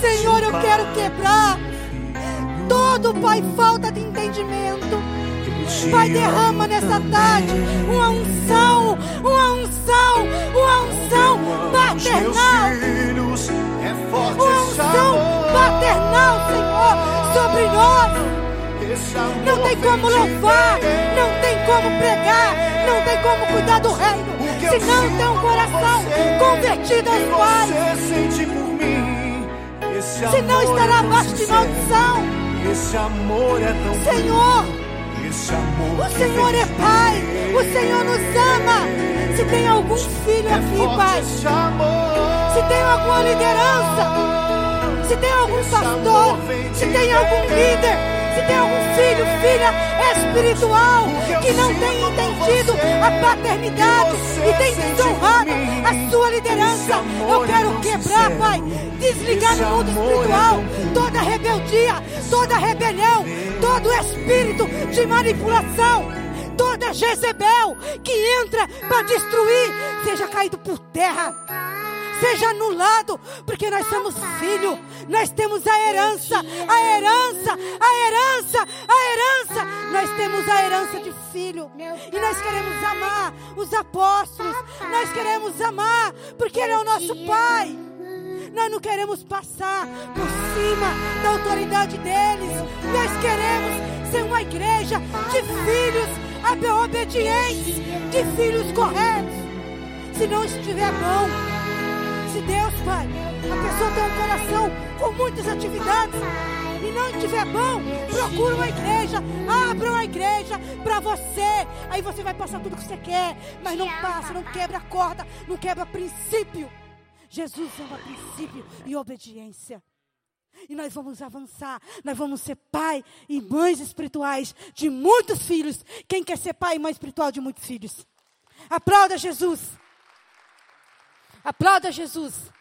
Senhor, eu quero quebrar todo, Pai, falta de entendimento. Pai, derrama nessa tarde uma unção, uma unção, uma unção paternal. Uma unção paternal, Senhor, sobre nós. Não tem como louvar, não tem como pregar, não tem como cuidar do reino. Se não tem um coração convertido aos pais, se não estará abaixo de maldição. Esse amor é tão. Senhor, Esse amor o Senhor é Pai, o Senhor nos ama. Se tem algum filho É aqui, Pai, se tem alguma liderança, se tem algum pastor, se tem algum líder, se tem algum filho, filha espiritual que não tem entendido a paternidade e tem desonrado a sua liderança, eu é quero quebrar. Pai, desligar no mundo é espiritual toda rebeldia, toda rebelião, todo espírito de manipulação. Toda Jezebel que entra para destruir, seja caído por terra seja anulado, porque nós somos filho, nós temos a herança, a herança, a herança, a herança, nós temos a herança de filho, e nós queremos amar os apóstolos, nós queremos amar, porque Ele é o nosso Pai. Nós não queremos passar por cima da autoridade deles. Nós queremos ser uma igreja de filhos obedientes, de filhos corretos. Se não estiver bom, se Deus, Pai, a pessoa tem um coração com muitas atividades e não estiver bom, procura uma igreja, abra uma igreja para você. Aí você vai passar tudo que você quer, mas não passa, não quebra a corda, não quebra princípio. Jesus ama princípio e obediência. E nós vamos avançar, nós vamos ser pai e mães espirituais de muitos filhos. Quem quer ser pai e mãe espiritual de muitos filhos? Aplauda Jesus. Aplauda Jesus.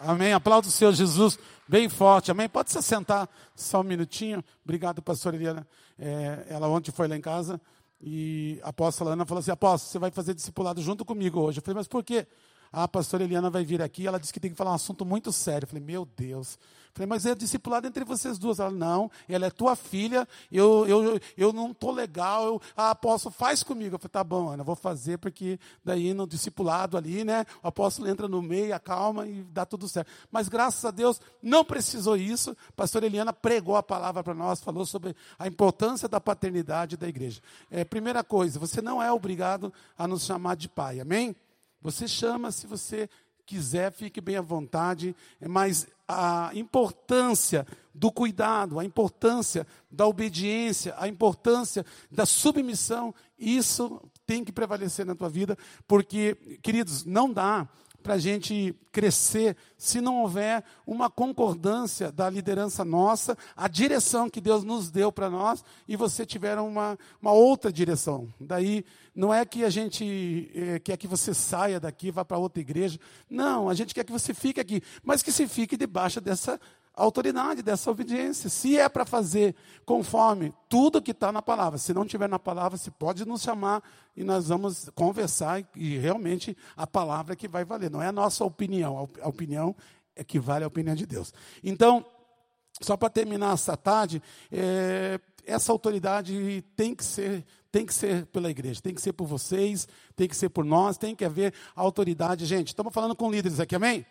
Amém. Aplauda o Senhor Jesus bem forte. Amém. Pode se sentar só um minutinho. Obrigado, pastora Eliana. É, ela ontem foi lá em casa e a apóstola Ana falou assim: Apóstolo, você vai fazer discipulado junto comigo hoje. Eu falei, mas por quê? A pastora Eliana vai vir aqui, ela disse que tem que falar um assunto muito sério. Eu falei, meu Deus. Eu falei, mas é discipulado entre vocês duas. Ela, não, ela é tua filha, eu, eu, eu não estou legal. Eu, a apóstolo faz comigo. Eu falei, tá bom, Ana, vou fazer, porque daí no discipulado ali, né? O apóstolo entra no meio, acalma e dá tudo certo. Mas graças a Deus não precisou isso. A pastora Eliana pregou a palavra para nós, falou sobre a importância da paternidade da igreja. É, primeira coisa, você não é obrigado a nos chamar de pai, amém? Você chama se você quiser, fique bem à vontade, mas a importância do cuidado, a importância da obediência, a importância da submissão. Isso tem que prevalecer na tua vida, porque, queridos, não dá para a gente crescer se não houver uma concordância da liderança nossa, a direção que Deus nos deu para nós e você tiver uma, uma outra direção. Daí não é que a gente eh, quer que você saia daqui, vá para outra igreja. Não, a gente quer que você fique aqui, mas que se fique debaixo dessa autoridade, dessa obediência. Se é para fazer conforme tudo que está na palavra, se não tiver na palavra, se pode nos chamar e nós vamos conversar e realmente a palavra é que vai valer. Não é a nossa opinião, a opinião é que vale a opinião de Deus. Então, só para terminar essa tarde, é, essa autoridade tem que ser tem que ser pela igreja, tem que ser por vocês, tem que ser por nós, tem que haver autoridade. Gente, estamos falando com líderes aqui, amém?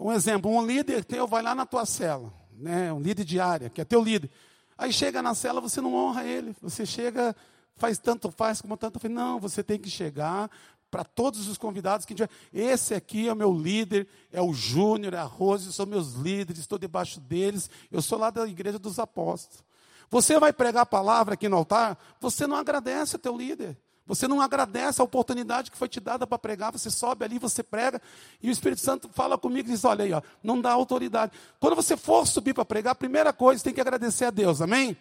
Um exemplo, um líder teu vai lá na tua cela, né, um líder de área, que é teu líder. Aí chega na cela, você não honra ele. Você chega, faz tanto faz como tanto faz. Não, você tem que chegar para todos os convidados que tiver. Esse aqui é o meu líder, é o Júnior, é a Rose, são meus líderes, estou debaixo deles. Eu sou lá da igreja dos apóstolos. Você vai pregar a palavra aqui no altar, você não agradece o teu líder. Você não agradece a oportunidade que foi te dada para pregar, você sobe ali, você prega, e o Espírito Santo fala comigo e diz: Olha aí, ó, não dá autoridade. Quando você for subir para pregar, a primeira coisa, tem que agradecer a Deus, amém?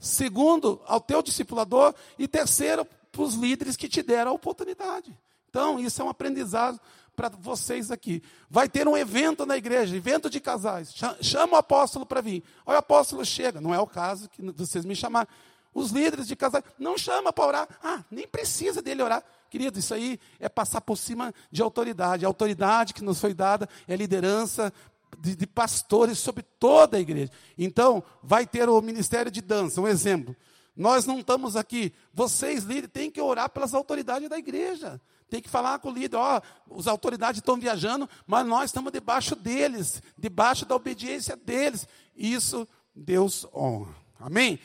Segundo, ao teu discipulador, e terceiro, para os líderes que te deram a oportunidade. Então, isso é um aprendizado para vocês aqui. Vai ter um evento na igreja, evento de casais. Chama o apóstolo para vir. Olha, o apóstolo chega. Não é o caso que vocês me chamaram os líderes de casais, não chama para orar. Ah, nem precisa dele orar. Querido, isso aí é passar por cima de autoridade. A autoridade que nos foi dada é liderança de, de pastores sobre toda a igreja. Então, vai ter o ministério de dança, um exemplo. Nós não estamos aqui. Vocês, líderes, têm que orar pelas autoridades da igreja. Tem que falar com o líder, ó, as autoridades estão viajando, mas nós estamos debaixo deles, debaixo da obediência deles. Isso Deus honra. Amém?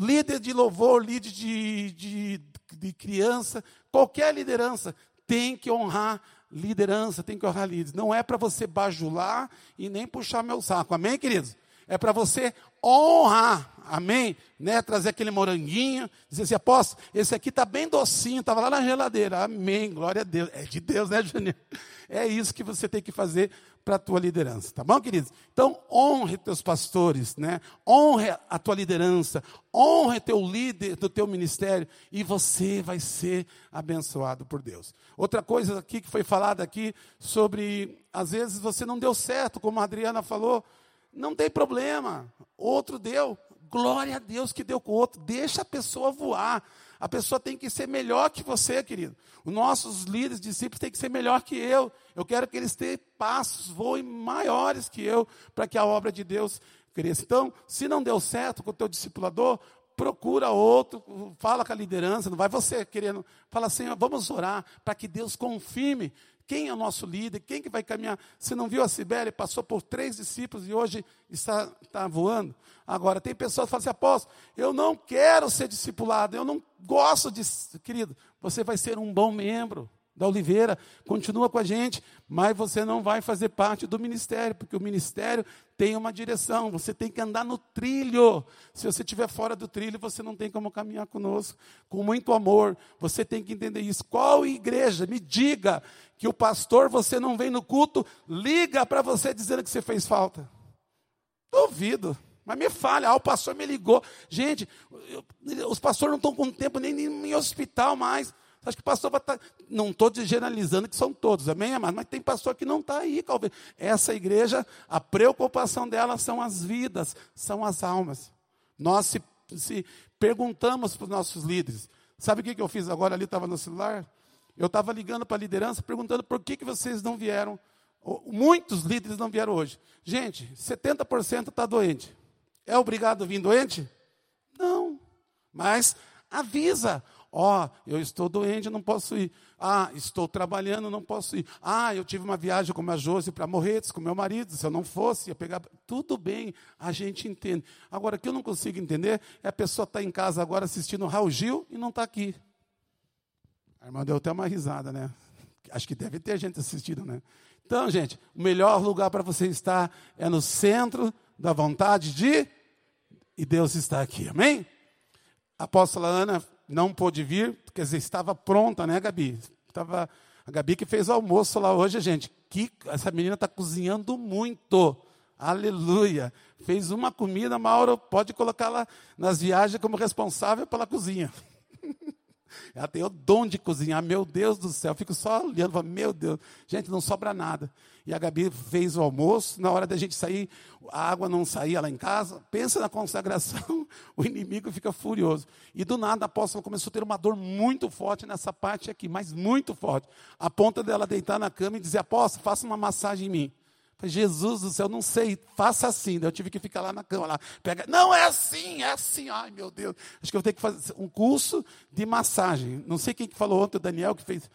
Líder de louvor, líder de, de, de criança, qualquer liderança tem que honrar liderança, tem que honrar líderes. Não é para você bajular e nem puxar meu saco. Amém, queridos? É para você honrar. Amém? Né? Trazer aquele moranguinho, dizer assim, apóstolo, esse aqui está bem docinho, estava lá na geladeira. Amém, glória a Deus. É de Deus, né, Juninho? É isso que você tem que fazer para a tua liderança, tá bom, queridos? Então, honre teus pastores, né? Honre a tua liderança, honre teu líder do teu ministério e você vai ser abençoado por Deus. Outra coisa aqui que foi falada aqui sobre, às vezes você não deu certo, como a Adriana falou, não tem problema. Outro deu, glória a Deus que deu com o outro. Deixa a pessoa voar. A pessoa tem que ser melhor que você, querido. Os nossos líderes, discípulos, têm que ser melhor que eu. Eu quero que eles tenham passos, voem maiores que eu, para que a obra de Deus cresça. Então, se não deu certo com o teu discipulador, procura outro, fala com a liderança, não vai você querendo, fala assim, vamos orar para que Deus confirme quem é o nosso líder, quem que vai caminhar. Você não viu a Sibéria, passou por três discípulos e hoje está, está voando. Agora, tem pessoas que falam assim, apóstolo, eu não quero ser discipulado, eu não gosto de. Querido, você vai ser um bom membro da Oliveira, continua com a gente, mas você não vai fazer parte do ministério, porque o ministério tem uma direção, você tem que andar no trilho. Se você estiver fora do trilho, você não tem como caminhar conosco, com muito amor. Você tem que entender isso. Qual igreja? Me diga que o pastor, você não vem no culto, liga para você dizendo que você fez falta. Duvido. Mas me fale, ah, o pastor me ligou. Gente, eu, os pastores não estão com tempo nem, nem em hospital mais. Acho que pastor vai estar. Tá, não estou generalizando que são todos, amém, amado? Mas tem pastor que não está aí, talvez. Essa igreja, a preocupação dela são as vidas, são as almas. Nós se, se perguntamos para os nossos líderes. Sabe o que, que eu fiz agora ali? Estava no celular. Eu estava ligando para a liderança, perguntando por que, que vocês não vieram. Muitos líderes não vieram hoje. Gente, 70% está doente. É obrigado vir doente? Não. Mas avisa. Ó, oh, eu estou doente, não posso ir. Ah, estou trabalhando, não posso ir. Ah, eu tive uma viagem com a Josi para Morretes, com meu marido. Se eu não fosse, ia pegar. Tudo bem, a gente entende. Agora, o que eu não consigo entender é a pessoa estar tá em casa agora assistindo Raul Gil e não está aqui. A irmã deu até uma risada, né? Acho que deve ter gente assistindo, né? Então, gente, o melhor lugar para você estar é no centro da vontade de. E Deus está aqui, amém? Apóstola Ana não pôde vir, quer dizer, estava pronta, né, Gabi? Estava a Gabi que fez o almoço lá hoje, gente. Que essa menina está cozinhando muito. Aleluia. Fez uma comida, Mauro, pode colocá-la nas viagens como responsável pela cozinha. Ela tem o dom de cozinhar, meu Deus do céu. Eu fico só olhando, falo, meu Deus, gente, não sobra nada. E a Gabi fez o almoço, na hora da gente sair, a água não saía lá em casa. Pensa na consagração, o inimigo fica furioso. E do nada a apóstola começou a ter uma dor muito forte nessa parte aqui, mas muito forte. A ponta dela deitar na cama e dizer, apóstolo, faça uma massagem em mim. Jesus do céu, não sei, faça assim. Eu tive que ficar lá na cama, lá, pega, não é assim, é assim, ai meu Deus. Acho que eu vou ter que fazer um curso de massagem. Não sei quem que falou ontem, o Daniel que fez.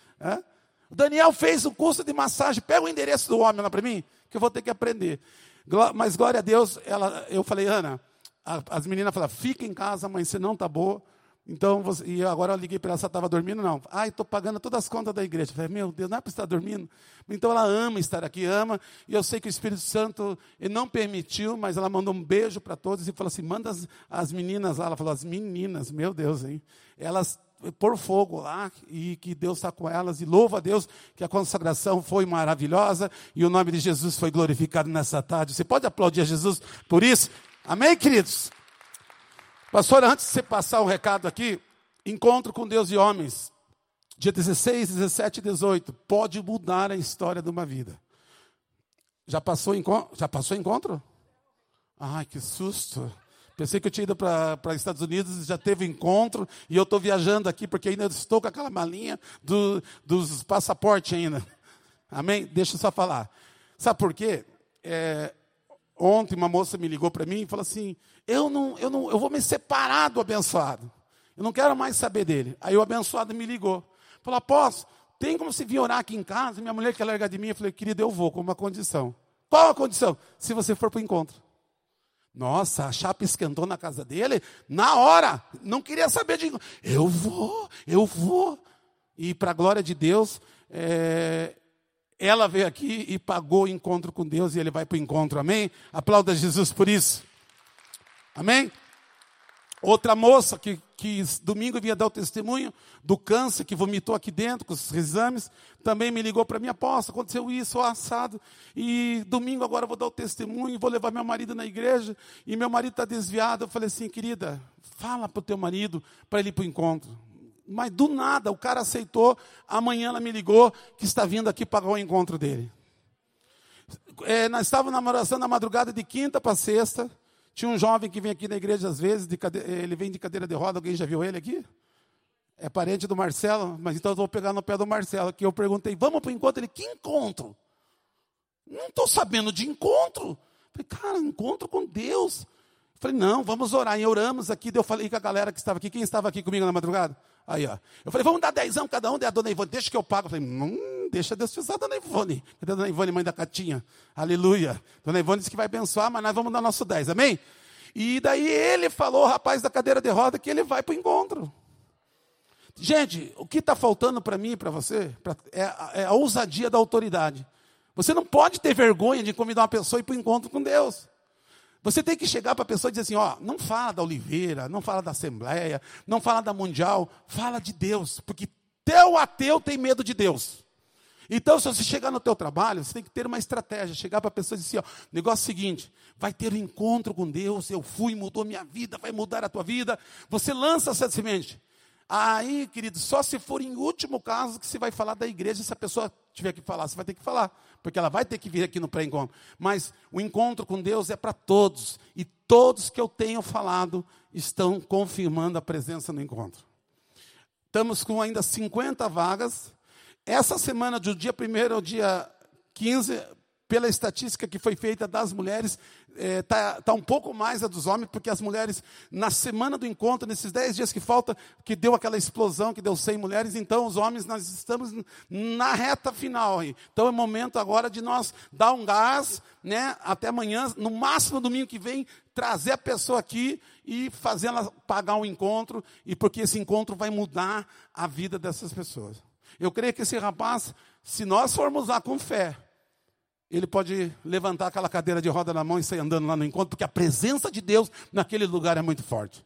O Daniel fez um curso de massagem, pega o endereço do homem lá para mim, que eu vou ter que aprender. Mas glória a Deus, ela, eu falei, Ana, as meninas falaram, fica em casa, mãe, você não está boa. Então, você, e agora eu liguei para ela se ela estava dormindo, não. Ai, estou pagando todas as contas da igreja. Eu falei, meu Deus, não é para estar dormindo? Então ela ama estar aqui, ama, e eu sei que o Espírito Santo não permitiu, mas ela mandou um beijo para todos e falou assim: manda as, as meninas lá. Ela falou, as meninas, meu Deus, hein? Elas por fogo lá, e que Deus está com elas, e louva a Deus que a consagração foi maravilhosa, e o nome de Jesus foi glorificado nessa tarde. Você pode aplaudir a Jesus por isso? Amém, queridos? Pastor, antes de você passar o recado aqui, encontro com Deus e homens, dia 16, 17 e 18, pode mudar a história de uma vida. Já passou, enco- já passou encontro? Ai, que susto. Pensei que eu tinha ido para Estados Unidos, já teve encontro, e eu estou viajando aqui porque ainda estou com aquela malinha do- dos passaportes ainda. Amém? Deixa eu só falar. Sabe por quê? É, ontem uma moça me ligou para mim e falou assim: eu não, eu não, eu vou me separar do abençoado. Eu não quero mais saber dele. Aí o abençoado me ligou. Falou, apóstolo, tem como você vir orar aqui em casa? Minha mulher quer largar de mim. Eu falei, querido, eu vou, com uma condição. Qual a condição? Se você for para o encontro. Nossa, a chapa esquentou na casa dele, na hora, não queria saber de. Eu vou, eu vou. E para a glória de Deus, é, ela veio aqui e pagou o encontro com Deus e ele vai para o encontro, amém? Aplauda Jesus por isso. Amém? Outra moça que, que domingo vinha dar o testemunho do câncer, que vomitou aqui dentro com os exames, também me ligou para mim, aposta, aconteceu isso, assado, e domingo agora vou dar o testemunho, vou levar meu marido na igreja, e meu marido está desviado. Eu falei assim, querida, fala para o teu marido para ele ir para o encontro. Mas do nada, o cara aceitou, amanhã ela me ligou que está vindo aqui pagar o encontro dele. É, nós estávamos na oração na madrugada de quinta para sexta, tinha um jovem que vem aqui na igreja às vezes, de cade... ele vem de cadeira de roda, alguém já viu ele aqui? É parente do Marcelo, mas então eu vou pegar no pé do Marcelo, que eu perguntei, vamos para o encontro? Ele, que encontro? Não estou sabendo de encontro. Falei, cara, encontro com Deus. Falei, não, vamos orar. E oramos aqui. Eu falei com a galera que estava aqui. Quem estava aqui comigo na madrugada? Aí, ó. Eu falei, vamos dar dezão cada um. Daí a dona Ivone, deixa que eu pago. Eu falei, hum, deixa Deus te usar dona Ivone. Cadê a dona Ivone, mãe da Catinha? Aleluia. Dona Ivone disse que vai abençoar, mas nós vamos dar nosso 10, amém? E daí ele falou, o rapaz da cadeira de roda, que ele vai para o encontro. Gente, o que está faltando para mim e para você pra, é, a- é a ousadia da autoridade. Você não pode ter vergonha de convidar uma pessoa e ir para o encontro com Deus. Você tem que chegar para a pessoa e dizer assim: ó, não fala da Oliveira, não fala da Assembleia, não fala da Mundial, fala de Deus, porque teu ateu tem medo de Deus. Então, se você chegar no teu trabalho, você tem que ter uma estratégia, chegar para a pessoa e dizer assim, ó, negócio é seguinte, vai ter um encontro com Deus, eu fui, mudou minha vida, vai mudar a tua vida. Você lança essa semente. Aí, querido, só se for em último caso que você vai falar da igreja, se a pessoa tiver que falar, você vai ter que falar, porque ela vai ter que vir aqui no pré-encontro. Mas o encontro com Deus é para todos, e todos que eu tenho falado estão confirmando a presença no encontro. Estamos com ainda 50 vagas. Essa semana, do dia 1 ao dia 15, pela estatística que foi feita das mulheres, está tá um pouco mais a dos homens, porque as mulheres, na semana do encontro, nesses 10 dias que falta, que deu aquela explosão, que deu 100 mulheres, então os homens, nós estamos na reta final. aí. Então é momento agora de nós dar um gás, né, até amanhã, no máximo domingo que vem, trazer a pessoa aqui e fazê-la pagar um encontro, e porque esse encontro vai mudar a vida dessas pessoas. Eu creio que esse rapaz, se nós formos lá com fé, ele pode levantar aquela cadeira de roda na mão e sair andando lá no encontro, porque a presença de Deus naquele lugar é muito forte.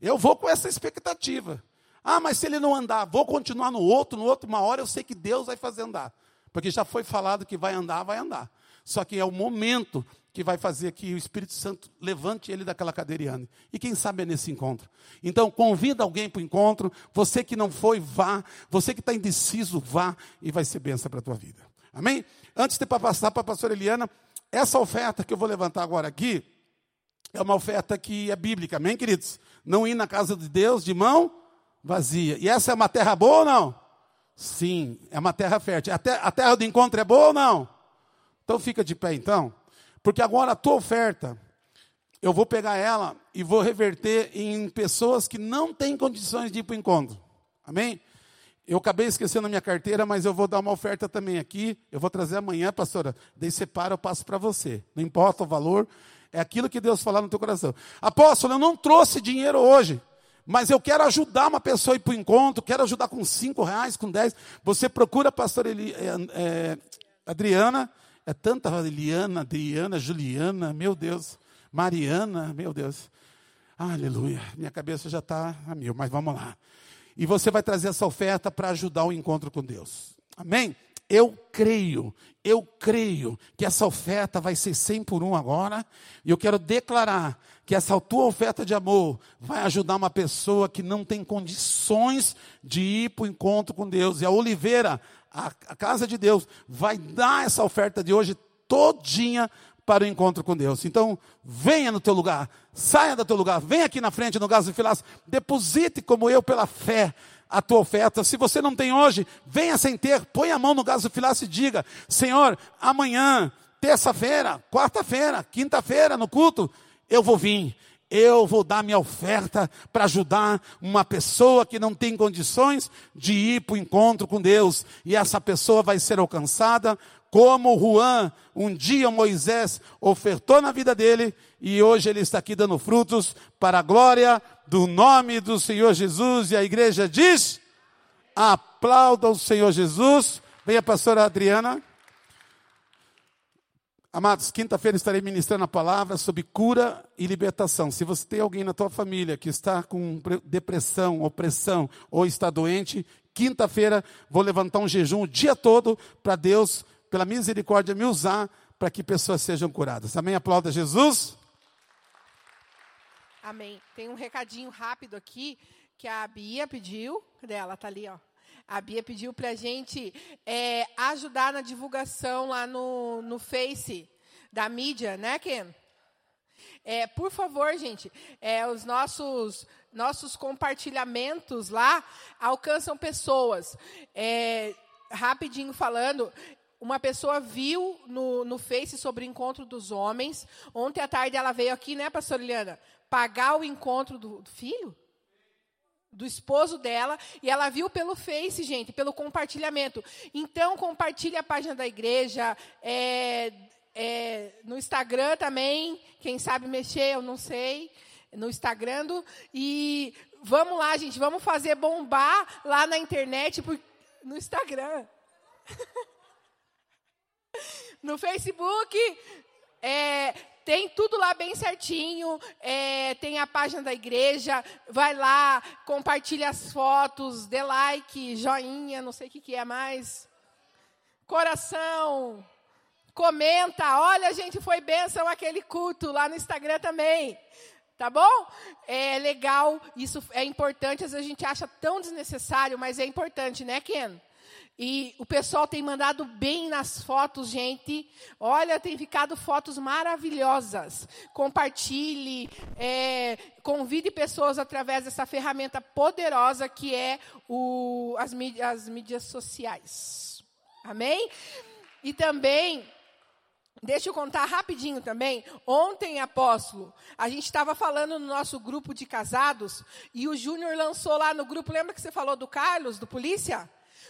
Eu vou com essa expectativa. Ah, mas se ele não andar, vou continuar no outro, no outro, uma hora eu sei que Deus vai fazer andar. Porque já foi falado que vai andar, vai andar. Só que é o momento que vai fazer que o Espírito Santo levante ele daquela cadeira e. E quem sabe é nesse encontro. Então, convida alguém para o encontro. Você que não foi, vá. Você que está indeciso, vá. E vai ser benção para a tua vida. Amém? Antes de passar para a pastora Eliana, essa oferta que eu vou levantar agora aqui, é uma oferta que é bíblica, amém, queridos? Não ir na casa de Deus de mão vazia. E essa é uma terra boa ou não? Sim, é uma terra fértil. A terra do encontro é boa ou não? Então fica de pé então. Porque agora a tua oferta, eu vou pegar ela e vou reverter em pessoas que não têm condições de ir para o encontro. Amém? Eu acabei esquecendo a minha carteira, mas eu vou dar uma oferta também aqui. Eu vou trazer amanhã, pastora. Daí separa, eu passo para você. Não importa o valor, é aquilo que Deus falar no teu coração. Apóstolo, eu não trouxe dinheiro hoje, mas eu quero ajudar uma pessoa a ir para o encontro, quero ajudar com cinco reais, com dez. Você procura a pastora Eli, é, é, Adriana, é tanta Eliana, Adriana, Juliana, meu Deus, Mariana, meu Deus. Aleluia, minha cabeça já está a mil, mas vamos lá. E você vai trazer essa oferta para ajudar o encontro com Deus. Amém? Eu creio, eu creio que essa oferta vai ser 100 por 1 agora. E eu quero declarar que essa tua oferta de amor vai ajudar uma pessoa que não tem condições de ir para o encontro com Deus. E a Oliveira, a, a casa de Deus, vai dar essa oferta de hoje todinha para o encontro com Deus. Então, venha no teu lugar, saia do teu lugar, venha aqui na frente no Gaso de Filas, deposite como eu pela fé a tua oferta. Se você não tem hoje, venha sem ter, põe a mão no Gaso de Filas e diga: Senhor, amanhã, terça-feira, quarta-feira, quinta-feira, no culto, eu vou vir. Eu vou dar minha oferta para ajudar uma pessoa que não tem condições de ir para o encontro com Deus. E essa pessoa vai ser alcançada como Juan, um dia Moisés ofertou na vida dele e hoje ele está aqui dando frutos para a glória do nome do Senhor Jesus. E a igreja diz: aplauda o Senhor Jesus. Venha a pastora Adriana. Amados, quinta-feira estarei ministrando a palavra sobre cura e libertação. Se você tem alguém na tua família que está com depressão, opressão ou está doente, quinta-feira vou levantar um jejum o dia todo para Deus pela misericórdia, me usar para que pessoas sejam curadas. Amém? Aplauda Jesus. Amém. Tem um recadinho rápido aqui que a Bia pediu. Cadê ela? Está ali, ó. A Bia pediu para a gente é, ajudar na divulgação lá no, no Face da mídia, né, Ken? É, por favor, gente, é, os nossos, nossos compartilhamentos lá alcançam pessoas. É, rapidinho falando, uma pessoa viu no, no Face sobre o encontro dos homens. Ontem à tarde ela veio aqui, né, pastor Liliana? Pagar o encontro do, do filho? Do esposo dela, e ela viu pelo Face, gente, pelo compartilhamento. Então, compartilhe a página da igreja, é, é, no Instagram também, quem sabe mexer, eu não sei, no Instagram, do, e vamos lá, gente, vamos fazer bombar lá na internet, por, no Instagram. No Facebook, é, tem tudo lá bem certinho. É, tem a página da igreja. Vai lá, compartilha as fotos, dê like, joinha, não sei o que, que é mais. Coração. Comenta. Olha, gente, foi bênção aquele culto lá no Instagram também. Tá bom? É legal, isso é importante. Às vezes a gente acha tão desnecessário, mas é importante, né, Ken? E o pessoal tem mandado bem nas fotos, gente. Olha, tem ficado fotos maravilhosas. Compartilhe, é, convide pessoas através dessa ferramenta poderosa que é o, as, mídias, as mídias sociais. Amém? E também, deixa eu contar rapidinho também. Ontem, apóstolo, a gente estava falando no nosso grupo de casados e o Júnior lançou lá no grupo. Lembra que você falou do Carlos, do polícia?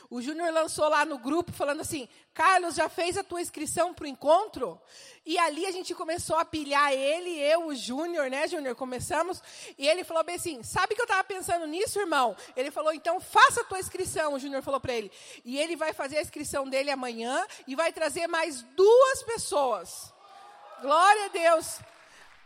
O Júnior lançou lá no grupo falando assim: Carlos, já fez a tua inscrição para o encontro? E ali a gente começou a pilhar ele, eu, o Júnior, né, Júnior? Começamos. E ele falou bem assim: Sabe que eu estava pensando nisso, irmão? Ele falou: Então faça a tua inscrição. O Júnior falou para ele. E ele vai fazer a inscrição dele amanhã e vai trazer mais duas pessoas. Glória a Deus.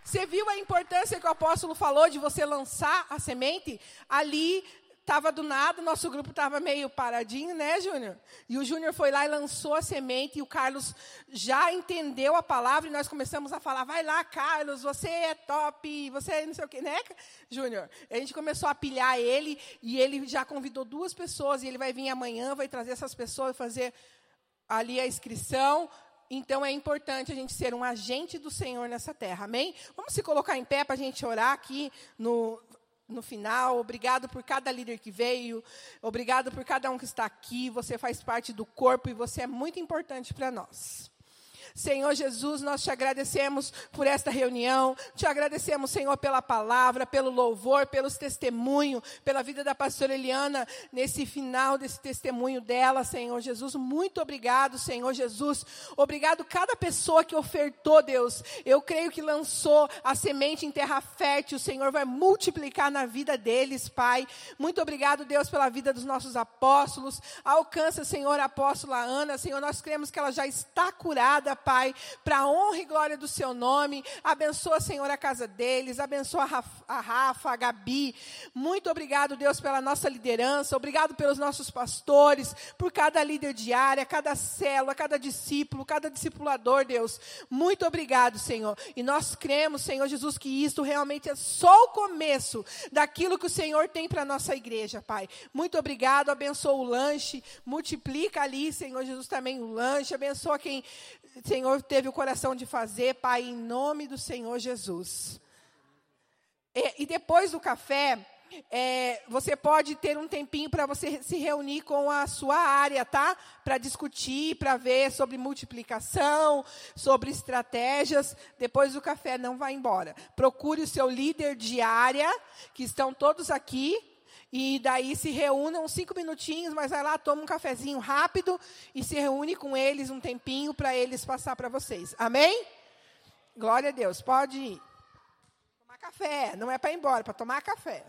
Você viu a importância que o apóstolo falou de você lançar a semente? Ali estava do nada, nosso grupo estava meio paradinho, né, Júnior? E o Júnior foi lá e lançou a semente, e o Carlos já entendeu a palavra, e nós começamos a falar: vai lá, Carlos, você é top, você é não sei o quê, né, Júnior? A gente começou a pilhar ele, e ele já convidou duas pessoas, e ele vai vir amanhã, vai trazer essas pessoas fazer ali a inscrição. Então é importante a gente ser um agente do Senhor nessa terra, amém? Vamos se colocar em pé para a gente orar aqui no, no final. Obrigado por cada líder que veio. Obrigado por cada um que está aqui. Você faz parte do corpo e você é muito importante para nós. Senhor Jesus, nós te agradecemos por esta reunião, te agradecemos, Senhor, pela palavra, pelo louvor, pelos testemunhos, pela vida da pastora Eliana, nesse final desse testemunho dela, Senhor Jesus. Muito obrigado, Senhor Jesus. Obrigado cada pessoa que ofertou, Deus. Eu creio que lançou a semente em terra fértil, o Senhor vai multiplicar na vida deles, Pai. Muito obrigado, Deus, pela vida dos nossos apóstolos. Alcança, Senhor, a apóstola Ana, Senhor, nós cremos que ela já está curada, Pai, para a honra e glória do seu nome. Abençoa, Senhor, a casa deles, abençoa a Rafa, a, Rafa, a Gabi. Muito obrigado, Deus, pela nossa liderança, obrigado pelos nossos pastores, por cada líder diária, cada célula, cada discípulo, cada discipulador, Deus. Muito obrigado, Senhor. E nós cremos, Senhor Jesus, que isto realmente é só o começo daquilo que o Senhor tem para a nossa igreja, Pai. Muito obrigado, abençoa o lanche, multiplica ali, Senhor Jesus, também o lanche, abençoa quem Senhor teve o coração de fazer, Pai, em nome do Senhor Jesus. E, e depois do café, é, você pode ter um tempinho para você se reunir com a sua área, tá? Para discutir, para ver sobre multiplicação, sobre estratégias. Depois do café, não vá embora. Procure o seu líder de área, que estão todos aqui, e daí se reúnam cinco minutinhos, mas vai lá, toma um cafezinho rápido e se reúne com eles um tempinho para eles passar para vocês. Amém? Glória a Deus. Pode ir. Tomar café. Não é para ir embora, é para tomar café.